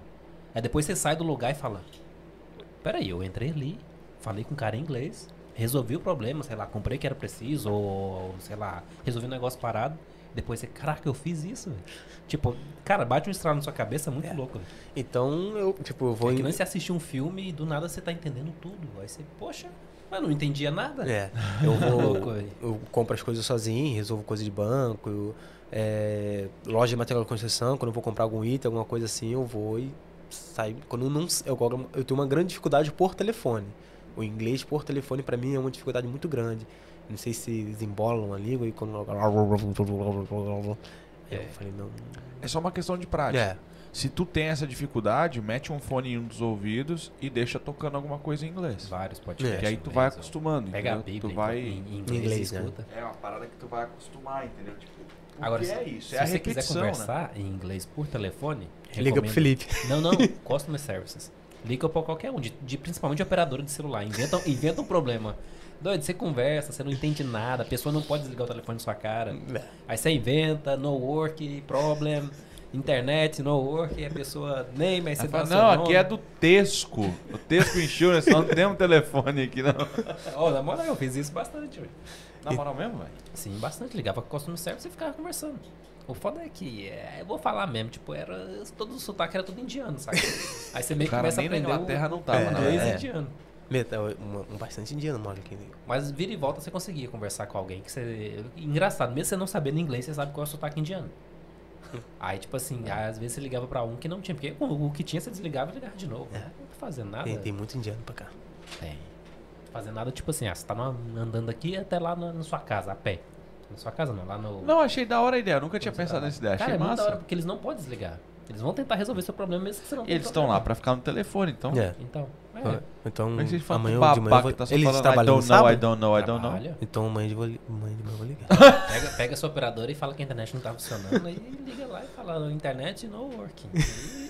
Speaker 1: Aí depois você sai do lugar e fala: Peraí, eu entrei ali, falei com um cara em inglês, resolvi o problema, sei lá, comprei que era preciso, ou sei lá, resolvi um negócio parado. Depois você, caraca, eu fiz isso. velho." Tipo, cara, bate um estralo na sua cabeça muito louco. velho.
Speaker 3: Então, eu, tipo, eu vou...
Speaker 1: É que
Speaker 3: em-
Speaker 1: nem você assistir um filme e do nada você tá entendendo tudo. Aí você, poxa, mas não entendia nada.
Speaker 3: É, eu *laughs* vou... Eu compro as coisas sozinho, resolvo coisa de banco, eu, é, loja de material de construção, quando eu vou comprar algum item, alguma coisa assim, eu vou e saio. Quando eu não, eu, eu tenho uma grande dificuldade por telefone. O inglês por telefone pra mim é uma dificuldade muito grande. Não sei se eles embolam a língua e quando Aí eu falei, não.
Speaker 2: É só uma questão de prática.
Speaker 3: É,
Speaker 2: Se tu tem essa dificuldade, mete um fone em um dos ouvidos e deixa tocando alguma coisa em inglês.
Speaker 1: Vários podcasts.
Speaker 2: Que aí tu vai acostumando.
Speaker 1: Pega a
Speaker 2: entendeu?
Speaker 1: Bíblia
Speaker 2: tu vai...
Speaker 1: em, inglês,
Speaker 3: inglês, né?
Speaker 1: escuta.
Speaker 2: É uma parada que tu vai acostumar, entendeu? Tipo, o
Speaker 1: Agora,
Speaker 2: que
Speaker 1: se,
Speaker 2: é isso?
Speaker 1: se
Speaker 2: é a
Speaker 1: você quiser
Speaker 2: né?
Speaker 1: conversar em inglês por telefone,
Speaker 3: liga pro Felipe.
Speaker 1: Não, não, *laughs* Customer Services. Liga pra qualquer um, de, de- principalmente de operadora de celular. Inventa, inventa um problema. Doido, você conversa, você não entende nada, a pessoa não pode desligar o telefone na sua cara. Aí você inventa, no work, problem, internet, no work, e a pessoa nem, mas você
Speaker 2: fala, não, aqui é do Tesco. O Tesco Insurance, nós não temos telefone aqui, não. *laughs*
Speaker 1: Ó, na moral, eu fiz isso bastante, velho.
Speaker 2: Na moral mesmo, velho?
Speaker 1: Sim, bastante. Ligava com o customer service e ficava conversando. O foda é que, é, eu vou falar mesmo, tipo, era, todo o sotaque era tudo indiano, sabe? Aí você meio que começa a
Speaker 2: nem na
Speaker 1: aprender
Speaker 2: Inglaterra
Speaker 1: o
Speaker 2: não tava, né?
Speaker 1: inglês
Speaker 3: É.
Speaker 1: indiano.
Speaker 3: Meta, um, um bastante indiano mora aqui.
Speaker 1: Mas vira e volta você conseguia conversar com alguém que você. Engraçado, mesmo você não sabendo inglês, você sabe qual é o sotaque indiano. Aí, tipo assim, às vezes você ligava pra um que não tinha, porque o, o que tinha você desligava e ligava de novo.
Speaker 3: É.
Speaker 1: Não tá fazendo nada.
Speaker 3: Tem, tem muito indiano pra cá.
Speaker 1: Tem. Fazendo nada, tipo assim, ah, você tá andando aqui até lá na, na sua casa, a pé. Na sua casa não, lá no.
Speaker 2: Não, achei da hora a ideia. Nunca tinha pensado
Speaker 1: tá
Speaker 2: nessa ideia.
Speaker 1: Cara,
Speaker 2: Achei
Speaker 1: é muito da hora,
Speaker 2: massa.
Speaker 1: porque eles não podem desligar. Eles vão tentar resolver seu problema mesmo que você não
Speaker 2: E
Speaker 1: tem
Speaker 2: eles estão lá pra ficar no telefone, então.
Speaker 3: É.
Speaker 1: Então, é.
Speaker 3: Então,
Speaker 2: é vocês falam
Speaker 3: amanhã ou de manhã eu
Speaker 2: babaca
Speaker 3: vou...
Speaker 2: que tá só
Speaker 3: Eles
Speaker 2: falando,
Speaker 3: trabalham no
Speaker 2: don't know, I don't know, I don't know.
Speaker 1: Trabalha.
Speaker 3: Então amanhã de, manhã eu vou ligar. *laughs*
Speaker 1: Pega, pega a sua operadora e fala que a internet não tá funcionando. e liga lá e fala internet no working.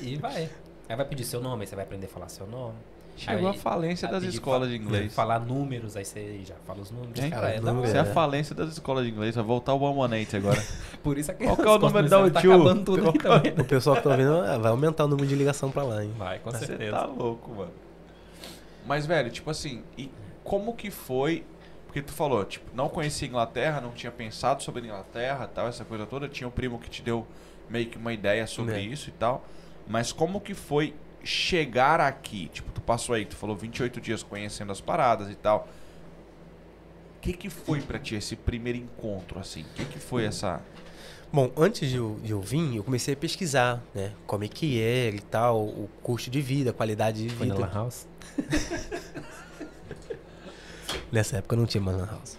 Speaker 1: E, e vai. Aí vai pedir seu nome, aí você vai aprender a falar seu nome.
Speaker 2: Chegou
Speaker 1: Aí-
Speaker 2: a falência
Speaker 1: aí
Speaker 2: das escolas de inglês.
Speaker 1: Falar números, aí você já fala os números.
Speaker 2: Hein?
Speaker 1: Cara, é
Speaker 3: Número,
Speaker 2: é a.
Speaker 3: É.
Speaker 2: falência das escolas de inglês. Vai voltar o 118 agora. *laughs*
Speaker 1: Por isso é que
Speaker 2: Qual *laughs* que é o número da
Speaker 1: tá
Speaker 2: U2?
Speaker 1: acabando tudo aqui também.
Speaker 3: O pessoal que tá ouvindo ah, vai aumentar o número de ligação pra lá, hein?
Speaker 1: Vai, com
Speaker 2: Você
Speaker 1: certeza.
Speaker 2: tá louco, mano. Mas, velho, tipo assim, e como que foi... Porque tu falou, tipo, não conhecia Inglaterra, não tinha pensado sobre Inglaterra tal, essa coisa toda. Tinha um primo que te deu meio que uma ideia sobre
Speaker 3: É.
Speaker 2: isso e tal. Mas como que foi chegar aqui? Tipo, tu passou aí, tu falou 28 dias conhecendo as paradas e tal. O que que foi pra ti esse primeiro encontro, assim? O que que foi essa...
Speaker 3: Bom, antes de eu, de eu vir, eu comecei a pesquisar, né? Como é que era e tal, o custo de vida, a qualidade de
Speaker 1: Foi na
Speaker 3: vida.
Speaker 1: Lan House? *laughs*
Speaker 3: Nessa época não tinha mais Lan House.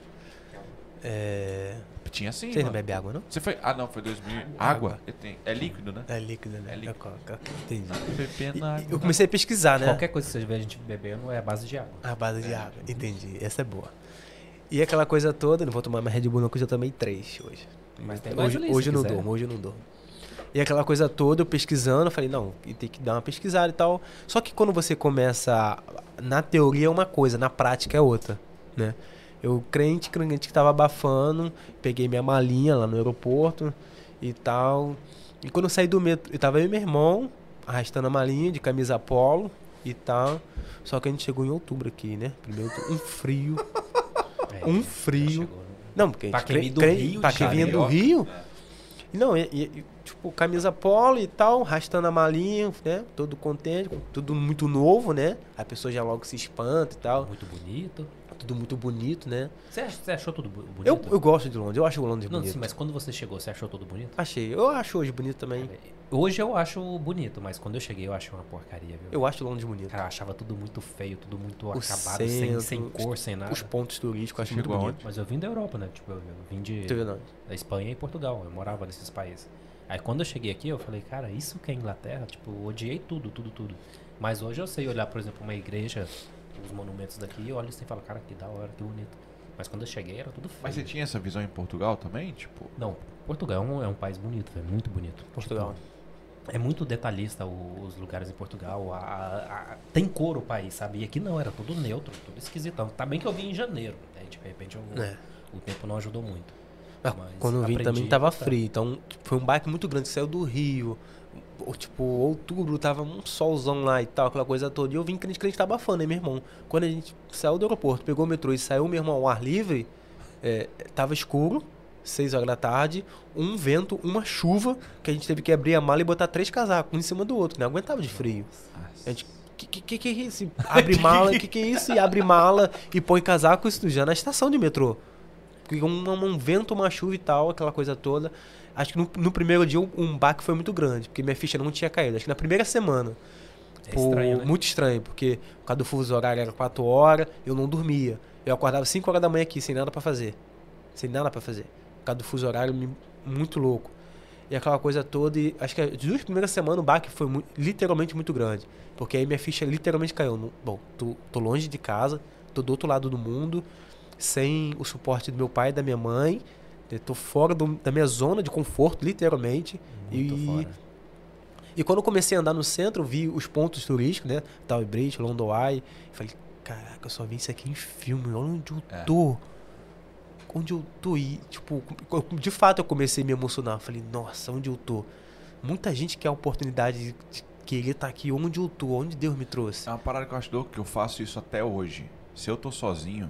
Speaker 3: É...
Speaker 2: Tinha sim,
Speaker 3: Vocês não bebem água, não?
Speaker 2: Você foi... Ah, não, foi 2000...
Speaker 3: Água.
Speaker 2: Água? É, tem- É líquido, né?
Speaker 3: É líquido, né?
Speaker 2: É líquido.
Speaker 3: coca. Entendi.
Speaker 2: Bebendo água.
Speaker 3: eu comecei a pesquisar, né?
Speaker 1: Qualquer coisa que você vê a gente bebendo é a base de água.
Speaker 3: A base de água. Entendi. Essa é boa. E aquela coisa toda, não vou tomar mais Red Bull não, que eu já tomei três hoje.
Speaker 1: Mas tem mais
Speaker 3: hoje, hoje eu não
Speaker 1: quiser.
Speaker 3: durmo, hoje eu não durmo. E aquela coisa toda, eu pesquisando, eu falei, não, e tem que dar uma pesquisada e tal. Só que quando você começa, na teoria é uma coisa, na prática é outra, né? Eu crente, crente que tava abafando, peguei minha malinha lá no aeroporto e tal. E quando eu saí do metrô, eu tava eu e meu irmão, arrastando a malinha de camisa polo e tal. Só que a gente chegou em outubro aqui, né? Primeiro, um frio.
Speaker 1: É,
Speaker 3: Um frio.
Speaker 1: chegou, né?
Speaker 3: Não, porque a
Speaker 1: Pra
Speaker 3: gente
Speaker 1: quem
Speaker 3: cre-
Speaker 1: vem do Rio
Speaker 3: pra quem vinha do Rio. E Não, e- e, tipo, camisa polo e tal, arrastando a malinha, né? Todo contente, tudo muito novo, né? A pessoa já logo se espanta e tal.
Speaker 1: Muito bonito.
Speaker 3: Tudo muito bonito, né?
Speaker 1: Você, ach- você achou tudo bonito?
Speaker 3: Eu, eu gosto de Londres, eu acho o Londres
Speaker 1: Não,
Speaker 3: bonito.
Speaker 1: sim, mas quando você chegou, você achou tudo bonito?
Speaker 3: Achei, eu acho hoje bonito também.
Speaker 1: Hoje eu acho bonito, mas quando eu cheguei eu achei uma porcaria, viu?
Speaker 3: Eu acho Londres bonito.
Speaker 1: Cara, eu achava tudo muito feio, tudo muito
Speaker 3: O
Speaker 1: acabado, sem,
Speaker 3: centro,
Speaker 1: sem cor, sem nada.
Speaker 3: Os pontos turísticos eu acho muito bonito.
Speaker 1: Mas eu vim da Europa, né? Tipo, eu vim de da Espanha e Portugal. Eu morava nesses países. Aí quando eu cheguei aqui, eu falei, cara, isso que é Inglaterra? Tipo, eu odiei tudo, tudo, tudo. Mas hoje eu sei olhar, por exemplo, uma igreja, os monumentos daqui, e olho assim e falo, cara, que da hora, que bonito. Mas quando eu cheguei era tudo feio.
Speaker 2: Mas você tinha essa visão em Portugal também? Tipo,
Speaker 1: Não, Portugal é um, é um país bonito, é muito bonito.
Speaker 3: Portugal.
Speaker 1: Tipo, é muito detalhista o- os lugares em Portugal. a- a- a- tem cor o país, sabe? E aqui não, era tudo neutro, tudo esquisitão. Tá bem que eu vim em janeiro, né? De repente eu-
Speaker 3: É.
Speaker 1: o tempo não ajudou muito.
Speaker 3: Mas
Speaker 1: Mas
Speaker 3: quando eu vim também
Speaker 1: a
Speaker 3: tava
Speaker 1: gostar.
Speaker 3: frio, então tipo, foi um baque muito grande. Saiu do Rio, tipo, outubro tava um solzão lá e tal, aquela coisa toda. E eu vim crente, crente tá abafando, hein, meu irmão? Quando a gente saiu do aeroporto, pegou o metrô e saiu, meu irmão, ao ar livre, é, tava escuro, 6 horas da tarde, um vento, uma chuva, que a gente teve que abrir a mala e botar três casacos, um em cima do outro, não aguentava de frio. A gente, que, que, que, é isso? Abre mala, que que é isso? E abre mala e põe casaco isso já na estação de metrô. Um, um vento, uma chuva e tal, aquela coisa toda. Acho que no, no primeiro dia um, baque foi muito grande, porque minha ficha não tinha caído. Acho que na primeira semana.
Speaker 1: É estranho, né?
Speaker 3: Muito estranho, porque por causa do fuso horário era 4 horas, eu não dormia. Eu acordava 5 horas da manhã aqui, sem nada pra fazer. Sem nada pra fazer. Por causa do fuso horário, muito louco. E aquela coisa toda, e acho que as duas primeiras semanas o baque foi literalmente muito grande. Porque aí minha ficha literalmente caiu. No- Bom, tô, tô longe de casa, tô do outro lado do mundo, sem o suporte do meu pai e da minha mãe. Eu tô fora do- da minha zona de conforto, literalmente.
Speaker 1: Muito
Speaker 3: e,
Speaker 1: fora.
Speaker 3: e quando eu comecei a andar no centro, vi os pontos turísticos, né? Tower Bridge, London Eye. Falei, caraca, eu só vi isso aqui em filme. Olha onde eu
Speaker 2: É.
Speaker 3: tô. Onde eu tô? E, tipo, de fato eu comecei a me emocionar. Falei, nossa, onde eu tô? Muita gente quer a oportunidade de querer estar aqui. Onde eu tô? Onde Deus me trouxe?
Speaker 2: É uma parada que eu acho louco, que eu faço isso até hoje. Se eu tô sozinho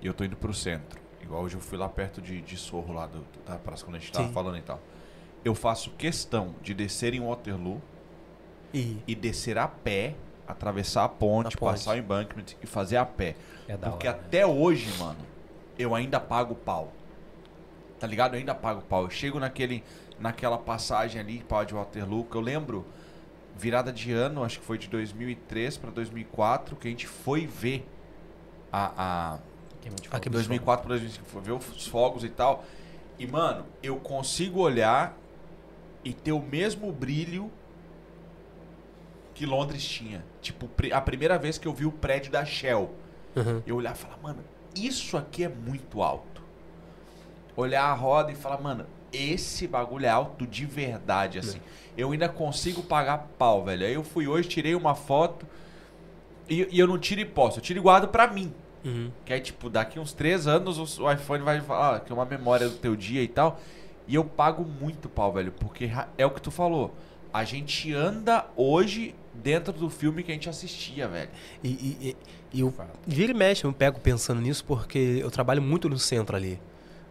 Speaker 2: e eu tô indo pro centro, igual hoje eu fui lá perto de, de Sorro, lá do, da praça quando a gente tava
Speaker 3: Sim.
Speaker 2: falando e tal. Eu faço questão de descer em Waterloo
Speaker 3: E
Speaker 2: e descer a pé, atravessar a ponte,
Speaker 3: ponte.
Speaker 2: passar o embankment e fazer a pé.
Speaker 1: É
Speaker 2: Porque
Speaker 1: hora, né?
Speaker 2: até hoje, mano, eu ainda pago pau. Tá ligado? Eu ainda pago pau. Eu chego naquele, naquela passagem ali, pau de Waterloo, que eu lembro, virada de ano, acho que foi de 2003 pra 2004, que a gente foi ver a, a
Speaker 1: Queima de
Speaker 3: Ah,
Speaker 1: fogo.
Speaker 3: que
Speaker 2: 2004 pra 2005, foi ver os fogos e tal. E, mano, eu consigo olhar e ter o mesmo brilho que Londres tinha. Tipo, a primeira vez que eu vi o prédio da Shell.
Speaker 3: Uhum.
Speaker 2: Eu olhar e falar, mano, isso aqui é muito alto. Olhar a roda e falar, mano, esse bagulho é alto de verdade, assim. Eu ainda consigo pagar pau, velho. Aí eu fui hoje, tirei uma foto e, e eu não tiro e posto, eu tiro e guardo pra mim.
Speaker 3: Uhum.
Speaker 2: Que aí, tipo, daqui uns três anos o, iPhone vai falar ah, que é uma memória do teu dia e tal. E eu pago muito pau, velho, porque é o que tu falou. a gente anda hoje dentro do filme que a gente assistia, velho.
Speaker 3: E, e, e, eu vira e mexe, eu me pego pensando nisso porque eu trabalho muito no centro ali.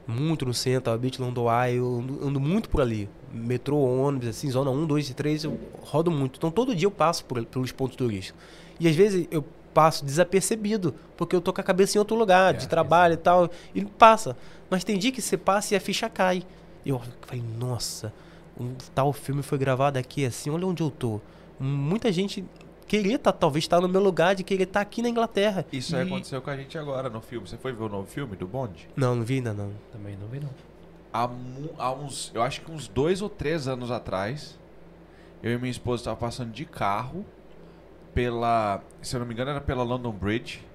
Speaker 3: Muito no centro, Beach Londoai, eu ando, ando muito por ali. Metrô, ônibus, assim, zona 1, 2 e 3, eu rodo muito. Então todo dia eu passo por, pelos pontos turísticos. E às vezes eu passo desapercebido, porque eu tô com a cabeça em outro lugar,
Speaker 1: É,
Speaker 3: de trabalho e tal, e passa. Mas tem dia que você passa e a ficha cai. E eu falei, nossa, um tal filme foi gravado aqui assim, olha onde eu tô. Muita gente queria tá, talvez estar no meu lugar de querer estar aqui na Inglaterra.
Speaker 2: Isso aí
Speaker 3: E-
Speaker 2: aconteceu com a gente agora no filme. Você foi ver o novo filme do Bond?
Speaker 3: Não, não vi ainda não.
Speaker 1: Também não vi, não.
Speaker 2: Há, há uns, eu acho que uns dois ou três anos atrás, eu e minha esposa estavam passando de carro pela, se eu não me engano, era pela London Bridge.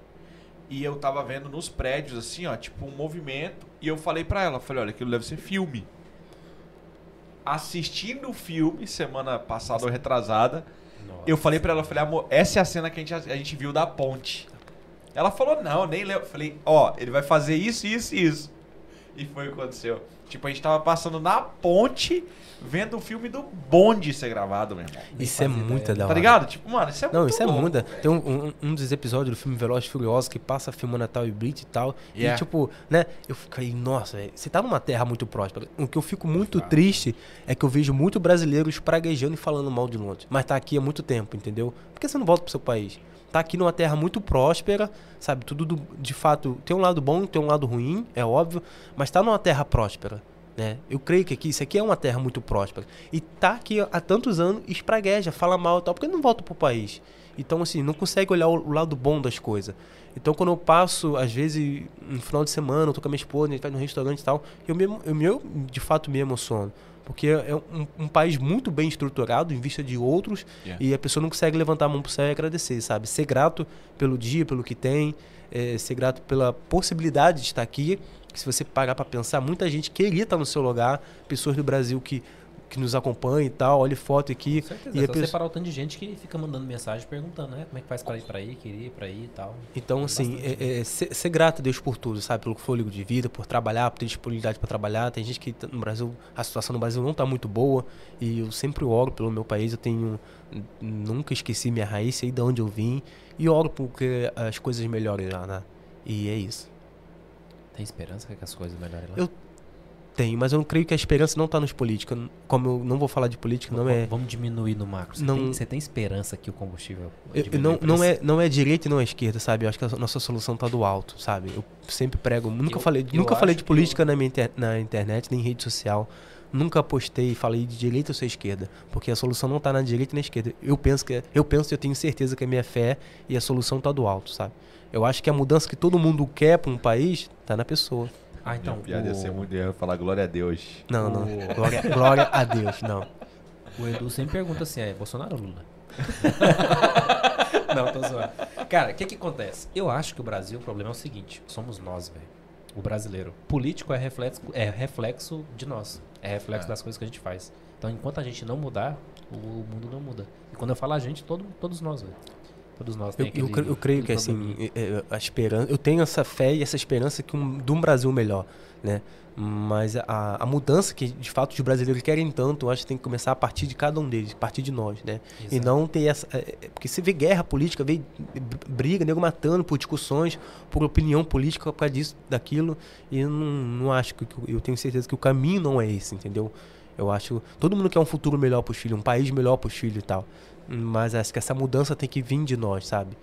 Speaker 2: E eu tava vendo nos prédios, assim, ó, tipo um movimento. E eu falei pra ela, falei, olha, aquilo deve ser filme. Assistindo o filme, semana passada ou retrasada,
Speaker 1: Nossa.
Speaker 2: eu falei pra ela, falei, amor, essa é a cena que a gente, a gente viu da ponte. Ela falou, não, nem lembro. Eu Falei, ó, ele vai fazer isso, isso e isso. E foi o que aconteceu. Tipo, a gente tava passando na ponte, vendo o filme do bonde ser gravado, meu irmão.
Speaker 3: Isso é
Speaker 1: ideia.
Speaker 3: da
Speaker 2: Tá
Speaker 3: hora.
Speaker 2: ligado? Tipo, mano, isso é
Speaker 3: Não,
Speaker 2: muito
Speaker 3: isso é
Speaker 2: louco, velho.
Speaker 3: Tem um, um, um dos episódios do filme Veloz e Furioso que passa filmando Natal e Brit e tal.
Speaker 2: Yeah.
Speaker 3: E tipo, né? Eu fiquei, nossa, velho, você tá numa terra muito próspera. O que eu fico muito triste é que eu vejo muito brasileiros praguejando e falando mal de Londres. Mas tá aqui há muito tempo, entendeu? Por que você não volta pro seu país? Tá aqui numa terra muito próspera, sabe? Tudo do- de fato tem um lado bom, tem um lado ruim, é óbvio, mas tá numa terra próspera. Né? Eu creio que aqui, isso aqui é uma terra muito próspera. E tá aqui há tantos anos, espragueja, fala mal e tal, porque não volta pro país. Então, assim, não consegue olhar o, lado bom das coisas. Então, quando eu passo, às vezes, no final de semana, eu tô com a minha esposa, a gente vai no restaurante e tal, eu, me, emo- eu, eu de fato me emociono. Porque é um, um país muito bem estruturado em vista de outros
Speaker 2: Yeah.
Speaker 3: e a pessoa não consegue levantar a mão pro céu e agradecer, sabe? Ser grato pelo dia, pelo que tem, é, ser grato pela possibilidade de estar aqui. Se você parar para pensar, muita gente queria estar no seu lugar, pessoas do Brasil que, que nos acompanham e tal, olha foto aqui.
Speaker 1: Com certeza.
Speaker 3: E
Speaker 1: é só
Speaker 3: pessoa-
Speaker 1: separar o tanto de gente que fica mandando mensagem perguntando, né? Como é que faz pra ir pra aí, queria ir pra aí e tal.
Speaker 3: Então,
Speaker 1: Tem
Speaker 3: assim,
Speaker 1: bastante
Speaker 3: é, é, ser, ser grato a Deus por tudo, sabe? Pelo fôlego de vida, por trabalhar, por ter disponibilidade para trabalhar. Tem gente que tá no Brasil, a situação no Brasil não está muito boa e eu sempre oro pelo meu país. Eu tenho, nunca esqueci minha raiz, sei de onde eu vim e oro porque as coisas melhorem lá, né? E é isso.
Speaker 1: Tem esperança que as coisas melhorem lá?
Speaker 3: Eu- Tenho, mas eu não creio que a esperança não está nos políticos. Como eu não vou falar de política, não é.
Speaker 1: Vamos diminuir no macro. Você,
Speaker 3: Não-
Speaker 1: tem, você tem esperança que o combustível.
Speaker 3: Eu- eu não, não, é, não é direita e não é esquerda, sabe? Eu acho que a nossa solução tá do alto, sabe? Eu sempre prego, nunca
Speaker 1: Eu-
Speaker 3: falei,
Speaker 1: eu
Speaker 3: nunca falei de política na, minha inter- na internet, nem em rede social. Nunca postei e falei de direita ou ser esquerda, porque a solução não tá na direita e na esquerda. Eu penso que eu penso e eu tenho certeza que a minha fé e a solução tá do alto, sabe? Eu acho que a mudança que todo mundo quer para um país tá na pessoa.
Speaker 1: Ah, então.
Speaker 2: Minha piada ia
Speaker 1: o-
Speaker 2: ser muito ia falar glória a Deus.
Speaker 3: Não, não.
Speaker 1: O-
Speaker 3: Glória, glória a Deus, não.
Speaker 1: O Edu sempre pergunta assim: é Bolsonaro ou Lula? Não, tô zoando. Cara, o que que acontece? Eu acho que o Brasil, o problema é o seguinte: somos nós, velho. O brasileiro. Político é reflexo, é reflexo de nós. É reflexo
Speaker 2: É.
Speaker 1: das coisas que a gente faz. Então, enquanto a gente não mudar, o mundo não muda. E quando eu falo a gente, todo, todos nós, velho. Todos nós.
Speaker 3: Eu, eu, eu creio que assim, é- é, a esperança, eu tenho essa fé e essa esperança que um, de um Brasil melhor, né? Mas a, a mudança que de fato os brasileiros querem tanto, eu acho que tem que começar a partir de cada um deles, a partir de nós, né? E
Speaker 1: Exato.
Speaker 3: não ter essa, é, porque você vê guerra política, vê br- briga, nego matando por discussões, por opinião política por causa disso, daquilo, e eu não, não acho que eu tenho certeza que o caminho não é esse, entendeu? Eu acho todo mundo quer um futuro melhor para os filhos, um país melhor para os filhos e tal. Mas acho que essa mudança tem que vir de nós, sabe?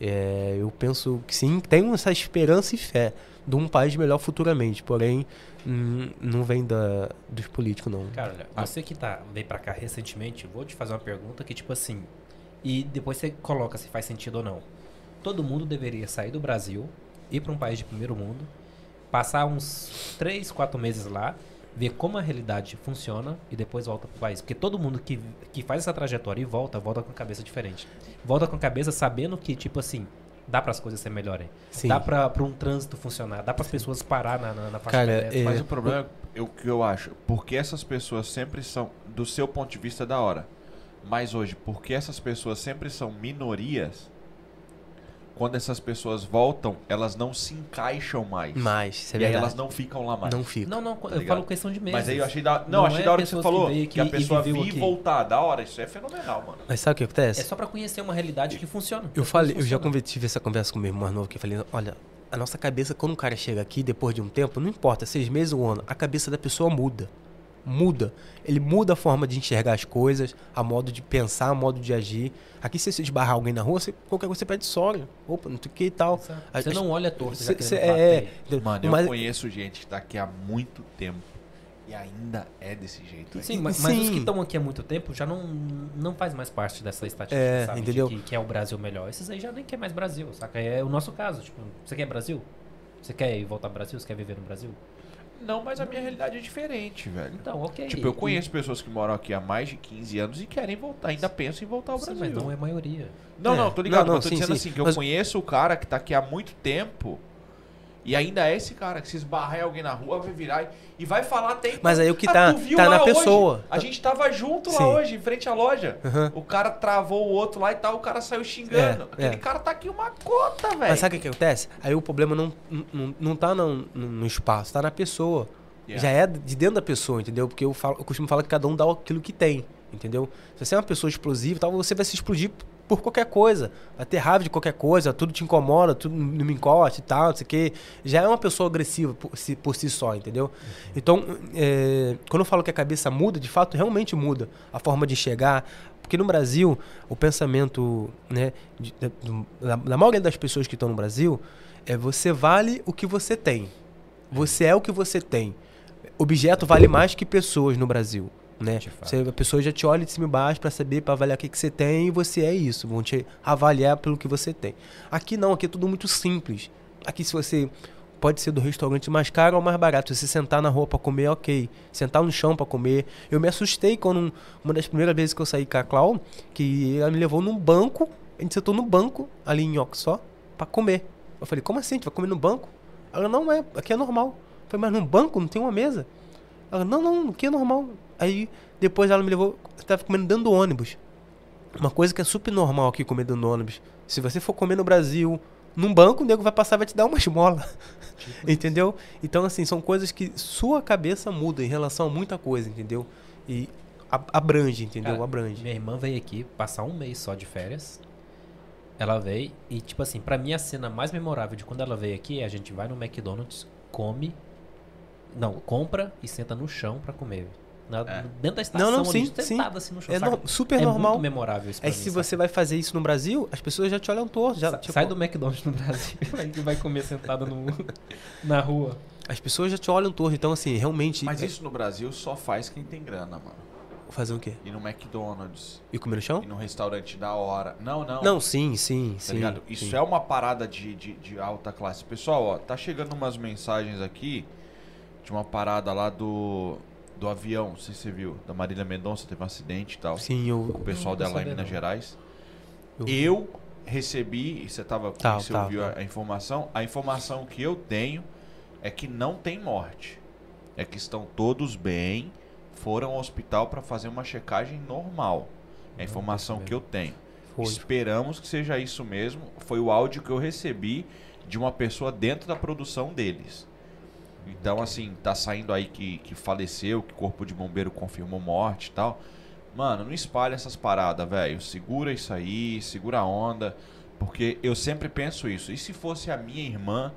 Speaker 3: É, eu penso que sim, tenho essa esperança e fé de um país melhor futuramente, porém hum, não vem da, dos políticos, não.
Speaker 1: Cara, olha, você que tá, veio pra cá recentemente, vou te fazer uma pergunta que, tipo assim, e depois você coloca se faz sentido ou não. Todo mundo deveria sair do Brasil, ir pra um país de primeiro mundo, passar uns 3, 4 meses lá, ver como a realidade funciona e depois volta pro país. Porque todo mundo que, que faz essa trajetória e volta, volta com a cabeça diferente. Volta com a cabeça sabendo que, tipo assim, dá para as coisas ser melhorem.
Speaker 3: Sim.
Speaker 1: Dá pra, pra um trânsito funcionar, dá para as pessoas parar na, na, na faixa
Speaker 3: Cara,
Speaker 1: pedestre.
Speaker 3: é-
Speaker 2: Mas o problema é o que eu acho, porque essas pessoas sempre são, do seu ponto de vista, da hora. Mas hoje, porque essas pessoas sempre são minorias, quando essas pessoas voltam, elas não se encaixam mais.
Speaker 3: Mas, isso é
Speaker 2: e aí elas não ficam lá mais.
Speaker 3: Não fica.
Speaker 1: Não, não, eu
Speaker 2: ligado?
Speaker 1: falo questão de meses.
Speaker 2: Mas aí eu achei da... Não,
Speaker 1: Não
Speaker 2: achei
Speaker 1: é
Speaker 2: da hora que você
Speaker 1: que
Speaker 2: falou. Que,
Speaker 1: aqui
Speaker 2: a pessoa vir e voltar. Da hora, isso é fenomenal, mano.
Speaker 3: Mas sabe o que acontece?
Speaker 1: É só pra conhecer uma realidade que funciona.
Speaker 3: Eu falei, eu já tive essa conversa com o meu irmão mais novo, que eu falei, olha, a nossa cabeça, quando um cara chega aqui, depois de um tempo, não importa, seis meses ou um ano, a cabeça da pessoa muda. Muda. Ele muda a forma de enxergar as coisas, a modo de pensar, a modo de agir. Aqui, se você esbarrar alguém na rua, você, qualquer coisa você pede sorry. Opa, não sei o que e tal.
Speaker 1: Você
Speaker 3: a-
Speaker 1: não olha torto, já
Speaker 3: Cê- é, é.
Speaker 2: Mano, eu
Speaker 3: Mas-
Speaker 2: conheço gente que tá aqui há muito tempo e ainda é desse jeito. aí.
Speaker 1: Sim, mas, mas os que estão aqui há muito tempo já não, não faz mais parte dessa estatística,
Speaker 3: É,
Speaker 1: sabe? de
Speaker 3: entendeu?
Speaker 1: que, que é o Brasil melhor. Esses aí já nem quer mais Brasil, saca? É o nosso caso. Tipo, você quer Brasil? Você quer ir voltar ao Brasil? Você quer viver no Brasil?
Speaker 2: Não, mas a minha realidade é diferente, velho.
Speaker 1: Então, ok.
Speaker 2: Tipo, eu
Speaker 1: E-
Speaker 2: conheço pessoas que moram aqui há mais de 15 anos e querem voltar, ainda pensam em voltar ao
Speaker 1: Sim,
Speaker 2: Brasil.
Speaker 1: mas não é a maioria.
Speaker 2: Não,
Speaker 3: É.
Speaker 2: não, tô ligado.
Speaker 3: Não, não,
Speaker 2: mas tô
Speaker 3: sim,
Speaker 2: dizendo
Speaker 3: sim.
Speaker 2: assim, que eu
Speaker 3: Mas-
Speaker 2: conheço o cara que tá aqui há muito tempo e ainda é esse cara que se esbarrar em alguém na rua, vai virar e- e vai falar até...
Speaker 3: Mas aí o que
Speaker 2: Ah,
Speaker 3: tá, tá
Speaker 2: lá
Speaker 3: na
Speaker 2: hoje?
Speaker 3: pessoa.
Speaker 2: A gente tava junto lá
Speaker 3: Sim.
Speaker 2: hoje, em frente à loja.
Speaker 3: Aham.
Speaker 2: O cara travou o outro lá e tal, o cara saiu xingando.
Speaker 3: É,
Speaker 2: Aquele
Speaker 3: é.
Speaker 2: cara tá aqui uma cota, velho.
Speaker 3: Mas sabe o que acontece? Aí o problema não, não, não tá no, no- espaço, tá na pessoa.
Speaker 2: Yeah.
Speaker 3: Já é de dentro da pessoa, entendeu? Porque eu, falo, eu costumo falar que cada um dá aquilo que tem, entendeu? Se você é uma pessoa explosiva tal, você vai se explodir por qualquer coisa. Vai ter raiva de qualquer coisa, tudo te incomoda, tudo não me encosta e tal, não sei o quê. Já é uma pessoa agressiva por si, por si só, entendeu? Então, é, quando eu falo que a cabeça muda, de fato, realmente muda a forma de chegar. Porque no Brasil, o pensamento né, de- do- da, da maioria das pessoas que estão no Brasil é você vale o que você tem. Você é o que você tem. Objeto vale mais que pessoas no Brasil. Né? Você, a pessoa já te olha de cima e baixo para saber, para avaliar o que, que você tem e você é isso. Vão te avaliar pelo que você tem. Aqui não, aqui é tudo muito simples. Aqui se você pode ser do restaurante mais caro ou mais barato. Se você sentar na rua para comer, ok. Sentar no chão para comer. Eu me assustei quando uma das primeiras vezes que eu saí com a Clau, que ela me levou num banco, a gente sentou no banco ali em Oxó para comer. Eu falei: "Como assim? A gente vai comer no banco?" Ela: "Não é, aqui é normal." Eu falei: "Mas num banco não tem uma mesa?" Ela: "Não, não, aqui é normal." Aí depois ela me levou, eu tava comendo dentro do ônibus. Uma coisa que é super normal aqui comer dentro do ônibus. Se você for comer no Brasil, num banco, o nego vai passar e vai te dar uma esmola. *laughs* entendeu? Então, assim, são coisas que sua cabeça muda em relação a muita coisa, entendeu? E abrange, entendeu?
Speaker 1: Cara,
Speaker 3: abrange.
Speaker 1: Minha irmã veio aqui passar um mês só de férias. Ela veio e, tipo assim, pra mim a cena mais memorável de quando ela veio aqui é a gente vai no McDonald's, come. Não, compra e senta no chão pra comer. Na-
Speaker 2: É.
Speaker 1: Dentro da estação,
Speaker 3: Não, não,
Speaker 1: ali,
Speaker 3: sim, sim.
Speaker 1: sentada assim no chão.
Speaker 3: É no- super
Speaker 1: é
Speaker 3: normal.
Speaker 1: muito memorável isso pra
Speaker 3: Aí
Speaker 1: mim,
Speaker 3: se
Speaker 1: saca?
Speaker 3: você vai fazer isso no Brasil, as pessoas já te olham torto. Já,
Speaker 1: Sa-
Speaker 3: tipo,
Speaker 1: Sai do McDonald's no Brasil *laughs* e vai comer sentada no, *laughs* na rua.
Speaker 3: As pessoas já te olham torto. Então, assim, realmente.
Speaker 2: Mas
Speaker 3: é-
Speaker 2: isso no Brasil só faz quem tem grana, mano.
Speaker 3: Fazer o quê?
Speaker 2: Ir no McDonald's,
Speaker 3: E comer no chão?
Speaker 2: ir num restaurante da hora. Não, não.
Speaker 3: Não, sim, sim,
Speaker 2: Tá
Speaker 3: sim.
Speaker 2: ligado? Isso
Speaker 3: sim.
Speaker 2: é uma parada de, de, de alta classe. Pessoal, ó, tá chegando umas mensagens aqui de uma parada lá do, do avião, não sei se você viu, da Marília Mendonça, teve um acidente e tal.
Speaker 3: Sim, eu.
Speaker 2: O pessoal dela lá em Minas. Gerais.
Speaker 3: eu-
Speaker 2: Eu recebi, e você tava
Speaker 3: Tá,
Speaker 2: você
Speaker 3: tá,
Speaker 2: ouviu
Speaker 3: tá.
Speaker 2: A, a informação? A informação que eu tenho é que não tem morte. É que estão todos bem, foram ao hospital para fazer uma checagem normal. É a informação
Speaker 1: eu
Speaker 2: que eu tenho.
Speaker 3: Foi.
Speaker 2: Esperamos que seja isso mesmo. Foi o áudio que eu recebi de uma pessoa dentro da produção deles. Então, assim, tá saindo aí que, que faleceu, que o corpo de bombeiro confirmou morte e tal. Mano, não espalha essas paradas, velho. Segura isso aí, segura a onda. Porque eu sempre penso isso. E se fosse a minha irmã?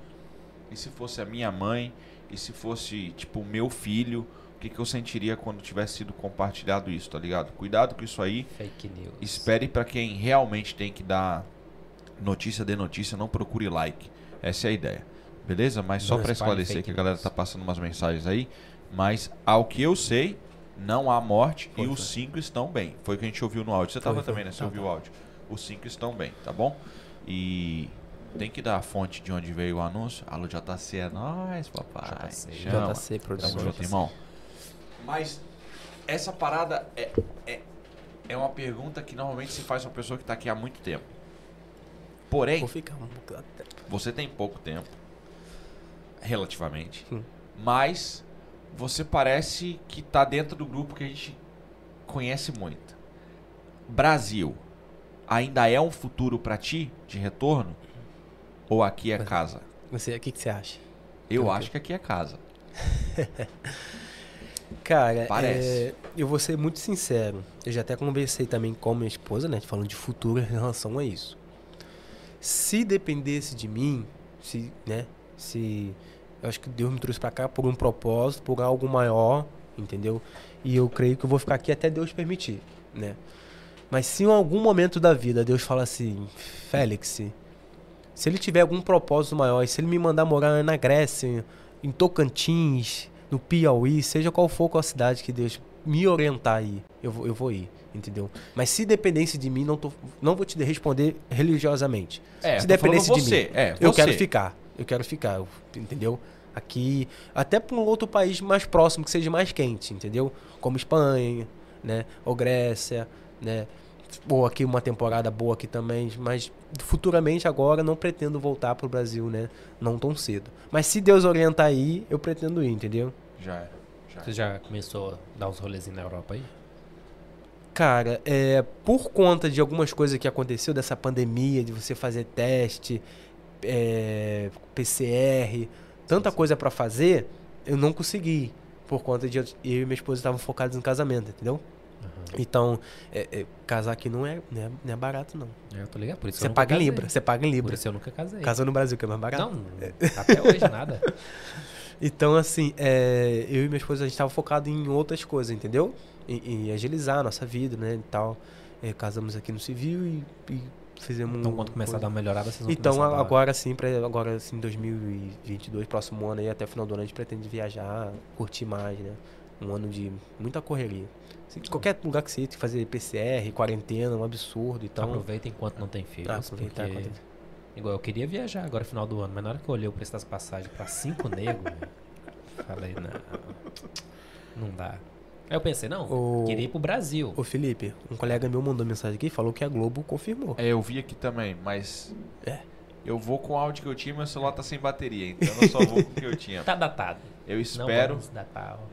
Speaker 2: E se fosse a minha mãe? E se fosse, tipo, o meu filho? O que, que eu sentiria quando tivesse sido compartilhado isso, tá ligado? Cuidado com isso aí.
Speaker 1: Fake news.
Speaker 2: Espere pra quem realmente tem que dar notícia de notícia, não procure like. Essa é a ideia. Beleza? Mas só
Speaker 1: espalhe
Speaker 2: esclarecer que a galera tá passando umas mensagens aí, mas ao que eu sei, não há morte
Speaker 3: Foi,
Speaker 2: e
Speaker 3: foi.
Speaker 2: os cinco estão bem. Foi o que a gente ouviu no áudio. Você
Speaker 3: Foi,
Speaker 2: tava também, né? Você
Speaker 3: Tá,
Speaker 2: ouviu o áudio. Os cinco estão bem, tá bom? E tem que dar a fonte de onde veio o anúncio. Alô, JC, é nóis, papai.
Speaker 1: JC,
Speaker 2: Chama.
Speaker 3: JC
Speaker 2: Tamo junto, irmão. Mas essa parada é, é, é uma pergunta que normalmente se faz pra uma pessoa que tá aqui há muito tempo. Porém,
Speaker 3: Vou ficar um
Speaker 2: você tem pouco tempo, relativamente,
Speaker 3: Sim.
Speaker 2: mas você parece que tá dentro do grupo que a gente conhece muito. Brasil ainda é um futuro pra ti de retorno? ou aqui é casa?
Speaker 3: Você, o que, que você acha?
Speaker 2: Eu acho que aqui é casa. *laughs*
Speaker 3: Cara,
Speaker 2: Parece.
Speaker 3: é, eu vou ser muito sincero. Eu já até conversei também com minha esposa, né? Falando de futuro em relação a isso. Se dependesse de mim, se, né? Se. Eu acho que Deus me trouxe pra cá por um propósito, por algo maior, entendeu? E eu creio que eu vou ficar aqui até Deus permitir, né? Mas se em algum momento da vida Deus fala assim, Félix, se ele tiver algum propósito maior, e se ele me mandar morar na Grécia, em Tocantins, no Piauí, seja qual for qual cidade que Deus me orientar aí, eu vou, eu vou ir, entendeu? Mas se dependesse de mim, não, tô, não vou te responder religiosamente.
Speaker 2: É,
Speaker 3: se dependesse de
Speaker 2: você,
Speaker 3: mim,
Speaker 2: é,
Speaker 3: eu quero ficar. Eu quero ficar, eu- entendeu? Aqui, até para um outro país mais próximo, que seja mais quente, entendeu? Como Espanha, né? Ou Grécia, né? Ou aqui uma temporada boa aqui também, mas futuramente agora não pretendo voltar pro Brasil, né? Não tão cedo. Mas se Deus orientar aí, eu pretendo ir, entendeu?
Speaker 2: Já é. Já é.
Speaker 1: Você já começou a dar uns rolezinhos na Europa aí?
Speaker 3: Cara, é, por conta de algumas coisas que aconteceu dessa pandemia, de você fazer teste, é, PCR, tanta coisa pra fazer, eu não consegui. Por conta de eu e minha esposa estavam focados no casamento, entendeu? Então, é, é, casar aqui não é, não é, não é barato, não.
Speaker 1: É, eu tô ligado, por isso
Speaker 3: Você paga em. Libra, você paga em
Speaker 1: Por
Speaker 3: Libra.
Speaker 1: isso eu nunca casei.
Speaker 3: Casa no Brasil, que é mais barato.
Speaker 1: Não, *laughs* até hoje nada.
Speaker 3: Então, assim, é, eu e minha esposa, a gente tava focado em outras coisas, entendeu? Em, em agilizar a nossa vida, né, e tal. É, casamos aqui no civil e, e fizemos...
Speaker 1: Então quando começar a dar uma melhorada, vocês vão
Speaker 3: Então,
Speaker 1: a
Speaker 3: a- agora sim, pra, agora assim, 2022, próximo ano aí, até o final do ano, a gente pretende viajar, curtir mais, né? Um ano de muita correria. Assim, qualquer lugar que você que fazer PCR, quarentena, um absurdo, então...
Speaker 1: Aproveita enquanto não tem filhos.
Speaker 3: Ah, aproveitar
Speaker 1: porque...
Speaker 3: enquanto-
Speaker 1: Igual eu queria viajar agora final do ano, mas na hora que eu olhei o preço das passagens pra cinco negros, *laughs* falei, não, não dá. Aí eu pensei, não,
Speaker 3: O-
Speaker 1: queria ir pro Brasil.
Speaker 3: Ô Felipe, um colega meu mandou mensagem aqui e falou que a Globo confirmou.
Speaker 2: É, eu vi aqui também, mas.
Speaker 3: É.
Speaker 2: Eu vou com o áudio que eu tinha, meu celular tá sem bateria, então eu só vou com o que eu tinha. *laughs*
Speaker 1: Tá datado.
Speaker 2: Eu espero.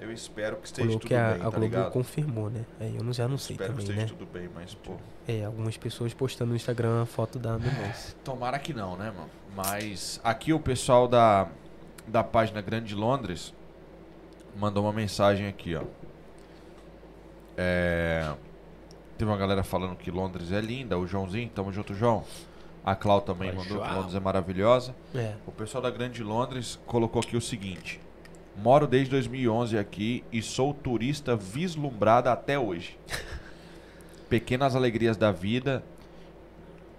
Speaker 2: Eu espero que esteja tudo
Speaker 3: que a,
Speaker 2: bem,
Speaker 3: a
Speaker 2: tá
Speaker 3: Globo
Speaker 2: ligado?
Speaker 3: confirmou, né? Aí eu não, já não sei
Speaker 2: espero que
Speaker 3: também,
Speaker 2: esteja
Speaker 3: né?
Speaker 2: tudo bem, mas, pô.
Speaker 3: É, algumas pessoas postando no Instagram a foto da menor. *laughs*
Speaker 2: Tomara que não, né, mano? Mas aqui o pessoal da, da página Grande Londres mandou uma mensagem aqui, ó. É, teve uma galera falando que Londres é linda, o Joãozinho, tamo junto, João. A Clau também
Speaker 1: Oi,
Speaker 2: mandou que
Speaker 1: João.
Speaker 2: Londres é maravilhosa.
Speaker 3: É.
Speaker 2: O pessoal da Grande Londres colocou aqui o seguinte: Moro desde 2011 aqui e sou turista vislumbrada até hoje. *laughs* Pequenas alegrias da vida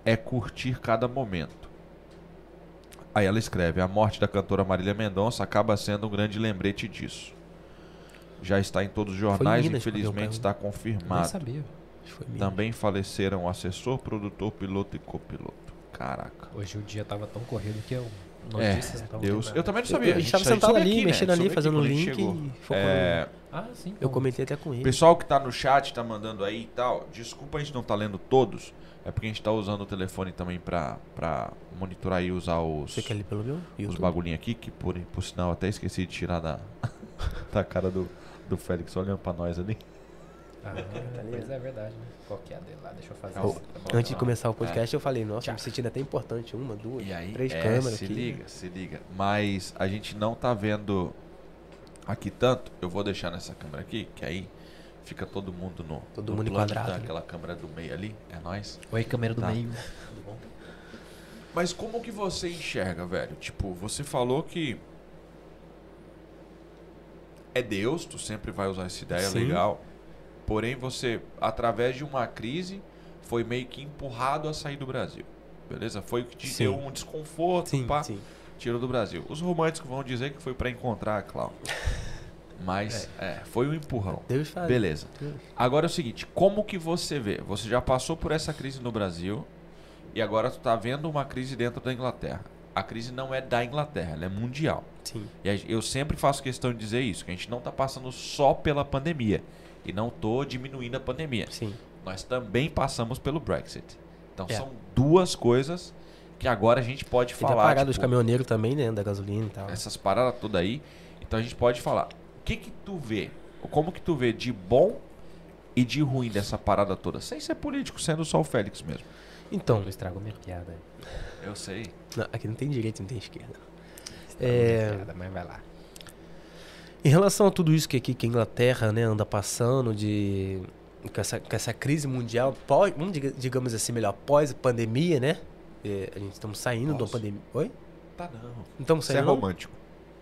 Speaker 2: é curtir cada momento. Aí ela escreve: A morte da cantora Marília Mendonça acaba sendo um grande lembrete disso. Já está em todos os jornais,
Speaker 3: Minas
Speaker 2: infelizmente está confirmado.
Speaker 1: sabia.
Speaker 2: Também faleceram o assessor, produtor, piloto e copiloto. Caraca.
Speaker 1: Hoje o dia tava tão corrido que eu.
Speaker 2: É,
Speaker 1: Notícias estavam
Speaker 2: Deus. Eu também não
Speaker 3: Eu,
Speaker 2: sabia.
Speaker 3: a gente tava
Speaker 2: só-
Speaker 3: sentado
Speaker 2: soube
Speaker 3: ali,
Speaker 2: aqui, né?
Speaker 3: mexendo ali,
Speaker 2: Soube aqui
Speaker 3: fazendo
Speaker 2: gente
Speaker 3: link e
Speaker 2: É,
Speaker 1: Ah, sim.
Speaker 3: Eu comentei até com ele.
Speaker 2: pessoal que tá no chat, tá mandando aí e tal, desculpa a gente não tá lendo todos, é porque a gente tá usando o telefone também pra monitorar e usar os,
Speaker 3: Você quer ler pelo meu?
Speaker 2: os
Speaker 3: YouTube?
Speaker 2: bagulhinhos aqui, que por, por sinal eu até esqueci de tirar da, *laughs* da cara do, do Félix olhando pra nós ali.
Speaker 1: Ah, *laughs* mas é verdade, né? Qual que é a dele lá? Deixa eu fazer
Speaker 2: Ô,
Speaker 1: isso. Tá
Speaker 3: Antes de começar o podcast, eu falei, nossa,
Speaker 1: Tchau.
Speaker 3: me sentindo até importante. Uma, duas,
Speaker 2: E aí,
Speaker 3: três
Speaker 2: é,
Speaker 3: câmeras
Speaker 2: se
Speaker 3: aqui.
Speaker 2: liga, se liga. Mas a gente não tá vendo aqui tanto. Eu vou deixar nessa câmera aqui, que aí fica todo mundo no,
Speaker 3: Todo
Speaker 2: no
Speaker 3: mundo
Speaker 2: plano,
Speaker 3: enquadrado,
Speaker 2: tá?
Speaker 3: né?
Speaker 2: Aquela câmera do meio ali, é nós.
Speaker 1: Oi, câmera do
Speaker 2: Tá.
Speaker 1: meio. Tudo bom?
Speaker 2: Mas como que você enxerga, velho? Tipo, você falou que é Deus, tu sempre vai usar essa ideia
Speaker 3: Sim.
Speaker 2: legal. Porém, você, através de uma crise, foi meio que empurrado a sair do Brasil. Beleza? Foi o que te
Speaker 3: Sim.
Speaker 2: deu um desconforto,
Speaker 3: Sim,
Speaker 2: pá,
Speaker 3: sim.
Speaker 2: tirou do Brasil. Os românticos vão dizer que foi pra encontrar a. *laughs* Mas, é, foi um empurrão.
Speaker 3: Deus faz.
Speaker 2: Beleza.
Speaker 3: Deus.
Speaker 2: Agora é o seguinte, como que você vê? Você já passou por essa crise no Brasil e agora tu tá vendo uma crise dentro da Inglaterra. A crise não é da Inglaterra, ela é mundial.
Speaker 3: Sim.
Speaker 2: E eu sempre faço questão de dizer isso, que a gente não tá passando só pela pandemia e não tô diminuindo a pandemia.
Speaker 3: Sim.
Speaker 2: Nós também passamos pelo Brexit. Então
Speaker 3: É.
Speaker 2: são duas coisas que agora a gente pode
Speaker 3: E
Speaker 2: falar.
Speaker 3: tá parado os
Speaker 2: tipo,
Speaker 3: caminhoneiros também, né? Da gasolina e tal.
Speaker 2: essas paradas todas aí. Então a gente pode falar. O que que tu vê? Como que tu vê de bom e de ruim dessa parada toda? Sem ser político, sendo só o Félix mesmo.
Speaker 3: Então,
Speaker 1: Tu estragou minha piada.
Speaker 2: Eu sei.
Speaker 3: não, aqui não tem direita, não tem esquerda.
Speaker 1: Estragou
Speaker 3: É.
Speaker 1: piada, mas vai lá.
Speaker 3: Em relação a tudo isso que aqui que a Inglaterra né, anda passando de com essa, com essa crise mundial, pós, vamos digamos assim melhor, pós pandemia, né? É, a gente estamos saindo de uma
Speaker 2: Nossa.
Speaker 3: pandemia. Oi?
Speaker 2: Tá não.
Speaker 3: Não estamos
Speaker 2: Isso é
Speaker 3: saindo? não?
Speaker 2: romântico.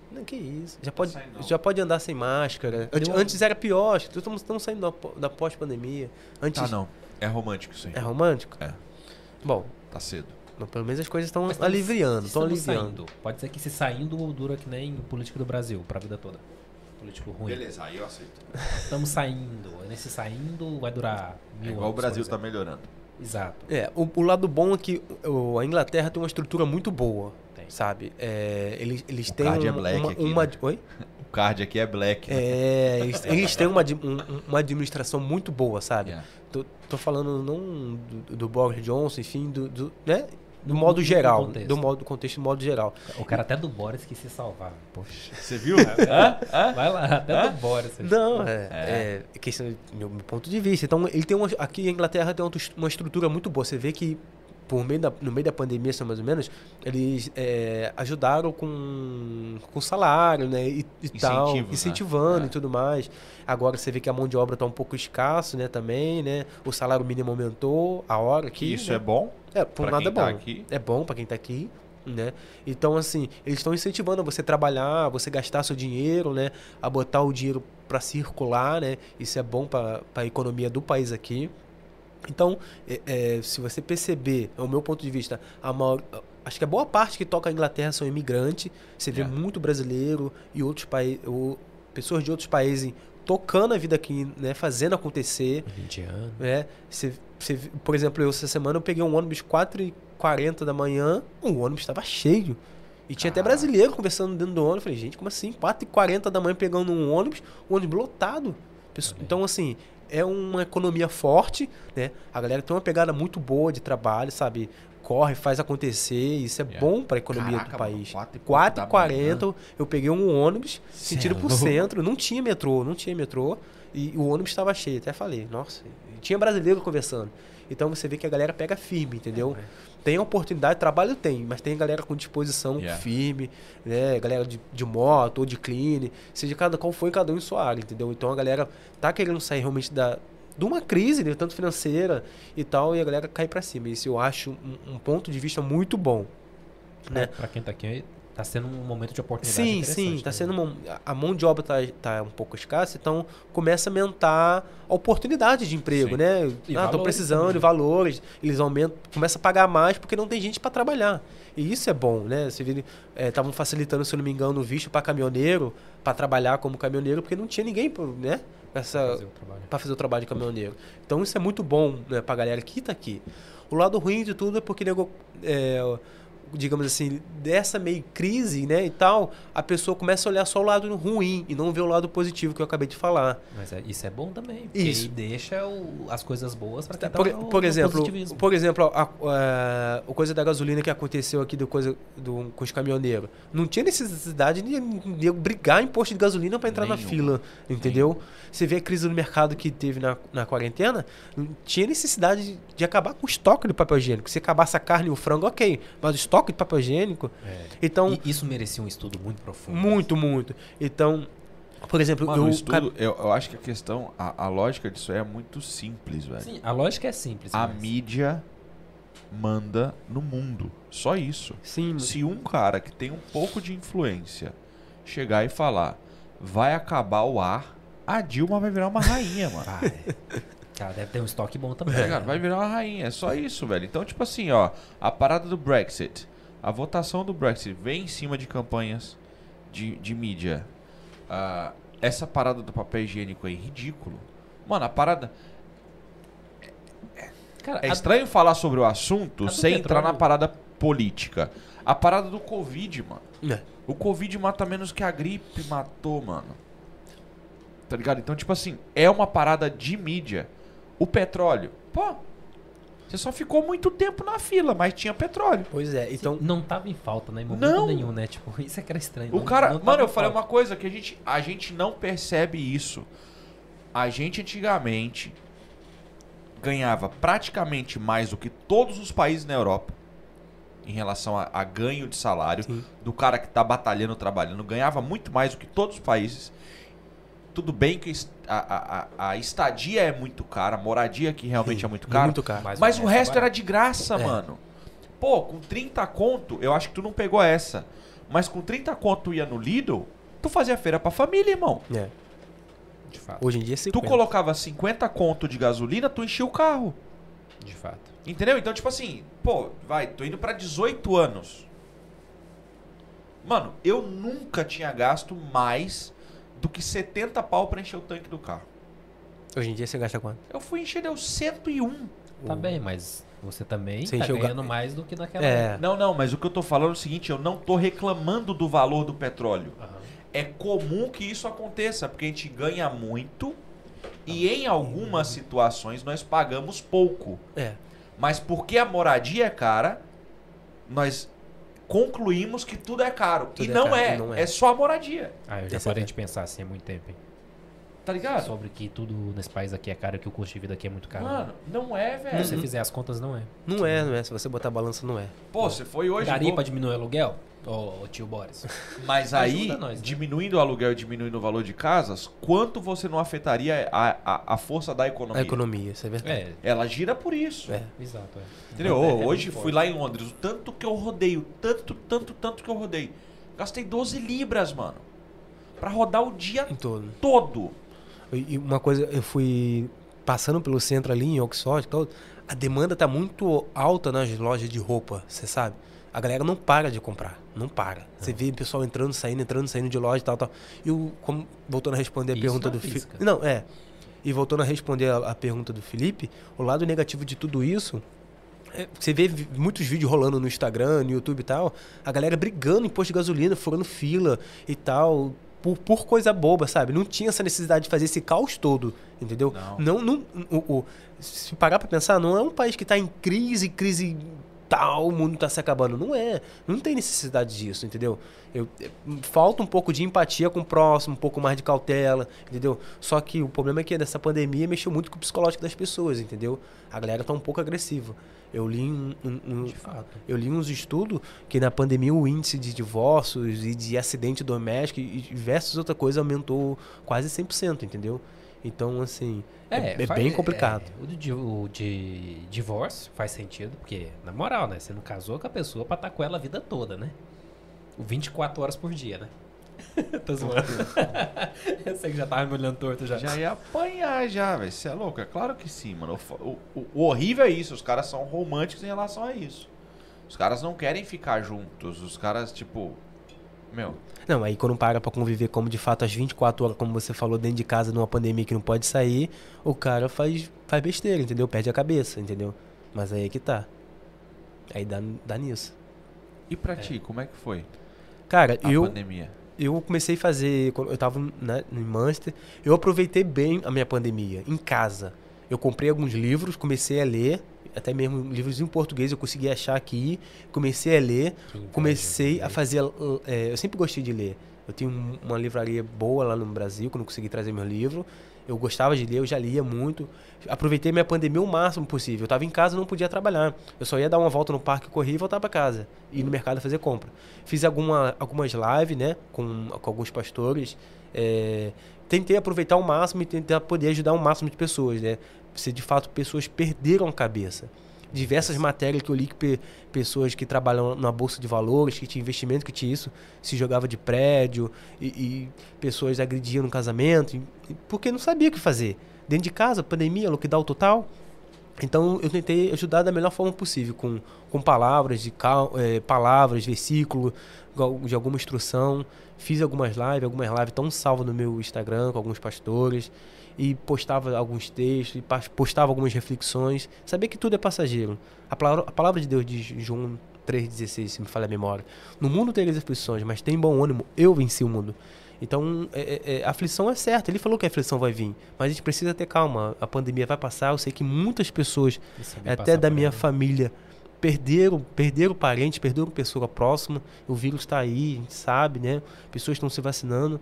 Speaker 3: Não, que isso. Já pode,
Speaker 2: sai não.
Speaker 3: já pode andar sem máscara. Antes, antes era pior, estamos, estamos saindo da, da pós-pandemia. Antes
Speaker 2: Tá não. É romântico aí.
Speaker 3: é romântico?
Speaker 2: É.
Speaker 3: Bom,
Speaker 2: Tá cedo.
Speaker 3: Mas pelo menos as coisas estão aliviando, estão aliviando.
Speaker 1: Saindo. Pode ser que se saindo dura que nem política do Brasil, pra vida toda. Político ruim.
Speaker 2: Beleza, aí eu aceito.
Speaker 1: Estamos saindo. Nesse saindo vai durar
Speaker 2: É
Speaker 1: mil
Speaker 2: igual o
Speaker 1: anos,
Speaker 2: Brasil
Speaker 1: por
Speaker 2: tá
Speaker 1: exemplo.
Speaker 2: melhorando.
Speaker 1: Exato.
Speaker 3: É, o, o lado bom é que o- a Inglaterra tem uma estrutura muito boa,
Speaker 1: Tem.
Speaker 3: sabe? É, eles, eles
Speaker 2: O
Speaker 3: têm
Speaker 2: card é
Speaker 3: um-
Speaker 2: black
Speaker 3: uma,
Speaker 2: aqui,
Speaker 3: uma-
Speaker 2: né?
Speaker 3: Oi? *laughs*
Speaker 2: O card aqui é black. né?
Speaker 3: É, eles, eles têm uma, um- uma administração muito boa, sabe?
Speaker 2: Yeah.
Speaker 3: Tô, tô falando não do, do Boris Johnson, enfim, do, do, né? Do
Speaker 1: Do-
Speaker 3: modo
Speaker 1: do
Speaker 3: geral,
Speaker 1: contexto.
Speaker 3: do modo contexto do modo geral.
Speaker 1: O cara até do Boris quis se salvar. Poxa.
Speaker 2: Você viu? *laughs* Hã? Hã?
Speaker 1: Vai lá, até do Boris.
Speaker 3: Não, é, é questão do meu, meu ponto de vista. Então, ele tem uma, aqui a Inglaterra tem uma, estrutura muito boa. Você vê que por meio da, no meio da pandemia, assim, mais ou menos, eles é, ajudaram com, com salário, né? E, e tal,
Speaker 2: né?
Speaker 3: incentivando
Speaker 2: É.
Speaker 3: e tudo mais. Agora você vê que a mão de obra está um pouco escasso, né? Também, né? O salário mínimo aumentou, a hora aqui.
Speaker 2: Isso
Speaker 3: né?
Speaker 2: é bom.
Speaker 3: É, por
Speaker 2: pra
Speaker 3: nada é
Speaker 2: quem
Speaker 3: bom.
Speaker 2: tá aqui.
Speaker 3: É bom para quem tá aqui, né? Então, assim, eles estão incentivando a você trabalhar, você gastar seu dinheiro, né? A botar o dinheiro para circular, né? Isso é bom para a economia do país aqui. Então, é- é, se você perceber, é o meu ponto de vista, a maior, acho que a boa parte que toca a Inglaterra são imigrantes. Você vê
Speaker 2: É.
Speaker 3: muito brasileiro e outros países, pessoas de outros países tocando a vida aqui, né? Fazendo acontecer
Speaker 1: Indiano.
Speaker 3: né? Você, por exemplo, eu essa semana eu peguei um ônibus 4h40 da manhã, o ônibus estava cheio. E tinha até
Speaker 2: Caraca.
Speaker 3: brasileiro conversando dentro do ônibus. Eu falei, gente, como assim? 4h40 da manhã pegando um ônibus, um ônibus lotado.
Speaker 1: Aí.
Speaker 3: Então, assim, é uma economia forte, né? A galera tem uma pegada muito boa de trabalho, sabe? Corre, faz acontecer, isso é
Speaker 2: Yeah.
Speaker 3: bom para a economia
Speaker 2: Caraca,
Speaker 3: do país.
Speaker 2: quatro e pouco da
Speaker 3: 4h40, eu peguei um ônibus, sentido
Speaker 1: é
Speaker 3: pro centro, não tinha metrô, não tinha metrô, e o ônibus estava cheio. Até falei, nossa, tinha brasileiro conversando. Então você vê que a galera pega firme, entendeu? Tem oportunidade, trabalho tem, mas tem galera com disposição
Speaker 2: Yeah.
Speaker 3: firme, né? Galera de, de moto ou de clean, seja cada qual foi cada um em sua área, entendeu? Então a galera tá querendo sair realmente da de uma crise, né? tanto financeira e tal, e a galera cai pra cima. Isso eu acho um, um ponto de vista muito bom, né?
Speaker 1: Pra quem tá aqui, tá sendo um momento de oportunidade
Speaker 3: Sim, sim, tá
Speaker 1: né?
Speaker 3: sendo uma, a mão de obra tá, tá um pouco escassa, então começa a aumentar a oportunidade de emprego,
Speaker 2: Sim.
Speaker 3: né?
Speaker 1: E
Speaker 3: ah, estão precisando
Speaker 1: também.
Speaker 3: de valores, eles aumentam, começa a pagar mais porque não tem gente para trabalhar. E isso é bom, né? Você vê, estavam facilitando, se não me engano, o visto para caminhoneiro, para trabalhar como caminhoneiro, porque não tinha ninguém, né? Essa, para fazer o trabalho de caminhoneiro. Então isso é muito bom né, para a galera que está aqui. O lado ruim de tudo é porque, nego, é, digamos assim, dessa meio crise né, e tal, a pessoa começa a olhar só o lado ruim e não vê o lado positivo que eu acabei de falar.
Speaker 1: Mas é- isso é bom também.
Speaker 3: Isso.
Speaker 1: deixa o- as coisas boas pra quem tá
Speaker 3: Por,
Speaker 1: no-
Speaker 3: por
Speaker 1: no
Speaker 3: exemplo,
Speaker 1: positivismo.
Speaker 3: por exemplo, a, a- a coisa da gasolina que aconteceu aqui do coisa do, com os caminhoneiros. Não tinha necessidade de, de brigar em posto de gasolina para entrar na
Speaker 2: Nenhuma.
Speaker 3: fila, entendeu? Você vê a crise no mercado que teve na, na quarentena, não tinha necessidade de, de acabar com o estoque de papel higiênico. Se acabasse a carne e o frango, ok. Mas o estoque de papel higiênico,
Speaker 1: É.
Speaker 3: então,
Speaker 1: E isso merecia um estudo muito profundo.
Speaker 3: muito, muito. Então, por exemplo,
Speaker 2: Mano,
Speaker 3: eu,
Speaker 2: o estudo, eu, eu acho que a questão, a, a lógica disso aí é muito simples, velho.
Speaker 1: Sim, a lógica é simples.
Speaker 2: A
Speaker 1: mas-
Speaker 2: mídia manda no mundo. Só isso.
Speaker 3: sim,
Speaker 2: Se um cara que tem um pouco de influência chegar e falar vai acabar o ar, a Dilma vai virar uma rainha, mano.
Speaker 1: Vai. Cara, deve ter um estoque bom também.
Speaker 2: Tá ligado? Vai virar uma rainha, é só isso, velho. Então, tipo assim, ó, a parada do Brexit, a votação do Brexit vem em cima de campanhas de, de mídia. Ah, essa parada do papel higiênico aí, ridículo. Mano, a parada.
Speaker 1: Cara,
Speaker 2: É
Speaker 1: a-
Speaker 2: estranho falar sobre o assunto sem entrar na parada política. A parada do Covid, mano.
Speaker 3: É.
Speaker 2: O Covid mata menos que a gripe matou, mano. Tá ligado? Então, tipo assim, é uma parada de mídia. O petróleo, pô, você só ficou muito tempo na fila, mas tinha petróleo.
Speaker 3: Pois é, então
Speaker 1: não tava em falta, né? Em momento
Speaker 2: Não.
Speaker 1: nenhum, né? Tipo, *laughs* isso é que era estranho.
Speaker 2: O
Speaker 1: não-
Speaker 2: cara,
Speaker 1: não
Speaker 2: mano, eu falei
Speaker 1: falta.
Speaker 2: uma coisa que a gente, a gente não percebe isso. A gente antigamente ganhava praticamente mais do que todos os países na Europa em relação a, a ganho de salário
Speaker 3: Sim.
Speaker 2: do cara que tá batalhando, trabalhando, ganhava muito mais do que todos os países. Tudo bem que a, a, a- estadia é muito cara, a moradia aqui realmente
Speaker 3: Sim,
Speaker 2: é muito cara.
Speaker 3: Muito caro.
Speaker 1: Mas
Speaker 2: Mas
Speaker 1: o resto é
Speaker 2: era de graça,
Speaker 3: É.
Speaker 2: mano. Pô, com 30 conto, eu acho que tu não pegou essa. Mas com 30 conto tu ia no Lidl, tu fazia feira pra família, irmão.
Speaker 3: É.
Speaker 1: De fato.
Speaker 3: Hoje em dia é
Speaker 2: Tu
Speaker 3: 50.
Speaker 2: colocava 50 conto de gasolina, tu enchia o carro.
Speaker 1: De fato.
Speaker 2: Entendeu? Então, tipo assim, pô, vai, tô indo pra 18 anos. Mano, eu nunca tinha gasto mais do que 70 pau pra encher o tanque do carro.
Speaker 3: Hoje em dia você gasta quanto?
Speaker 2: Eu fui encher, deu 101.
Speaker 1: Tá
Speaker 3: O-
Speaker 1: bem, mas você também
Speaker 3: Você
Speaker 1: tá
Speaker 3: encheu o ga-
Speaker 1: ganhando mais do que naquela
Speaker 3: É.
Speaker 1: época.
Speaker 2: Não, não, mas o que eu tô falando é o seguinte, eu não tô reclamando do valor do petróleo.
Speaker 1: Aham.
Speaker 2: É comum que isso aconteça, porque a gente ganha muito e em algumas situações nós pagamos pouco.
Speaker 3: É.
Speaker 2: Mas porque a moradia é cara, nós concluímos que tudo é caro.
Speaker 3: Tudo
Speaker 2: e
Speaker 3: é
Speaker 2: não,
Speaker 3: caro,
Speaker 2: é,
Speaker 3: não é.
Speaker 2: é só a moradia.
Speaker 1: Ah, eu já parei
Speaker 3: é-
Speaker 1: de pensar assim há muito tempo, hein?
Speaker 2: Tá ligado?
Speaker 1: Sobre que tudo nesse país aqui é caro e que o custo de vida aqui é muito caro.
Speaker 2: Mano, não é,
Speaker 1: Se
Speaker 2: velho.
Speaker 1: você fizer as contas, não é.
Speaker 3: Não é, não é. Se você botar a balança, não é.
Speaker 2: Pô, você foi hoje.
Speaker 1: Daria
Speaker 2: vou-
Speaker 1: pra diminuir o aluguel? Ô, tio Boris. *laughs*
Speaker 2: Mas aí,
Speaker 1: nós, né?
Speaker 2: diminuindo o aluguel e diminuindo o valor de casas, quanto você não afetaria a, a, a força da economia?
Speaker 3: A economia, isso é verdade.
Speaker 1: É,
Speaker 2: Ela gira por isso.
Speaker 3: É.
Speaker 1: exato. É.
Speaker 2: Entendeu?
Speaker 1: É, é
Speaker 2: Hoje fui
Speaker 1: forte.
Speaker 2: lá em Londres, o tanto que eu rodei, o tanto, tanto, tanto que eu rodei. Gastei 12 libras, mano. Pra rodar o dia
Speaker 3: Em todo.
Speaker 2: todo.
Speaker 3: E uma coisa, eu fui passando pelo centro ali em Oxford tal, a demanda tá muito alta nas lojas de roupa, você sabe? A galera não para de comprar, não para. Você vê o pessoal entrando, saindo, entrando, saindo de loja e tal, tal. E o, como, voltando a responder a
Speaker 1: Isso
Speaker 3: pergunta
Speaker 1: na
Speaker 3: do Felipe. Não, é. E voltando a responder a, a pergunta do Felipe, o lado negativo de tudo isso é, você vê muitos vídeos rolando no Instagram, no YouTube e tal, a galera brigando em posto de gasolina, furando fila e tal, por, por coisa boba, sabe? Não tinha essa necessidade de fazer esse caos todo, entendeu?
Speaker 2: Não.
Speaker 3: Não, não o, o- se parar pra pensar, não é um país que tá em crise, crise tal, o mundo tá se acabando. Não é. Não tem necessidade disso, entendeu? Eu, eu- falta um pouco de empatia com o próximo, um pouco mais de cautela, entendeu? Só que o problema é que dessa pandemia mexeu muito com o psicológico das pessoas, entendeu? A galera tá um pouco agressiva. Eu li um, um- um- eu li uns estudos que na pandemia o índice de divórcios e de acidente doméstico e diversas outras coisas aumentou quase 100%, entendeu? Então, assim, é, é
Speaker 1: faz-
Speaker 3: bem complicado.
Speaker 1: é, o, de, o de divórcio faz sentido, porque, na moral, né? Você não casou com a pessoa pra estar com ela a vida toda, né? O 24 horas por dia, né? *laughs* Tô zoando. *laughs* Eu sei que já tava me olhando torto já.
Speaker 2: Já ia apanhar já, velho. Você é louco? É claro que sim, mano. O, o- o horrível é isso. Os caras são românticos em relação a isso. Os caras não querem ficar juntos. Os caras, tipo... Meu,
Speaker 3: Não, aí quando para pra conviver como de fato as 24 horas, como você falou, dentro de casa numa pandemia que não pode sair, o cara faz, faz besteira, entendeu? Perde a cabeça, entendeu? Mas aí é que tá. Aí dá, dá nisso.
Speaker 2: e pra ti, como é que foi
Speaker 3: Cara,
Speaker 2: a
Speaker 3: eu,
Speaker 2: pandemia?
Speaker 3: eu comecei a fazer, quando eu tava né, em Manchester, eu aproveitei bem a minha pandemia, em casa. Eu comprei alguns livros, comecei a ler, até mesmo livros em português eu consegui achar aqui, comecei a ler, comecei a fazer. é, eu sempre gostei de ler. Eu tenho um- uma livraria boa lá no Brasil, quando eu consegui trazer meu livro. Eu gostava de ler, eu já lia muito. Aproveitei minha pandemia o máximo possível. Eu estava em casa, não podia trabalhar. Eu só ia dar uma volta no parque, correr e voltar para casa. Ir no mercado fazer compra. Fiz alguma, algumas lives, né, com, com alguns pastores. É, tentei aproveitar o máximo e tentar poder ajudar o máximo de pessoas, né? Se de fato pessoas perderam a cabeça diversas matérias que eu li que pe- pessoas que trabalham na bolsa de valores, que tinha investimento, que tinha isso, se jogava de prédio e, e pessoas agrediam no casamento, porque não sabia o que fazer. Dentro de casa, pandemia, lockdown total. Então eu tentei ajudar da melhor forma possível, com, com palavras, de cal, eh, palavras, versículo, de alguma instrução. Fiz algumas lives, algumas lives estão salvas no meu Instagram com alguns pastores e postava alguns textos, e postava algumas reflexões. Saber que tudo é passageiro. A palavra, a palavra de Deus diz, João 3,16, se me falha a memória. No mundo tereis aflições, mas tem bom ânimo, eu venci o mundo. Então, é, é, é, a aflição é certa. Ele falou que a aflição vai vir, mas a gente precisa ter calma. A pandemia vai passar. Eu sei que muitas pessoas, até da minha família, perderam, perderam parentes, perderam pessoa próxima. O vírus está aí, a gente sabe, né? Pessoas estão se vacinando.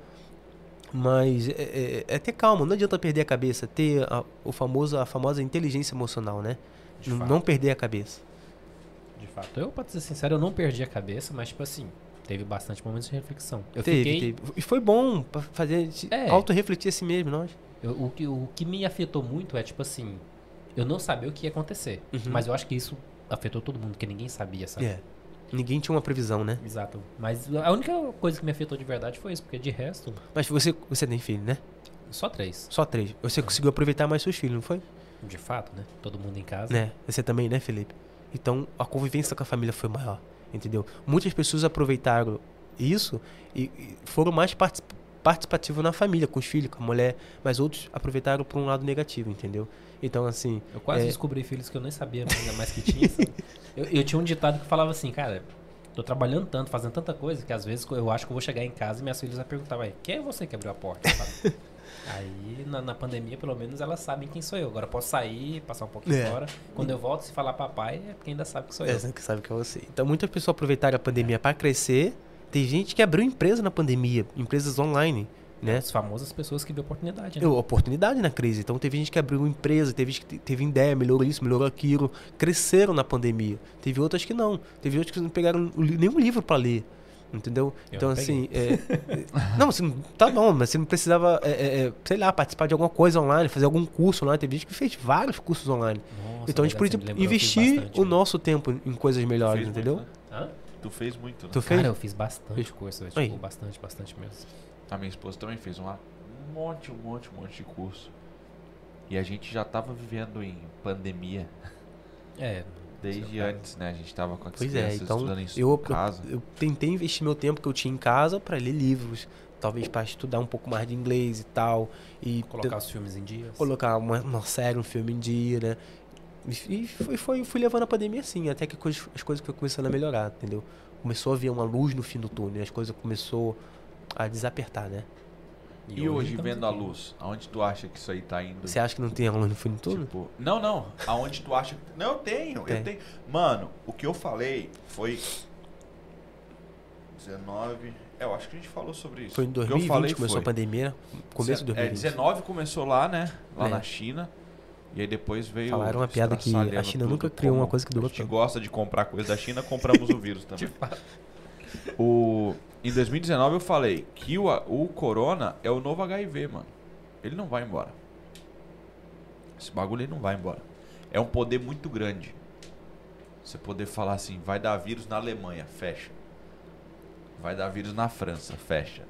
Speaker 3: Mas é, é- é ter calma, não adianta perder a cabeça, ter a, o famoso, a famosa inteligência emocional, né?
Speaker 1: De
Speaker 3: Não-
Speaker 1: fato.
Speaker 3: perder a cabeça.
Speaker 1: De fato. Eu, pra ser sincero, eu não perdi a cabeça, mas, tipo assim, teve bastante momentos de reflexão. Eu
Speaker 3: teve,
Speaker 1: fiquei.
Speaker 3: teve. E foi bom pra fazer
Speaker 1: É.
Speaker 3: auto-refletir a si mesmo, nós.
Speaker 1: eu- o, que, o que me afetou muito é, tipo assim, eu não sabia o que ia acontecer.
Speaker 3: Uhum.
Speaker 1: Mas eu acho que isso afetou todo mundo, porque ninguém sabia, sabe?
Speaker 3: É. Ninguém tinha uma previsão, né?
Speaker 1: Exato. Mas a única coisa que me afetou de verdade foi isso, porque de resto,
Speaker 3: Mas você, você tem filho, né?
Speaker 1: só três.
Speaker 3: Só três. Você conseguiu aproveitar mais seus filhos, não foi?
Speaker 1: De fato, né? Todo mundo em casa.
Speaker 3: Né? Você também, né, Felipe? Então a convivência com a família foi maior, entendeu? Muitas pessoas aproveitaram isso e, e foram mais partic- participativos na família, com os filhos, com a mulher, mas outros aproveitaram por um lado negativo, entendeu? Então, assim,
Speaker 1: Eu quase
Speaker 3: É.
Speaker 1: descobri filhos que eu nem sabia ainda mais que tinha. sabe? eu, eu tinha um ditado que falava assim, cara, tô trabalhando tanto, fazendo tanta coisa, que às vezes eu acho que eu vou chegar em casa e minhas filhas vão perguntar, vai, quem é você que abriu a porta? *laughs* Aí, na, na pandemia, pelo menos, elas sabem quem sou eu. Agora eu posso sair, passar um pouquinho
Speaker 3: É.
Speaker 1: fora. Quando eu volto, se falar papai, é porque ainda sabe que sou eu.
Speaker 3: é, que sabe que é você. Então, muitas pessoas aproveitaram a pandemia para crescer. Tem gente que abriu empresa na pandemia, empresas online, né?
Speaker 1: As famosas pessoas que viu oportunidade, né?
Speaker 3: Eu, oportunidade na crise. Então teve gente que abriu empresa, teve gente que te- teve ideia, melhorou isso, melhorou aquilo, cresceram na pandemia. Teve outras que não. Teve outras que não pegaram nenhum livro para ler. Entendeu?
Speaker 1: Eu
Speaker 3: então,
Speaker 1: não
Speaker 3: assim. é- *laughs* é- não, não, tá bom, mas você não precisava, é, é, é, sei lá, participar de alguma coisa online, fazer algum curso online. Teve gente que fez vários cursos online.
Speaker 1: Nossa,
Speaker 3: então a gente
Speaker 1: fiz
Speaker 3: investir
Speaker 1: bastante,
Speaker 3: o
Speaker 1: né?
Speaker 3: nosso tempo em coisas melhores,
Speaker 2: Fez
Speaker 3: entendeu?
Speaker 2: Muito, né? Tu fez muito, né?
Speaker 3: Tu fez?
Speaker 1: Cara, eu fiz bastante
Speaker 3: Fez?
Speaker 1: curso, tipo, bastante, bastante mesmo.
Speaker 2: A minha esposa também fez um monte, um monte, um monte de curso. E a gente já tava vivendo em pandemia
Speaker 1: É,
Speaker 2: desde antes, né? A gente tava com as
Speaker 3: Pois é,
Speaker 2: crianças
Speaker 3: então
Speaker 2: estudando em
Speaker 3: eu,
Speaker 2: casa.
Speaker 3: eu, eu tentei investir meu tempo que eu tinha em casa para ler livros, talvez para estudar um pouco mais de inglês e tal, e
Speaker 1: colocar os filmes em dia.
Speaker 3: colocar uma, uma série, um filme em dia, né? E, e foi, foi, fui levando a pandemia assim, até que coisas- as coisas foram começando a melhorar, entendeu? Começou a ver uma luz no fim do túnel, as coisas começou a desapertar, né?
Speaker 2: E hoje,
Speaker 1: estamos
Speaker 2: vendo a
Speaker 1: aqui.
Speaker 2: luz, aonde tu acha que isso aí tá indo?
Speaker 3: Você acha que não tem a luz no fim do túnel?
Speaker 2: Tipo, não, não. Aonde tu acha. Não, eu tenho,
Speaker 3: Tem.
Speaker 2: eu tenho. Mano, o que eu falei foi. 19. É, eu acho que a gente falou sobre isso.
Speaker 3: Foi em
Speaker 2: O que eu
Speaker 3: 2020
Speaker 2: falei
Speaker 3: começou
Speaker 2: foi,
Speaker 3: a pandemia, começo de
Speaker 2: É,
Speaker 3: 2020.
Speaker 2: 19 começou lá, né? Lá
Speaker 3: É.
Speaker 2: na China. E aí depois veio.
Speaker 3: Falaram uma piada que a China
Speaker 2: tudo.
Speaker 3: nunca criou uma coisa que durou
Speaker 2: A gente
Speaker 3: tanto.
Speaker 2: gosta de comprar coisa da China, compramos o vírus *laughs* também. O, em 2019 eu falei que o, o corona é o novo HIV, mano. Ele não vai embora. Esse bagulho ele não vai embora. É um poder muito grande. Você poder falar assim, vai dar vírus na Alemanha, fecha. Vai dar vírus na França, fecha.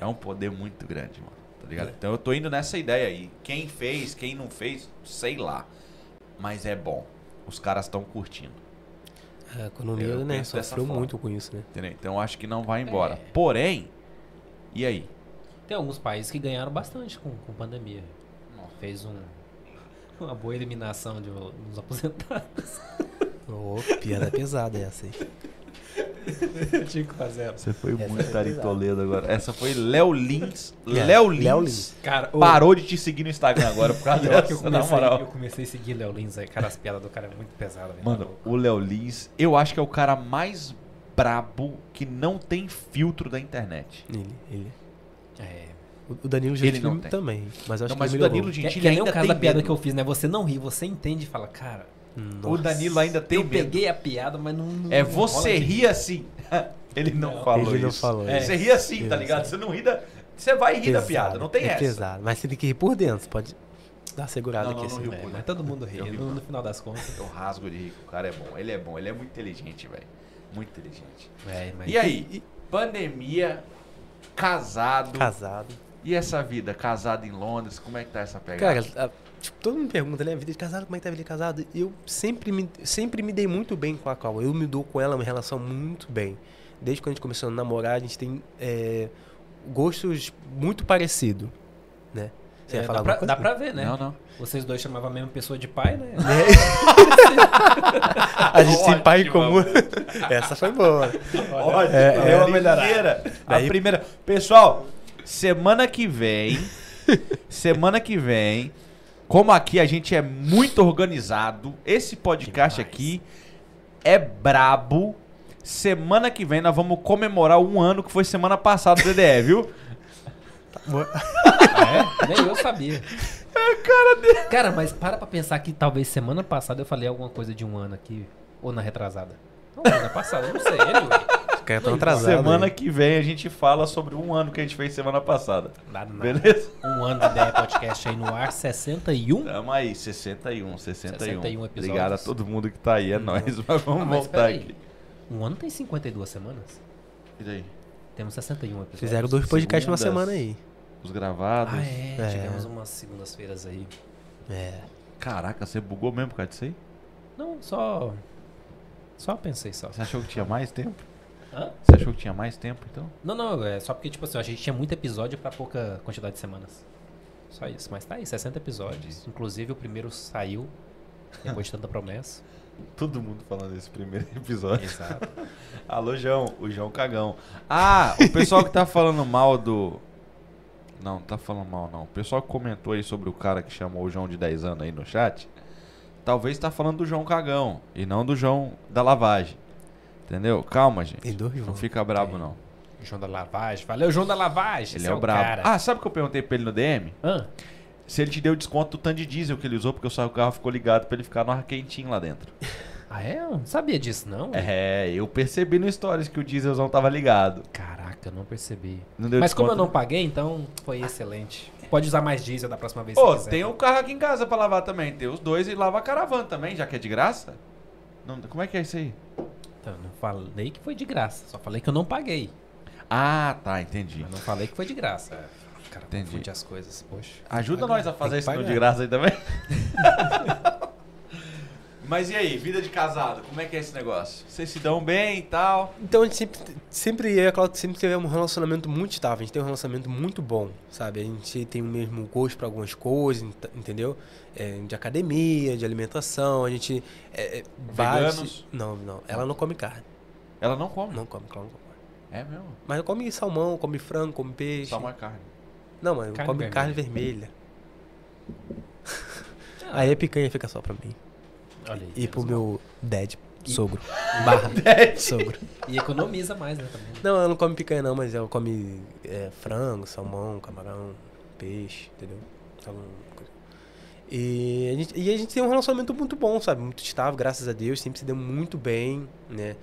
Speaker 2: É, um poder muito grande, mano. Tá ligado?
Speaker 3: É.
Speaker 2: Então eu tô indo nessa ideia aí. Quem fez, quem não fez, sei lá. Mas é bom. Os caras estão curtindo.
Speaker 3: A economia,
Speaker 2: Eu
Speaker 3: né, sofreu
Speaker 2: forma.
Speaker 3: muito com isso, né?
Speaker 2: Entendeu? Então eu acho que não vai embora.
Speaker 1: É.
Speaker 2: Porém, e aí?
Speaker 1: Tem alguns países que ganharam bastante com, com pandemia. Fez um, *laughs* uma boa eliminação de uns aposentados.
Speaker 3: Ô, piada pesada essa aí. *laughs*
Speaker 1: Tinha que fazer.
Speaker 2: Você foi
Speaker 3: Essa
Speaker 2: muito
Speaker 3: foi
Speaker 2: Ari
Speaker 3: pesada.
Speaker 2: Toledo agora. Essa foi Léo Lins.
Speaker 3: É,
Speaker 2: Léo
Speaker 3: Léo
Speaker 2: Lins
Speaker 3: Lins.
Speaker 1: Cara, o-
Speaker 2: parou de te seguir no Instagram agora por causa *laughs*
Speaker 1: que eu
Speaker 2: dessa, na
Speaker 1: comecei,
Speaker 2: moral.
Speaker 1: eu comecei a seguir Léo Lins aí. Cara, as piadas do cara é muito pesadas. velho.
Speaker 2: Mano, o Léo Lins, eu acho que é o cara mais brabo que não tem filtro da internet.
Speaker 3: Ele, ele.
Speaker 1: É.
Speaker 3: O Danilo
Speaker 2: Ele
Speaker 3: Gentili
Speaker 2: não tem.
Speaker 3: também, mas acho
Speaker 2: Não,
Speaker 3: que
Speaker 2: mas o. Danilo
Speaker 1: Que,
Speaker 2: Gentili
Speaker 1: que nem
Speaker 2: ainda
Speaker 1: o caso
Speaker 2: tem
Speaker 1: da piada
Speaker 2: medo.
Speaker 1: que eu fiz, né? Você não ri, você entende e fala, cara,
Speaker 2: O
Speaker 3: Nossa.
Speaker 2: Danilo ainda tem
Speaker 1: eu
Speaker 2: medo.
Speaker 1: peguei a piada, mas não. não
Speaker 2: É você
Speaker 1: de
Speaker 2: rir assim. *laughs* Ele não,
Speaker 1: Não,
Speaker 2: falou
Speaker 3: ele não
Speaker 2: isso.
Speaker 3: falou
Speaker 2: É,
Speaker 3: isso.
Speaker 2: Você ri assim, tá ligado? Você não ri da... Você vai rir da piada, não tem
Speaker 3: é
Speaker 2: essa.
Speaker 3: pesado, mas você tem que rir por dentro, você pode dar uma segurada
Speaker 2: Não,
Speaker 3: aqui
Speaker 2: não, não
Speaker 3: assim.
Speaker 1: mas todo mundo ri.
Speaker 2: Ri.
Speaker 1: No, no final das contas.
Speaker 2: Eu rasgo de rir. O cara é bom. Ele é bom. Ele é muito inteligente, velho. Muito inteligente.
Speaker 1: É, mas
Speaker 2: E aí? Pandemia, casado.
Speaker 3: Casado.
Speaker 2: E essa vida? Casado em Londres, como é que tá essa pegada?
Speaker 3: Cara, a- tipo, todo mundo pergunta, né? Vida de casado, como é que tá a vida de casado? Eu sempre me, sempre me dei muito bem com a Cal. Eu me dou com ela uma relação muito bem. Desde quando a gente começou a namorar, a gente tem é, gostos muito parecidos, né? Você
Speaker 1: É,
Speaker 3: ia falar
Speaker 1: dá, pra, dá pra ver, né?
Speaker 2: Não, não.
Speaker 1: Vocês dois chamavam a mesma pessoa de pai, né? *laughs*
Speaker 3: A gente tem pai em comum. *laughs* Essa foi boa.
Speaker 2: Ótimo.
Speaker 3: É,
Speaker 2: É,
Speaker 3: é
Speaker 2: a
Speaker 3: uma
Speaker 2: primeira. A primeira. Pessoal, semana que vem. *laughs* semana que vem. Como aqui a gente é muito organizado, esse podcast
Speaker 3: Demais.
Speaker 2: aqui é brabo. Semana que vem nós vamos comemorar um ano que foi semana passada do DDE, viu? *laughs*
Speaker 1: Ah, é? Nem eu sabia. *laughs* cara, dele. cara, mas para pra pensar que talvez semana passada eu falei alguma coisa de um ano aqui. Ou na retrasada. Não, semana passada, não sei. Ele,
Speaker 3: Caras tão atrasados.
Speaker 2: Semana
Speaker 3: aí.
Speaker 2: que vem a gente fala sobre um ano que a gente fez semana passada.
Speaker 1: nada, nada.
Speaker 2: Beleza?
Speaker 1: Um ano de ideia podcast aí no ar, 61.
Speaker 2: Tamo aí, 61, 61.
Speaker 1: 61 episódios.
Speaker 2: Obrigado a todo mundo que tá aí, é nóis. *laughs* Mas vamos
Speaker 1: Ah, mas
Speaker 2: voltar
Speaker 1: peraí.
Speaker 2: aqui.
Speaker 1: Um ano tem 52 semanas?
Speaker 2: E daí?
Speaker 1: Temos 61 episódios.
Speaker 3: Fizeram dois podcasts numa
Speaker 2: Segundas.
Speaker 3: semana aí.
Speaker 2: Os gravados.
Speaker 1: Ah, é.
Speaker 3: É.
Speaker 1: Tivemos umas segundas-feiras aí.
Speaker 3: É.
Speaker 2: Caraca, você bugou mesmo por causa disso aí?
Speaker 1: Não, só. Só pensei só.
Speaker 2: Você achou que tinha mais tempo?
Speaker 1: Hã?
Speaker 2: Você achou que tinha mais tempo, então?
Speaker 1: Não, não, é só porque, tipo assim, a gente tinha muito episódio pra pouca quantidade de semanas. Só isso. Mas tá aí, 60 episódios. Inclusive o primeiro saiu depois de tanta promessa. *laughs*
Speaker 2: Todo mundo falando desse primeiro episódio.
Speaker 1: Exato. *laughs*
Speaker 2: Alô, João. O João Cagão. Ah, o pessoal que tá falando mal do... Não, não tá falando mal, não. O pessoal que comentou aí sobre o cara que chamou o João de 10 anos aí no chat, talvez tá falando do João Cagão e não do João da lavagem. Entendeu? Calma, gente.
Speaker 3: Dois.
Speaker 2: Não fica brabo,
Speaker 1: Tem.
Speaker 2: não.
Speaker 1: João da Lavagem. Valeu, João da Lavagem.
Speaker 2: Ele
Speaker 1: esse
Speaker 2: é o brabo.
Speaker 1: cara.
Speaker 2: Ah, sabe o que eu perguntei pra ele no DM?
Speaker 1: Hã?
Speaker 2: Se ele te deu desconto do tanto de diesel que ele usou, porque o seu carro ficou ligado pra ele ficar no ar quentinho lá dentro. *laughs*
Speaker 1: Ah, é? Eu não sabia disso, não.
Speaker 2: É, eu percebi no Stories que o dieselzão tava ligado.
Speaker 1: Caraca, eu não percebi.
Speaker 2: Não deu
Speaker 1: Mas como eu não paguei, então foi excelente. Pode usar mais diesel da próxima vez
Speaker 2: Ô,
Speaker 1: quiser.
Speaker 2: tem o carro aqui em casa pra lavar também. Tem os dois e lava a caravana também, já que é de graça. Não, como é que é isso aí?
Speaker 1: Então, não falei que foi de graça. Só falei que eu não paguei.
Speaker 2: Ah, tá, entendi.
Speaker 1: Mas não falei que foi de graça. Cara,
Speaker 2: Entendi.
Speaker 1: confunde as coisas. Poxa.
Speaker 2: Ajuda nós a fazer isso de graça aí também. *laughs* Mas e aí, vida de casado, como é que é esse negócio? Vocês se dão bem e tal?
Speaker 3: Então a gente sempre, sempre eu e a Cláudia sempre teve um relacionamento muito estável. A gente tem um relacionamento muito bom, sabe? A gente tem o mesmo gosto para algumas coisas, ent- entendeu? É, de academia, de alimentação, a gente é, é, bate-
Speaker 2: Veganos?
Speaker 3: Não, não. Ela não come carne.
Speaker 2: Ela não come.
Speaker 3: Não come, Cláudia não come.
Speaker 2: É mesmo?
Speaker 3: Mas come salmão, come frango, come peixe.
Speaker 2: Só uma carne.
Speaker 3: Não, mas
Speaker 1: Carne
Speaker 3: come
Speaker 1: vermelha.
Speaker 3: carne vermelha. Aí a picanha fica só pra mim.
Speaker 1: Olha.
Speaker 3: E pro meu dad, sogro. *laughs* Barra. *laughs* sogro.
Speaker 1: E economiza mais, né? Também.
Speaker 3: Não, ela não come picanha não, mas ela come é, frango, salmão, camarão, peixe, entendeu? E a, gente, e a gente tem um relacionamento muito bom, sabe? Muito estável, graças a Deus, sempre se deu muito bem, né?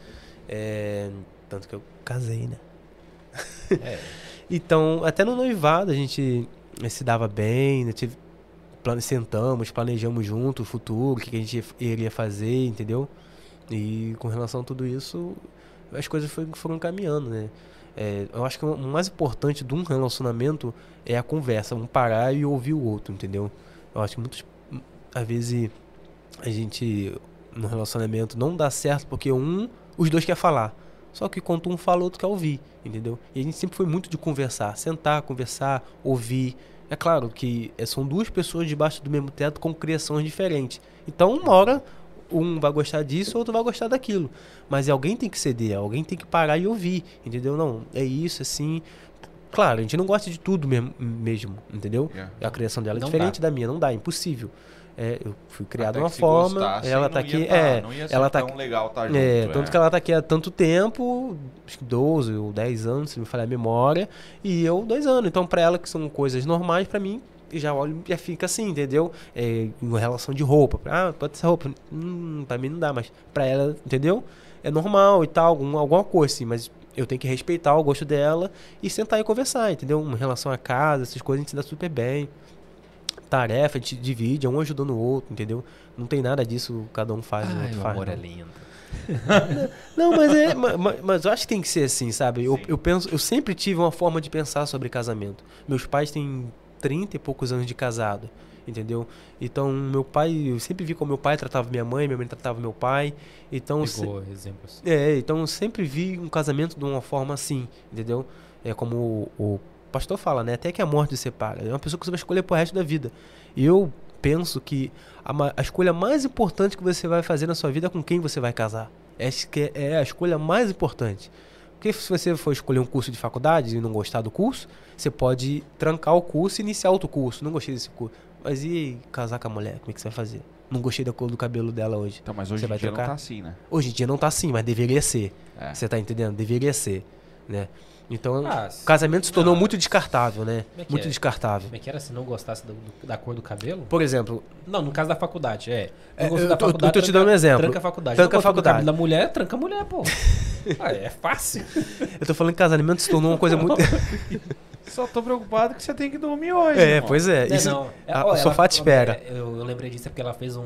Speaker 3: É, tanto que eu casei, né?
Speaker 1: É. *laughs*
Speaker 3: Então, até no noivado a gente se dava bem, né? Tive, sentamos, planejamos junto o futuro, o que que a gente iria fazer, entendeu? E com relação a tudo isso, as coisas foi- foram caminhando, né? É, eu acho que o mais importante de um relacionamento é a conversa, um parar e ouvir o outro, entendeu? Eu acho que muitas às vezes a gente no relacionamento não dá certo porque um, os dois quer falar. Só que quando um fala, o outro quer ouvir, entendeu? E a gente sempre foi muito de conversar, sentar, conversar, ouvir. É claro que é, são duas pessoas debaixo do mesmo teto com criações diferentes. Então, uma hora um vai gostar disso, outro vai gostar daquilo. Mas alguém tem que ceder, alguém tem que parar e ouvir, entendeu? Não, é isso, assim. Claro, a gente não gosta de tudo mesmo, mesmo entendeu?
Speaker 2: Yeah.
Speaker 3: A criação dela é
Speaker 1: Não
Speaker 3: diferente
Speaker 1: dá.
Speaker 3: da minha, não dá, é impossível. É, eu fui criado de uma forma,
Speaker 2: gostassem,
Speaker 3: ela tá aqui,
Speaker 2: tá-
Speaker 3: é,
Speaker 2: não ia ser
Speaker 3: ela tá
Speaker 2: tão legal tá junto,
Speaker 3: é,
Speaker 2: é.
Speaker 3: tanto que ela tá aqui há tanto tempo, acho que 12 ou 10 anos, se me falhar a memória, e eu dois anos. Então, pra ela que são coisas normais, pra mim, já olho já fica assim, entendeu? É, em relação de roupa. Ah, pode ser roupa. Hum, pra mim não dá, mas pra ela, entendeu? É normal e tal, algum, alguma coisa assim, mas eu tenho que respeitar o gosto dela e sentar e conversar, entendeu? Em relação a casa, essas coisas a gente se dá super bem. Tarefa, a gente divide, é um ajudando o outro, entendeu? Não tem nada disso, cada um faz, o
Speaker 1: Ai,
Speaker 3: outro
Speaker 1: o
Speaker 3: faz.
Speaker 1: amor
Speaker 3: não.
Speaker 1: é lindo. *laughs*
Speaker 3: Não, mas é. ma- ma- Mas, eu acho que tem que ser assim, sabe? Eu,
Speaker 2: Sim.
Speaker 3: eu penso, eu sempre tive uma forma de pensar sobre casamento. Meus pais têm 30 e poucos anos de casado, entendeu? Então, meu pai, eu sempre vi como meu pai tratava minha mãe, minha mãe tratava meu pai. Então, se-
Speaker 1: Pegou exemplos.
Speaker 3: é, então eu sempre vi um casamento de uma forma assim, entendeu? É como o, o pastor fala, né? Até que a morte separa. É uma pessoa que você vai escolher pro resto da vida. E eu penso que a, a escolha mais importante que você vai fazer na sua vida é com quem você vai casar. Essa que é, é a escolha mais importante. Porque se você for escolher um curso de faculdade e não gostar do curso, você pode trancar o curso e iniciar outro curso. Não gostei desse curso. Mas e casar com a mulher? Como é que você vai fazer? Não gostei da cor do cabelo dela hoje.
Speaker 2: Então, mas hoje
Speaker 3: Você
Speaker 2: em
Speaker 3: vai
Speaker 2: dia não
Speaker 3: trocar?
Speaker 2: tá assim, né?
Speaker 3: Hoje em dia não tá assim, mas deveria ser.
Speaker 2: É.
Speaker 3: Você tá entendendo? Deveria ser, né? Então,
Speaker 1: Ah,
Speaker 3: o casamento se tornou
Speaker 1: não,
Speaker 3: muito descartável, né?
Speaker 1: É
Speaker 3: Muito
Speaker 1: é?
Speaker 3: descartável.
Speaker 1: Como é que era se não gostasse do- do- da cor do cabelo?
Speaker 3: Por exemplo,
Speaker 1: Não, no caso da faculdade, é.
Speaker 3: É,
Speaker 1: Não gostou
Speaker 3: eu
Speaker 1: da
Speaker 3: tô- eu tô te
Speaker 1: tranca-
Speaker 3: dando um exemplo.
Speaker 1: Tranca a faculdade.
Speaker 3: Tranca
Speaker 1: Não
Speaker 3: a faculdade.
Speaker 1: cabelo da mulher, tranca a mulher, pô. *laughs* ah, é fácil. *laughs*
Speaker 3: eu tô falando que casamento se tornou uma coisa muito. *laughs*
Speaker 2: Só tô preocupado que você tem que dormir hoje.
Speaker 3: é,
Speaker 2: irmão.
Speaker 3: pois é.
Speaker 1: Não,
Speaker 3: Isso,
Speaker 1: não. É,
Speaker 3: a-
Speaker 1: ó,
Speaker 3: o sofá te espera.
Speaker 1: é, Eu, eu lembrei disso é porque ela fez um,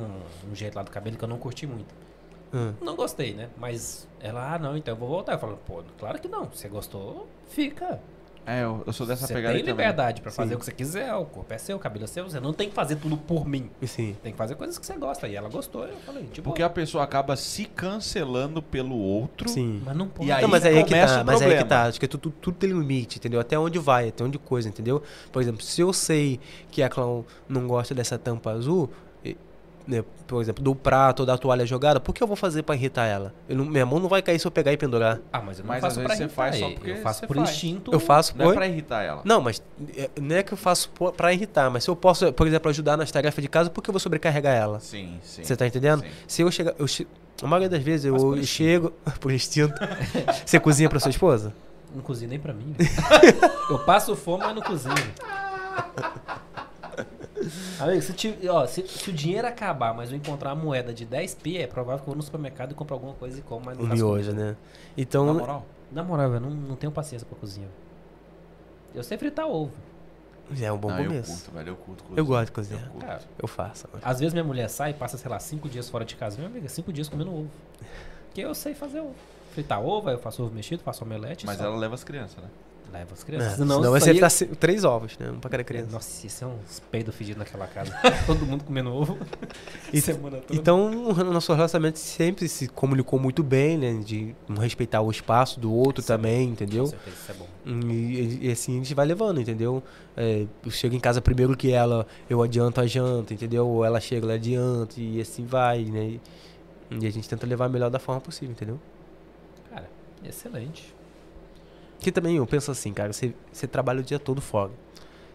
Speaker 1: um jeito lá do cabelo que eu não curti muito.
Speaker 3: Hum.
Speaker 1: Não gostei, né? Mas ela, ah, não, então eu vou voltar. Eu falo, pô, claro que não. Você gostou, fica.
Speaker 2: É, eu, eu sou dessa
Speaker 1: você
Speaker 2: pegada
Speaker 1: tem
Speaker 2: aí também.
Speaker 1: liberdade pra
Speaker 3: Sim.
Speaker 1: fazer o que você quiser. O corpo é seu, o cabelo é seu. Você não tem que fazer tudo por mim.
Speaker 3: Sim.
Speaker 1: Tem que fazer coisas que você gosta. E ela gostou. Eu falei, tipo,
Speaker 2: Porque a pessoa acaba se cancelando pelo outro.
Speaker 3: Sim.
Speaker 1: mas não pode.
Speaker 2: E aí
Speaker 3: não, mas aí é que
Speaker 2: começa
Speaker 3: tá,
Speaker 2: o
Speaker 3: mas aí é que
Speaker 2: problema.
Speaker 3: tá. Acho que tudo, tudo tem limite, entendeu? Até onde vai, até onde coisa, entendeu? Por exemplo, se eu sei que a clown não gosta dessa tampa azul, né, por exemplo, do prato ou da toalha jogada, por que eu vou fazer pra irritar ela? Eu não- minha mão não vai cair se eu pegar e pendurar.
Speaker 1: Ah, mas eu não
Speaker 2: Mas
Speaker 1: faço
Speaker 2: às
Speaker 1: pra irritar.
Speaker 2: faz só porque
Speaker 1: eu faço por
Speaker 2: faz.
Speaker 1: instinto.
Speaker 3: Eu faço,
Speaker 2: Não é
Speaker 3: oi?
Speaker 2: pra irritar ela.
Speaker 3: Não, mas é, não é que eu faço por- pra irritar, mas se eu posso, por exemplo, ajudar nas tarefas de casa, por que eu vou sobrecarregar ela?
Speaker 2: Sim, sim.
Speaker 3: Você tá entendendo?
Speaker 2: Sim.
Speaker 3: Se eu chegar. Eu che... A maioria das vezes eu
Speaker 1: por
Speaker 3: chego. *laughs* por instinto. Você cozinha pra sua esposa?
Speaker 1: Não cozinho nem pra mim. eu passo fome, mas não cozinho. Amigo, se, ti- ó, se- se o dinheiro acabar, mas eu encontrar uma moeda de 10 p, é provável que eu vou no supermercado e compre alguma coisa e como, mas não
Speaker 3: Um miojo, né? Então.
Speaker 2: Na moral.
Speaker 1: Na moral, eu não, não tenho paciência pra cozinhar. Eu sei fritar ovo.
Speaker 3: É um bom
Speaker 2: Não, eu
Speaker 3: começo.
Speaker 2: curto, velho. Eu curto.
Speaker 3: Eu gosto de cozinhar.
Speaker 2: Eu.
Speaker 1: Cara,
Speaker 3: Eu faço.
Speaker 1: às vezes minha mulher sai e passa, sei lá, 5 dias fora de casa. Minha amiga, 5 dias comendo ovo. *laughs* Porque eu sei fazer ovo. Fritar ovo, aí eu faço ovo mexido, faço omelete.
Speaker 2: Mas
Speaker 1: só.
Speaker 2: ela leva as crianças, né?
Speaker 1: Leva as
Speaker 3: É,
Speaker 1: crianças.
Speaker 3: senão, vai ser tá três ovos, né? Um pra cada criança.
Speaker 1: Nossa, isso é uns peidos fedidos naquela casa. *laughs* Todo mundo comendo ovo. *laughs*
Speaker 3: E-
Speaker 1: semana toda.
Speaker 3: Então, o nosso relacionamento sempre se comunicou muito bem, né? De um respeitar o espaço do outro
Speaker 1: Isso é
Speaker 3: também,
Speaker 1: Com
Speaker 3: entendeu?
Speaker 1: certeza, isso é bom.
Speaker 3: E, e assim a gente vai levando, entendeu? É, eu chego em casa primeiro que ela, eu adianto a janta, entendeu? Ou ela chega, ela adianta, e assim vai, né? E, e a gente tenta levar a melhor da forma possível, entendeu?
Speaker 1: Cara, excelente.
Speaker 3: Que também eu penso assim, cara, você, você trabalha o dia todo fora.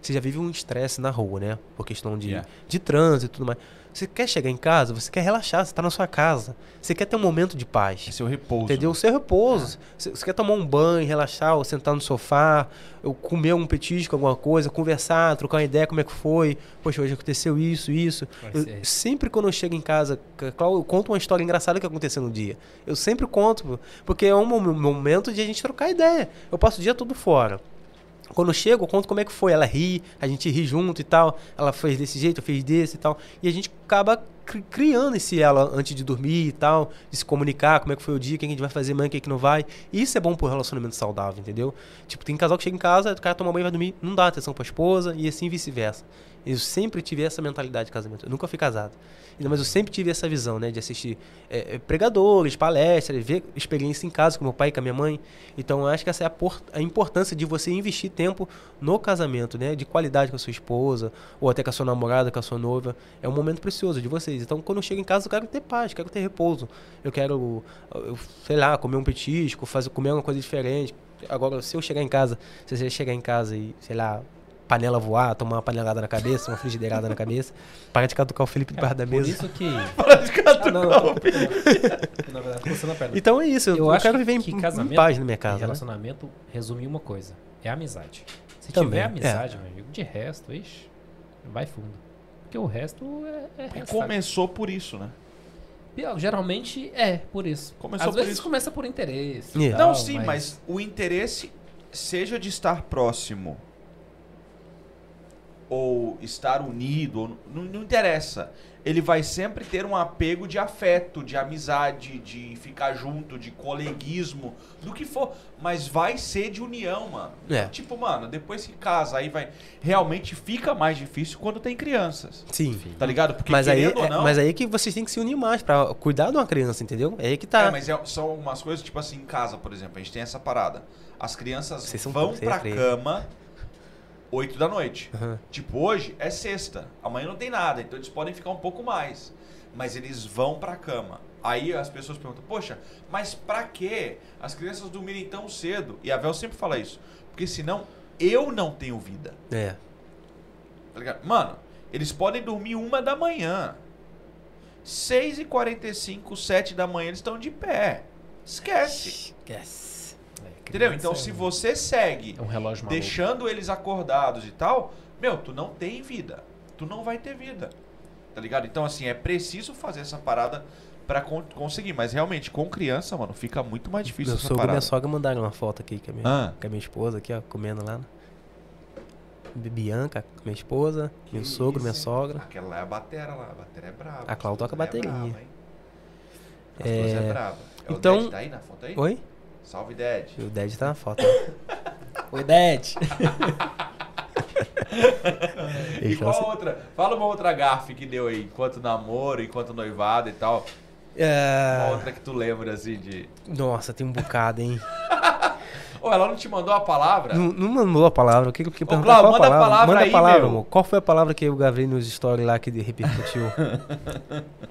Speaker 3: Você já vive um estresse na rua, né? Por questão de,
Speaker 2: Yeah.
Speaker 3: de trânsito e tudo mais. Você quer chegar em casa, você quer relaxar, você tá na sua casa. Você quer ter um momento de paz.
Speaker 2: É o repouso.
Speaker 3: Entendeu? O seu repouso. Você você quer tomar um banho, relaxar, ou sentar no sofá, ou comer um petisco, alguma coisa, conversar, trocar uma ideia, como é que foi. Poxa, hoje aconteceu isso, isso. Eu- sempre quando eu chego em casa, eu conto uma história engraçada que aconteceu no dia. Eu sempre conto, porque é um mom- momento de a gente trocar ideia. Eu passo o dia todo fora. Quando eu chego, eu conto como é que foi. Ela ri, a gente ri junto e tal. Ela fez desse jeito, eu fiz desse e tal. E a gente acaba cri- criando esse ela antes de dormir e tal, de se comunicar, como é que foi o dia, o que a gente vai fazer amanhã, o que, que não vai. Isso é bom pro relacionamento saudável, entendeu? Tipo, tem casal que chega em casa, o cara toma banho e vai dormir, não dá atenção pra esposa e assim vice-versa. Eu sempre tive essa mentalidade de casamento. Eu nunca fui casado. Mas eu sempre tive essa visão, né? De assistir é, é, pregadores, palestras, ver experiência em casa com meu pai e com a minha mãe. Então, eu acho que essa é a, a importância de você investir tempo no casamento, né? De qualidade com a sua esposa, ou até com a sua namorada, com a sua noiva. É um momento precioso de vocês. Então, quando eu chego em casa, eu quero ter paz, quero ter repouso. Eu quero, eu, sei lá, comer um petisco, fazer, comer uma coisa diferente. Agora, se eu chegar em casa, se você chegar em casa e, sei lá, panela voar, tomar uma panelada na cabeça, uma frigideirada na cabeça, para de catucar o Felipe debaixo da
Speaker 1: Por
Speaker 3: mesa.
Speaker 1: isso que. *laughs*
Speaker 2: Praticamente.
Speaker 1: Ah, não, não, tô- Na verdade, a perna.
Speaker 3: Então é isso, eu,
Speaker 1: Eu acho
Speaker 3: quero viver em,
Speaker 1: que
Speaker 3: em
Speaker 1: casamento
Speaker 3: paz na minha casa. né?
Speaker 1: relacionamento resume uma coisa: é amizade. Se
Speaker 3: Também,
Speaker 1: tiver
Speaker 3: é.
Speaker 1: amizade, meu amigo, de resto, ixi, vai fundo. Porque o resto é, é
Speaker 2: começou por isso, né?
Speaker 1: Geralmente é por isso.
Speaker 2: Começou
Speaker 1: Às
Speaker 2: por
Speaker 1: vezes
Speaker 2: isso.
Speaker 1: começa por interesse.
Speaker 3: É.
Speaker 1: e
Speaker 2: Não,
Speaker 1: tal,
Speaker 2: sim, mas... o interesse, seja de estar próximo ou estar unido, ou não, não interessa. Ele vai sempre ter um apego de afeto, de amizade, de ficar junto, de coleguismo, do que for. Mas vai ser de união, mano.
Speaker 3: É.
Speaker 2: Tipo, mano, depois que casa, aí vai. Realmente fica mais difícil quando tem crianças.
Speaker 3: Sim.
Speaker 2: Tá ligado? Porque
Speaker 3: Mas aí,
Speaker 2: ou
Speaker 3: é,
Speaker 2: não.
Speaker 3: mas aí que vocês têm que se unir mais pra cuidar de uma criança, entendeu? É aí que tá.
Speaker 2: É, mas é- são algumas coisas, tipo assim, em casa, por exemplo, a gente tem essa parada. As crianças vão
Speaker 3: é
Speaker 2: pra
Speaker 3: freio.
Speaker 2: cama 8 da noite.
Speaker 3: Aham.
Speaker 2: Tipo, hoje é sexta, amanhã não tem nada, então eles podem ficar um pouco mais. Mas eles vão pra cama. Aí as pessoas perguntam, poxa, mas pra que as crianças dormirem tão cedo? E a Vel sempre fala isso. Porque senão eu não tenho vida.
Speaker 3: É.
Speaker 2: Tá ligado? Mano, eles podem dormir uma da manhã. 6h45, 7 da manhã, eles estão de pé. Esquece.
Speaker 3: Esquece.
Speaker 1: É,
Speaker 2: Entendeu? Então, se você segue
Speaker 1: É um relógio maluco.
Speaker 2: deixando eles acordados e tal, meu, tu não tem vida. Tu não vai ter vida. Tá ligado? Então, assim, é preciso fazer essa parada pra con- conseguir. Mas realmente, com criança, mano, fica muito mais difícil
Speaker 3: Meu
Speaker 2: essa
Speaker 3: sogro e minha sogra mandaram uma foto aqui com a minha,
Speaker 2: Ah.
Speaker 3: com a minha esposa, aqui, ó, comendo lá. né? Bianca, minha esposa, meu
Speaker 2: Que
Speaker 3: sogro, minha
Speaker 2: isso, hein?
Speaker 3: sogra.
Speaker 2: Aquela lá é a batera lá. A batera é brava.
Speaker 3: A Cláudia toca
Speaker 2: é
Speaker 3: bateria.
Speaker 2: brava,
Speaker 3: É,
Speaker 2: é brava. É
Speaker 3: então-
Speaker 2: o Ded tá aí na foto aí?
Speaker 3: Oi?
Speaker 2: Salve, Ded.
Speaker 3: O Ded tá na foto. *coughs*
Speaker 1: Oi, Dad.
Speaker 2: E qual
Speaker 3: assim,
Speaker 2: outra? Fala uma outra gafe que deu aí, enquanto namoro, enquanto noivado e tal. Uma
Speaker 3: "É,
Speaker 2: outra que tu lembra, assim, de...
Speaker 3: Nossa, tem um bocado, hein? *laughs*
Speaker 2: Ô, ela não te mandou a palavra?
Speaker 3: Não, não mandou a palavra. O que que perguntar?
Speaker 2: Cláudio,
Speaker 3: Qual
Speaker 2: manda a palavra
Speaker 3: Manda
Speaker 2: aí,
Speaker 3: a palavra,
Speaker 2: meu.
Speaker 3: amor. Qual foi a palavra que eu gravei nos stories lá que repercutiu?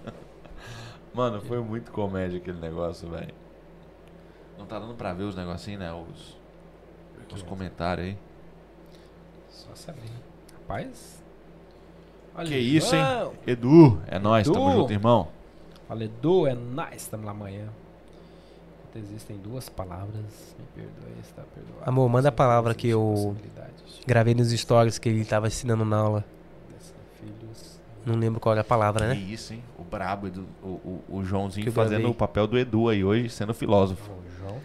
Speaker 3: *laughs*
Speaker 2: Mano, foi muito comédia aquele negócio, velho. Não tá dando pra ver os negocinhos, né? Os, os comentários aí.
Speaker 1: Só saber. Rapaz. Olha
Speaker 2: Que isso, hein? Edu, é nóis, tamo
Speaker 1: Edu.
Speaker 2: junto, irmão.
Speaker 1: Fala, Edu, é nice, estamos lá amanhã. Existem duas palavras, me perdoe, está perdoado.
Speaker 3: Amor, manda a palavra que eu gravei nos stories que ele tava ensinando na aula. Não lembro qual era a palavra,
Speaker 2: Que
Speaker 3: né?
Speaker 2: isso, hein? O brabo, Edu, o, o, o Joãozinho
Speaker 3: Que
Speaker 2: fazendo o papel do Edu aí hoje, sendo filósofo.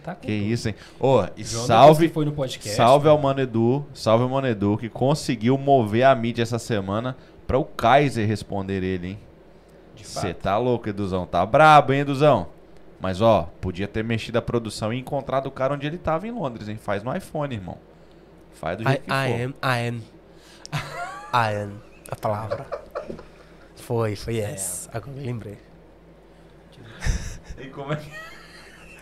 Speaker 1: Tá com
Speaker 2: Que
Speaker 1: tudo.
Speaker 2: isso, hein? Ô, e
Speaker 1: O João,
Speaker 2: salve,
Speaker 1: foi no podcast.
Speaker 2: salve
Speaker 1: né?
Speaker 2: ao Mano Edu, salve ao Mano Edu, que conseguiu mover a mídia essa semana pra o Kaiser responder ele, hein?
Speaker 1: De
Speaker 2: Você tá louco, Eduzão. Tá brabo, hein, Eduzão? Mas, ó, podia ter mexido a produção e encontrado o cara onde ele tava em Londres, hein? Faz no iPhone, irmão. Faz do
Speaker 3: I,
Speaker 2: jeito que
Speaker 3: I
Speaker 2: for.
Speaker 3: am, I am. I am. A palavra. Foi, foi essa. Agora eu lembrei. *laughs*
Speaker 2: E como é que,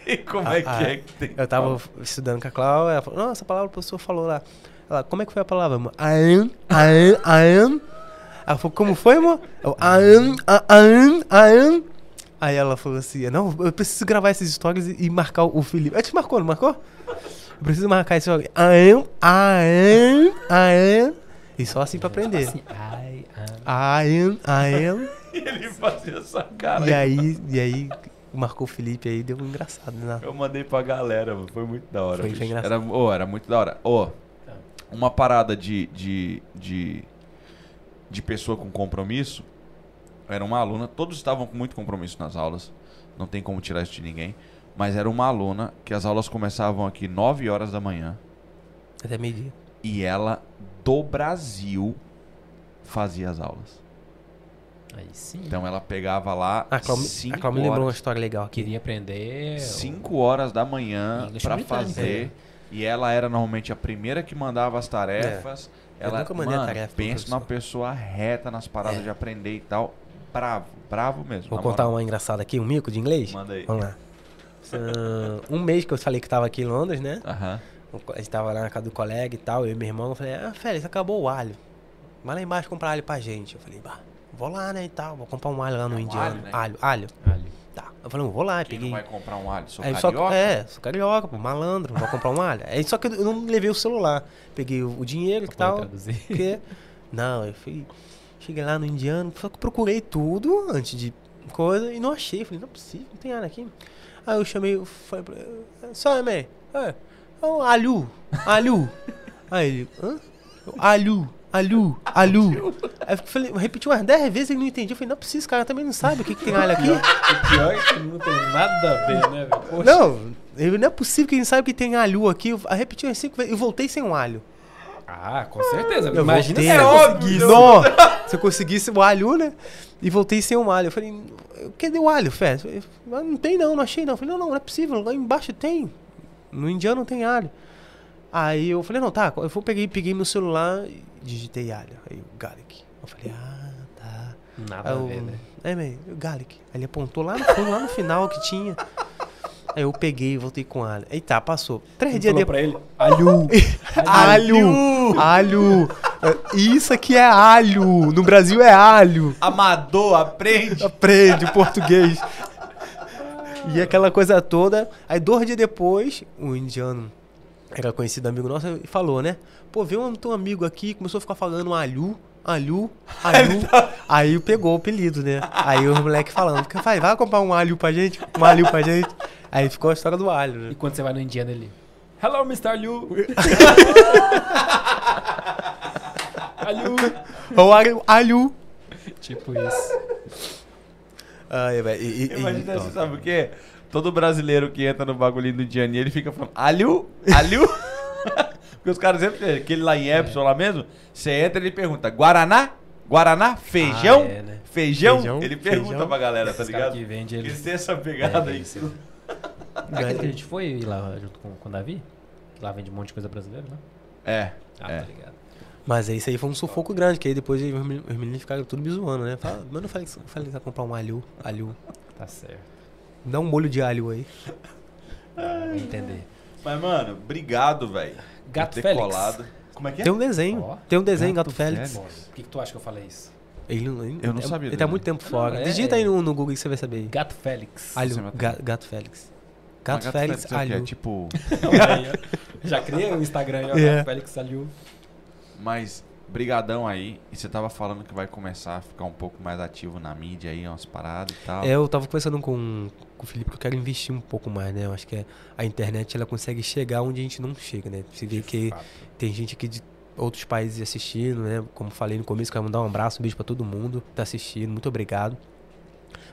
Speaker 2: e *laughs* como é, que
Speaker 3: Ah,
Speaker 2: é que tem?
Speaker 3: Eu tava estudando com a Cláudia, ela falou, nossa, essa palavra o professor falou lá. Ela, como é que foi a palavra, amor? I am, I am, I am. Ela falou, como foi, amor? Eu, I am, I am, I am. Aí ela falou assim, não, eu preciso gravar esses stories e, e marcar o Felipe. Ela te marcou, não marcou? Eu preciso marcar esse story. I am, I am, I am. E só assim pra aprender.
Speaker 1: Assim, ai, ai.
Speaker 3: I am, I am.
Speaker 2: ele fazia essa cara.
Speaker 3: E aí, e aí, marcou o Felipe aí, deu um engraçado, né?
Speaker 2: Eu mandei pra galera, mano. Foi muito da hora.
Speaker 3: Foi- foi engraçado.
Speaker 2: Era, ô, era muito da hora. Ô, uma parada de, de, de, de pessoa com compromisso. Era uma aluna, todos estavam com muito compromisso nas aulas. Não tem como tirar isso de ninguém. Mas era uma aluna que as aulas começavam aqui 9 horas da manhã.
Speaker 3: Até meio-dia.
Speaker 2: E ela, do Brasil, fazia as aulas.
Speaker 1: Aí sim.
Speaker 2: Então ela pegava lá
Speaker 3: A Cláudia,
Speaker 2: 5
Speaker 3: a Cláudia me lembrou uma história legal aqui.
Speaker 1: Queria aprender.
Speaker 2: 5 horas da manhã pra
Speaker 1: britânico,
Speaker 2: fazer. E ela era normalmente a primeira que mandava as tarefas.
Speaker 3: Eu
Speaker 2: Ela,
Speaker 3: nunca mandei a
Speaker 2: mano,
Speaker 3: tarefa pro
Speaker 2: pensa numa pessoa reta nas paradas
Speaker 3: É.
Speaker 2: de aprender e tal. Bravo, bravo mesmo.
Speaker 3: Vou contar
Speaker 2: moral.
Speaker 3: uma engraçada aqui, um mico de inglês?
Speaker 2: Manda aí.
Speaker 3: Vamos lá. Um mês que eu falei que tava aqui em Londres, né?
Speaker 2: Aham.
Speaker 3: A gente tava lá na casa do colega e tal, eu e meu irmão. Eu falei, ah, Félix, acabou o alho. Vai lá embaixo comprar alho pra gente. Eu falei, bah, vou lá, né, e tal. Vou comprar um alho lá no
Speaker 2: É um
Speaker 3: indiano.
Speaker 2: alho, né?
Speaker 3: alho, alho.
Speaker 1: Ali.
Speaker 3: Tá. Eu falei, vou lá,
Speaker 2: Quem
Speaker 3: peguei.
Speaker 2: vai comprar um alho? Sou
Speaker 3: Aí só,
Speaker 2: carioca?
Speaker 3: é, sou carioca, pô, malandro, vou comprar um alho. Aí só que eu não levei o celular. Peguei o, o dinheiro e tal. Porque. *laughs* Não, eu fui. Cheguei lá no indiano, só que procurei tudo antes de coisa e não achei. Falei, não é possível, não tem nada aqui. Aí eu chamei, falei só man, é, é um alho, alho. Aí ele, hã? Alho, alho, alho. Aí eu falei, eu repeti umas 10 vezes e ele não entendia. Eu falei, não é esse cara também não sabe o que, que tem alho aqui.
Speaker 1: O pior é que não tem nada a ver, né, velho?
Speaker 3: Não, não é possível que ele não sabe que tem alho aqui. Eu repeti umas 5 vezes e voltei sem um alho.
Speaker 1: Ah, com certeza.
Speaker 3: Eu
Speaker 1: Imagina
Speaker 3: voltei.
Speaker 1: se
Speaker 3: É
Speaker 1: eu
Speaker 3: óbvio.
Speaker 1: conseguisse.
Speaker 3: Não, se eu conseguisse o alho, né? E voltei sem o alho. Eu falei, cadê o alho, Fé? "Ah, Não tem não, não achei não. Eu falei, não, não, não é possível. Lá embaixo tem. No indiano não tem alho. Aí eu falei, não, tá. Eu fui, peguei, peguei meu celular digitei alho. Aí o garlic. Eu falei, ah, tá.
Speaker 1: Nada
Speaker 3: Aí
Speaker 1: a
Speaker 3: eu,
Speaker 1: ver, né?
Speaker 3: É, man, o garlic. Aí ele apontou lá no fundo, lá no final que tinha. Aí eu peguei e voltei com alho. Aí tá, passou. Três dias
Speaker 1: falou
Speaker 3: depois.
Speaker 1: pra ele, alho. *laughs*
Speaker 3: Alho! Alho! É, Isso aqui é alho! No Brasil é alho!
Speaker 2: Amador, aprende.
Speaker 3: Aprende o português. E aquela coisa toda. Aí dois dias depois, o indiano, era conhecido amigo nosso, e falou, né? Pô, veio um teu amigo aqui, começou a ficar falando alho, alho, alho. Aí pegou o apelido, né? Aí o moleque falando, vai, vai comprar um alho pra gente? Um alho pra gente? Aí ficou a história do alho, né?
Speaker 1: E quando você vai no indiano, ele... Hello, Mr. Liu. Alhu.
Speaker 3: Ou alho. alho.
Speaker 1: Tipo isso.
Speaker 3: Ai, velho. e- e- e-
Speaker 2: Imagina,
Speaker 3: ó.
Speaker 2: você sabe o quê? Todo brasileiro que entra no bagulhinho do Diani, ele fica falando, alho, alho. *laughs* Porque os caras sempre, aquele lá em Epson lá mesmo, você entra e ele pergunta, Guaraná? Guaraná? Feijão?
Speaker 1: Ah, é, né?
Speaker 2: Feijão?
Speaker 3: Feijão,
Speaker 2: Ele pergunta
Speaker 3: feijão.
Speaker 2: pra galera, tá ligado?
Speaker 1: que vende ele.
Speaker 2: Eles têm essa pegada
Speaker 1: É,
Speaker 2: aí.
Speaker 1: isso. Aquele que a gente foi lá junto com, com o Davi? Lá vende um monte de coisa brasileira, né?
Speaker 2: É,
Speaker 1: Ah,
Speaker 2: é.
Speaker 1: tá ligado.
Speaker 3: Mas aí isso aí foi um sufoco grande, que aí depois os meni- os meninos ficaram tudo me zoando, né? Fala, mano, falei, eu falei que vai comprar um alho. Alho.
Speaker 1: Tá certo.
Speaker 3: Dá um molho de alho aí.
Speaker 1: Vou entender.
Speaker 2: Mas, mano, obrigado, velho.
Speaker 1: Gato Félix.
Speaker 2: Como é que é?
Speaker 3: Tem um desenho.
Speaker 1: Ó.
Speaker 3: Tem um desenho,
Speaker 2: Gato
Speaker 3: Gato, Félix.
Speaker 2: Félix.
Speaker 1: Por que, que tu acha que eu falei isso?
Speaker 3: Ele, ele-
Speaker 2: Eu não
Speaker 3: é-
Speaker 2: sabia
Speaker 3: Ele tá muito tempo
Speaker 1: Não,
Speaker 3: fora.
Speaker 1: é-
Speaker 3: Digita aí no, no Google que você vai saber. aí.
Speaker 1: Gato Félix.
Speaker 3: Alho. Ga- Gato Félix.
Speaker 2: Mas
Speaker 3: Gato Félix,
Speaker 2: é o quê?
Speaker 3: alho.
Speaker 2: É tipo... *laughs*
Speaker 1: Já criei o Instagram aí, ó,
Speaker 3: É.
Speaker 1: Gato Félix Alhu.
Speaker 2: Mas, brigadão aí. E você tava falando que vai começar a ficar um pouco mais ativo na mídia aí, umas paradas e tal.
Speaker 3: É, eu tava conversando com, com o Felipe que eu quero investir um pouco mais, né? Eu acho que é- a internet ela consegue chegar onde a gente não chega, né? Você vê que
Speaker 1: Fato.
Speaker 3: tem gente aqui de outros países assistindo, né? Como falei no começo, quero mandar um abraço, um beijo pra todo mundo que tá assistindo, muito obrigado.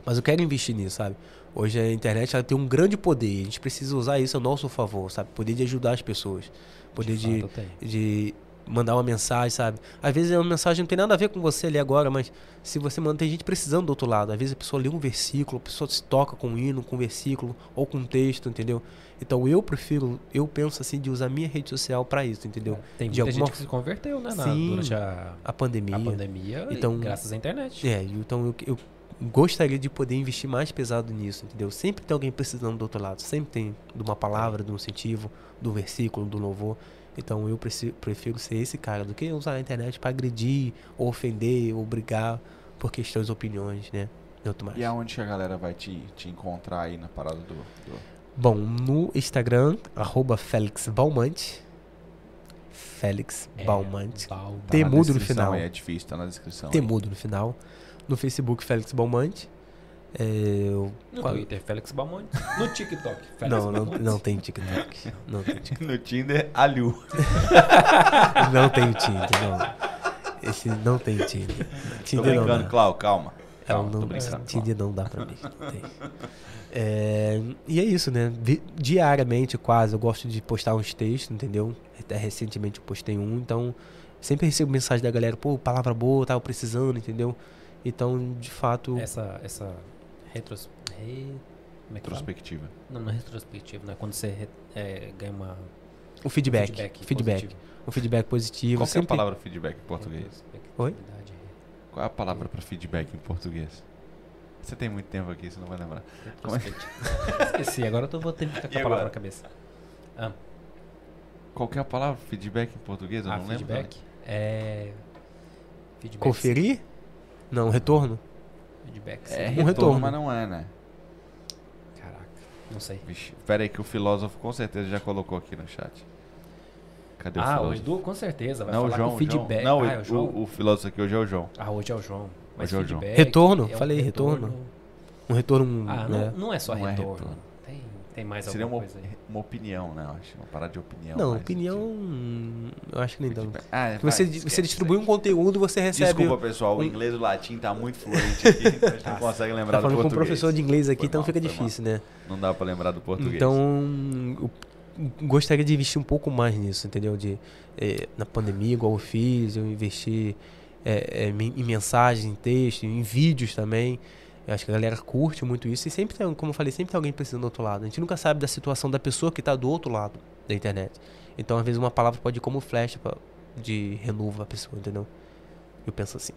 Speaker 3: Mas eu quero investir nisso, sabe? Hoje a internet ela tem um grande poder, a gente precisa usar isso a nosso favor, sabe? Poder de ajudar as pessoas, poder de,
Speaker 1: tem.
Speaker 3: de mandar uma mensagem, sabe? Às vezes uma mensagem não tem nada a ver com você ali agora, mas se você manda, tem gente precisando do outro lado. Às vezes a pessoa lê um versículo, a pessoa se toca com um hino, com um versículo ou com um texto, entendeu? Então eu prefiro, eu penso assim de usar minha rede social pra isso, entendeu?
Speaker 1: Tem
Speaker 3: de
Speaker 1: muita gente
Speaker 3: alguma-
Speaker 1: que se converteu, né? na-
Speaker 3: Sim.
Speaker 1: durante a,
Speaker 3: A pandemia.
Speaker 1: a pandemia,
Speaker 3: Então-
Speaker 1: graças à internet.
Speaker 3: É, então eu, eu gostaria de poder investir mais pesado nisso, entendeu? Sempre tem alguém precisando do outro lado, sempre tem de uma palavra, de um incentivo, do versículo, do louvor. Então eu prefiro ser esse cara do que usar a internet pra agredir, ou ofender, ou brigar por questões, opiniões, né? Não mais.
Speaker 2: E aonde que a galera vai te, te encontrar aí na parada do... do-
Speaker 3: Bom, no Instagram, arroba Félix Balmante. Félix
Speaker 1: É,
Speaker 3: Balmante.
Speaker 1: Bal-
Speaker 2: tá
Speaker 3: Tem
Speaker 2: na
Speaker 3: mudo no
Speaker 2: descrição
Speaker 3: final.
Speaker 2: é difícil, tá na descrição.
Speaker 3: Tem
Speaker 2: aí.
Speaker 3: mudo no final. No Facebook, Félix Balmante. É, eu-
Speaker 1: No
Speaker 3: qual-
Speaker 1: Twitter, Félix Balmonte. No TikTok, *laughs* Félix
Speaker 3: Não, não, não tem TikTok. Não tem *laughs* TikTok.
Speaker 2: No Tinder, alho. *laughs*
Speaker 3: Não tem Tinder, não. Esse não tem Tinder.
Speaker 2: Tô
Speaker 3: Tinder não
Speaker 2: brincando,
Speaker 3: dá.
Speaker 2: Clau, calma.
Speaker 3: É,
Speaker 2: Calma,
Speaker 3: não,
Speaker 2: tô brincando.
Speaker 3: Tinder não dá pra mim. Não tem. É, e é isso, né? Diariamente, quase, eu gosto de postar uns textos, entendeu? Até recentemente eu postei um, então sempre recebo mensagem da galera, pô, palavra boa, tava precisando, entendeu? Então, de fato,
Speaker 1: Essa, essa retros... Re... Como é que fala?
Speaker 2: Retrospectiva.
Speaker 1: Não, não é retrospectiva, né? Quando você re- é, ganha uma
Speaker 3: o feedback. Feedback.
Speaker 1: positivo.
Speaker 3: Um feedback positivo.
Speaker 2: Qual que é a palavra feedback em português?
Speaker 1: Retrospectividade,
Speaker 2: Qual é a palavra pra feedback em português? Você tem muito tempo aqui, você não vai lembrar. Como é? *laughs*
Speaker 1: Esqueci, agora eu tô- vou ter que ficar com a palavra na cabeça. Ah,
Speaker 2: Qual que é a palavra feedback em português? Eu
Speaker 1: ah,
Speaker 2: não lembro.
Speaker 1: feedback é... Feedback.
Speaker 3: Conferir? Não, retorno?
Speaker 1: Feedback.
Speaker 2: É
Speaker 1: sim.
Speaker 2: retorno,
Speaker 3: retorno.
Speaker 2: mas não é, né?
Speaker 1: Caraca, não sei.
Speaker 2: Vixe, pera aí que o filósofo com certeza já colocou aqui no chat. Cadê o
Speaker 1: Ah, o
Speaker 2: filósofo?
Speaker 1: Edu com certeza vai
Speaker 2: não, o
Speaker 1: falar
Speaker 2: João,
Speaker 1: com
Speaker 2: o
Speaker 1: feedback.
Speaker 2: João. Não,
Speaker 1: ah, é o João.
Speaker 2: o, o filósofo aqui hoje é o João.
Speaker 1: Ah, hoje é o João. Mas
Speaker 2: Hoje é o João.
Speaker 1: feedback
Speaker 3: Retorno,
Speaker 1: é um
Speaker 3: falei retorno. Um retorno.
Speaker 1: Ah,
Speaker 3: né?
Speaker 1: não, não é só
Speaker 2: Não é
Speaker 1: retorno. Tem, mais
Speaker 2: Seria
Speaker 1: alguma
Speaker 2: uma,
Speaker 1: coisa aí.
Speaker 2: uma opinião, né? Eu acho. Uma parada de opinião.
Speaker 3: Não,
Speaker 2: mais
Speaker 3: opinião.
Speaker 2: tipo,
Speaker 3: Eu acho que nem tanto.
Speaker 2: feedback. Ah,
Speaker 3: você,
Speaker 2: vai,
Speaker 3: você
Speaker 2: esquece
Speaker 3: distribui um conteúdo, você recebe.
Speaker 2: Desculpa, pessoal. O inglês e o latim tá muito fluente *laughs* aqui. então a gente não
Speaker 1: Tá.
Speaker 2: consegue
Speaker 3: Tá
Speaker 2: lembrar do
Speaker 3: falando com um
Speaker 2: português.
Speaker 3: professor de inglês aqui,
Speaker 2: Foi
Speaker 3: então
Speaker 2: mal,
Speaker 3: fica
Speaker 2: foi mal.
Speaker 3: difícil, né?
Speaker 2: Não dá pra lembrar do português.
Speaker 3: Então, eu gostaria de investir um pouco mais nisso, entendeu? De, eh, na pandemia, igual eu fiz, eu investi eh, eh, em em mensagens, em texto, em vídeos também. Eu acho que a galera curte muito isso. E sempre tem, como eu falei, sempre tem alguém precisando do outro lado. A gente nunca sabe da situação da pessoa que está do outro lado da internet. Então, às vezes, uma palavra pode ir como flecha pra, de renovo a pessoa, entendeu? Eu penso assim.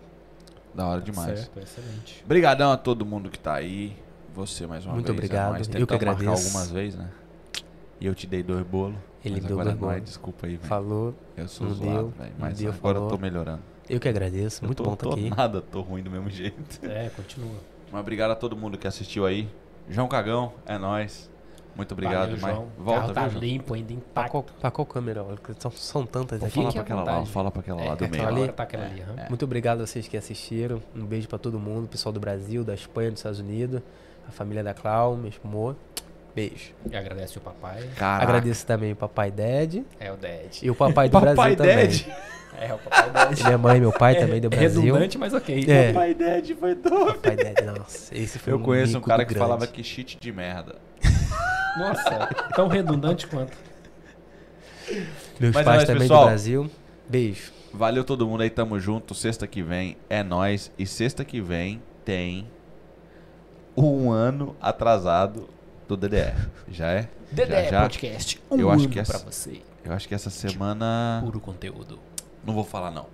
Speaker 2: Da hora demais.
Speaker 1: Certo, excelente.
Speaker 2: Obrigadão a todo mundo que tá aí. Você mais uma
Speaker 3: Muito
Speaker 2: vez.
Speaker 3: obrigado,
Speaker 2: É nóis.
Speaker 3: eu que agradeço.
Speaker 2: algumas vezes, né? E eu te dei dois bolos.
Speaker 3: Ele me deu dois
Speaker 2: é,
Speaker 3: bolos.
Speaker 2: desculpa aí, velho.
Speaker 3: Falou,
Speaker 2: Eu sou zoado, velho. Mas
Speaker 3: deu,
Speaker 2: agora eu
Speaker 3: falou.
Speaker 2: tô melhorando.
Speaker 3: eu que agradeço.
Speaker 2: Eu
Speaker 3: Muito
Speaker 2: tô,
Speaker 3: bom estar
Speaker 2: tô
Speaker 3: aqui.
Speaker 2: nada, tô ruim do mesmo jeito.
Speaker 1: É, continua.
Speaker 2: Mas obrigado a todo mundo que assistiu aí. João Cagão, é nóis. Muito obrigado,
Speaker 1: Valeu,
Speaker 2: mas
Speaker 1: João.
Speaker 2: volta,
Speaker 1: Carro tá limpo, ainda
Speaker 3: qual, pra qual câmera? São, são tantas
Speaker 2: Vou
Speaker 3: aqui.
Speaker 1: Fique
Speaker 2: pra aquela lá, fala pra aquela lá
Speaker 1: É,
Speaker 2: do meio.
Speaker 3: ali?
Speaker 1: tá aquela ali.
Speaker 2: É.
Speaker 3: Muito obrigado a vocês que assistiram. Um beijo pra todo mundo, pessoal do Brasil, da Espanha, dos Estados Unidos, a família da Clau, meu amor. Beijo.
Speaker 1: E agradece o papai.
Speaker 2: Caraca.
Speaker 3: Agradeço também o papai Dad
Speaker 1: É o Dad.
Speaker 3: e o papai do
Speaker 2: Papai
Speaker 3: Brasil também. *laughs*
Speaker 1: É o papai Dad.
Speaker 3: Minha mãe e meu pai também do
Speaker 1: É
Speaker 3: Brasil.
Speaker 1: redundante, mas ok.
Speaker 3: É.
Speaker 2: Papai Dad foi doido.
Speaker 3: Papai Dad, nossa. Esse foi
Speaker 2: Eu
Speaker 3: um
Speaker 2: conheço um cara que
Speaker 3: grande.
Speaker 2: falava que shit de merda.
Speaker 1: Nossa, tão redundante quanto.
Speaker 3: Meus
Speaker 2: Mas é
Speaker 3: pais também
Speaker 2: pessoal.
Speaker 3: do Brasil. Beijo.
Speaker 2: Valeu todo mundo aí, tamo junto. Sexta que vem é nós E sexta que vem tem um ano atrasado do DDR. Já é?
Speaker 1: Dedé
Speaker 2: já, já.
Speaker 1: Podcast. Um
Speaker 2: Eu acho
Speaker 1: ano
Speaker 2: que
Speaker 1: pra
Speaker 2: essa-
Speaker 1: você.
Speaker 2: Eu acho que essa semana.
Speaker 1: Puro conteúdo.
Speaker 2: Não vou falar não.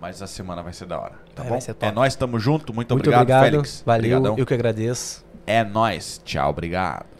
Speaker 2: Mas a semana vai ser da hora. Tá
Speaker 3: Vai,
Speaker 2: bom?
Speaker 3: vai.
Speaker 2: É nós, tamo junto. Muito,
Speaker 3: Muito
Speaker 2: obrigado,
Speaker 3: obrigado.
Speaker 2: Félix.
Speaker 3: Valeu.
Speaker 2: Obrigadão.
Speaker 3: Eu que agradeço.
Speaker 2: É nós. Tchau, obrigado.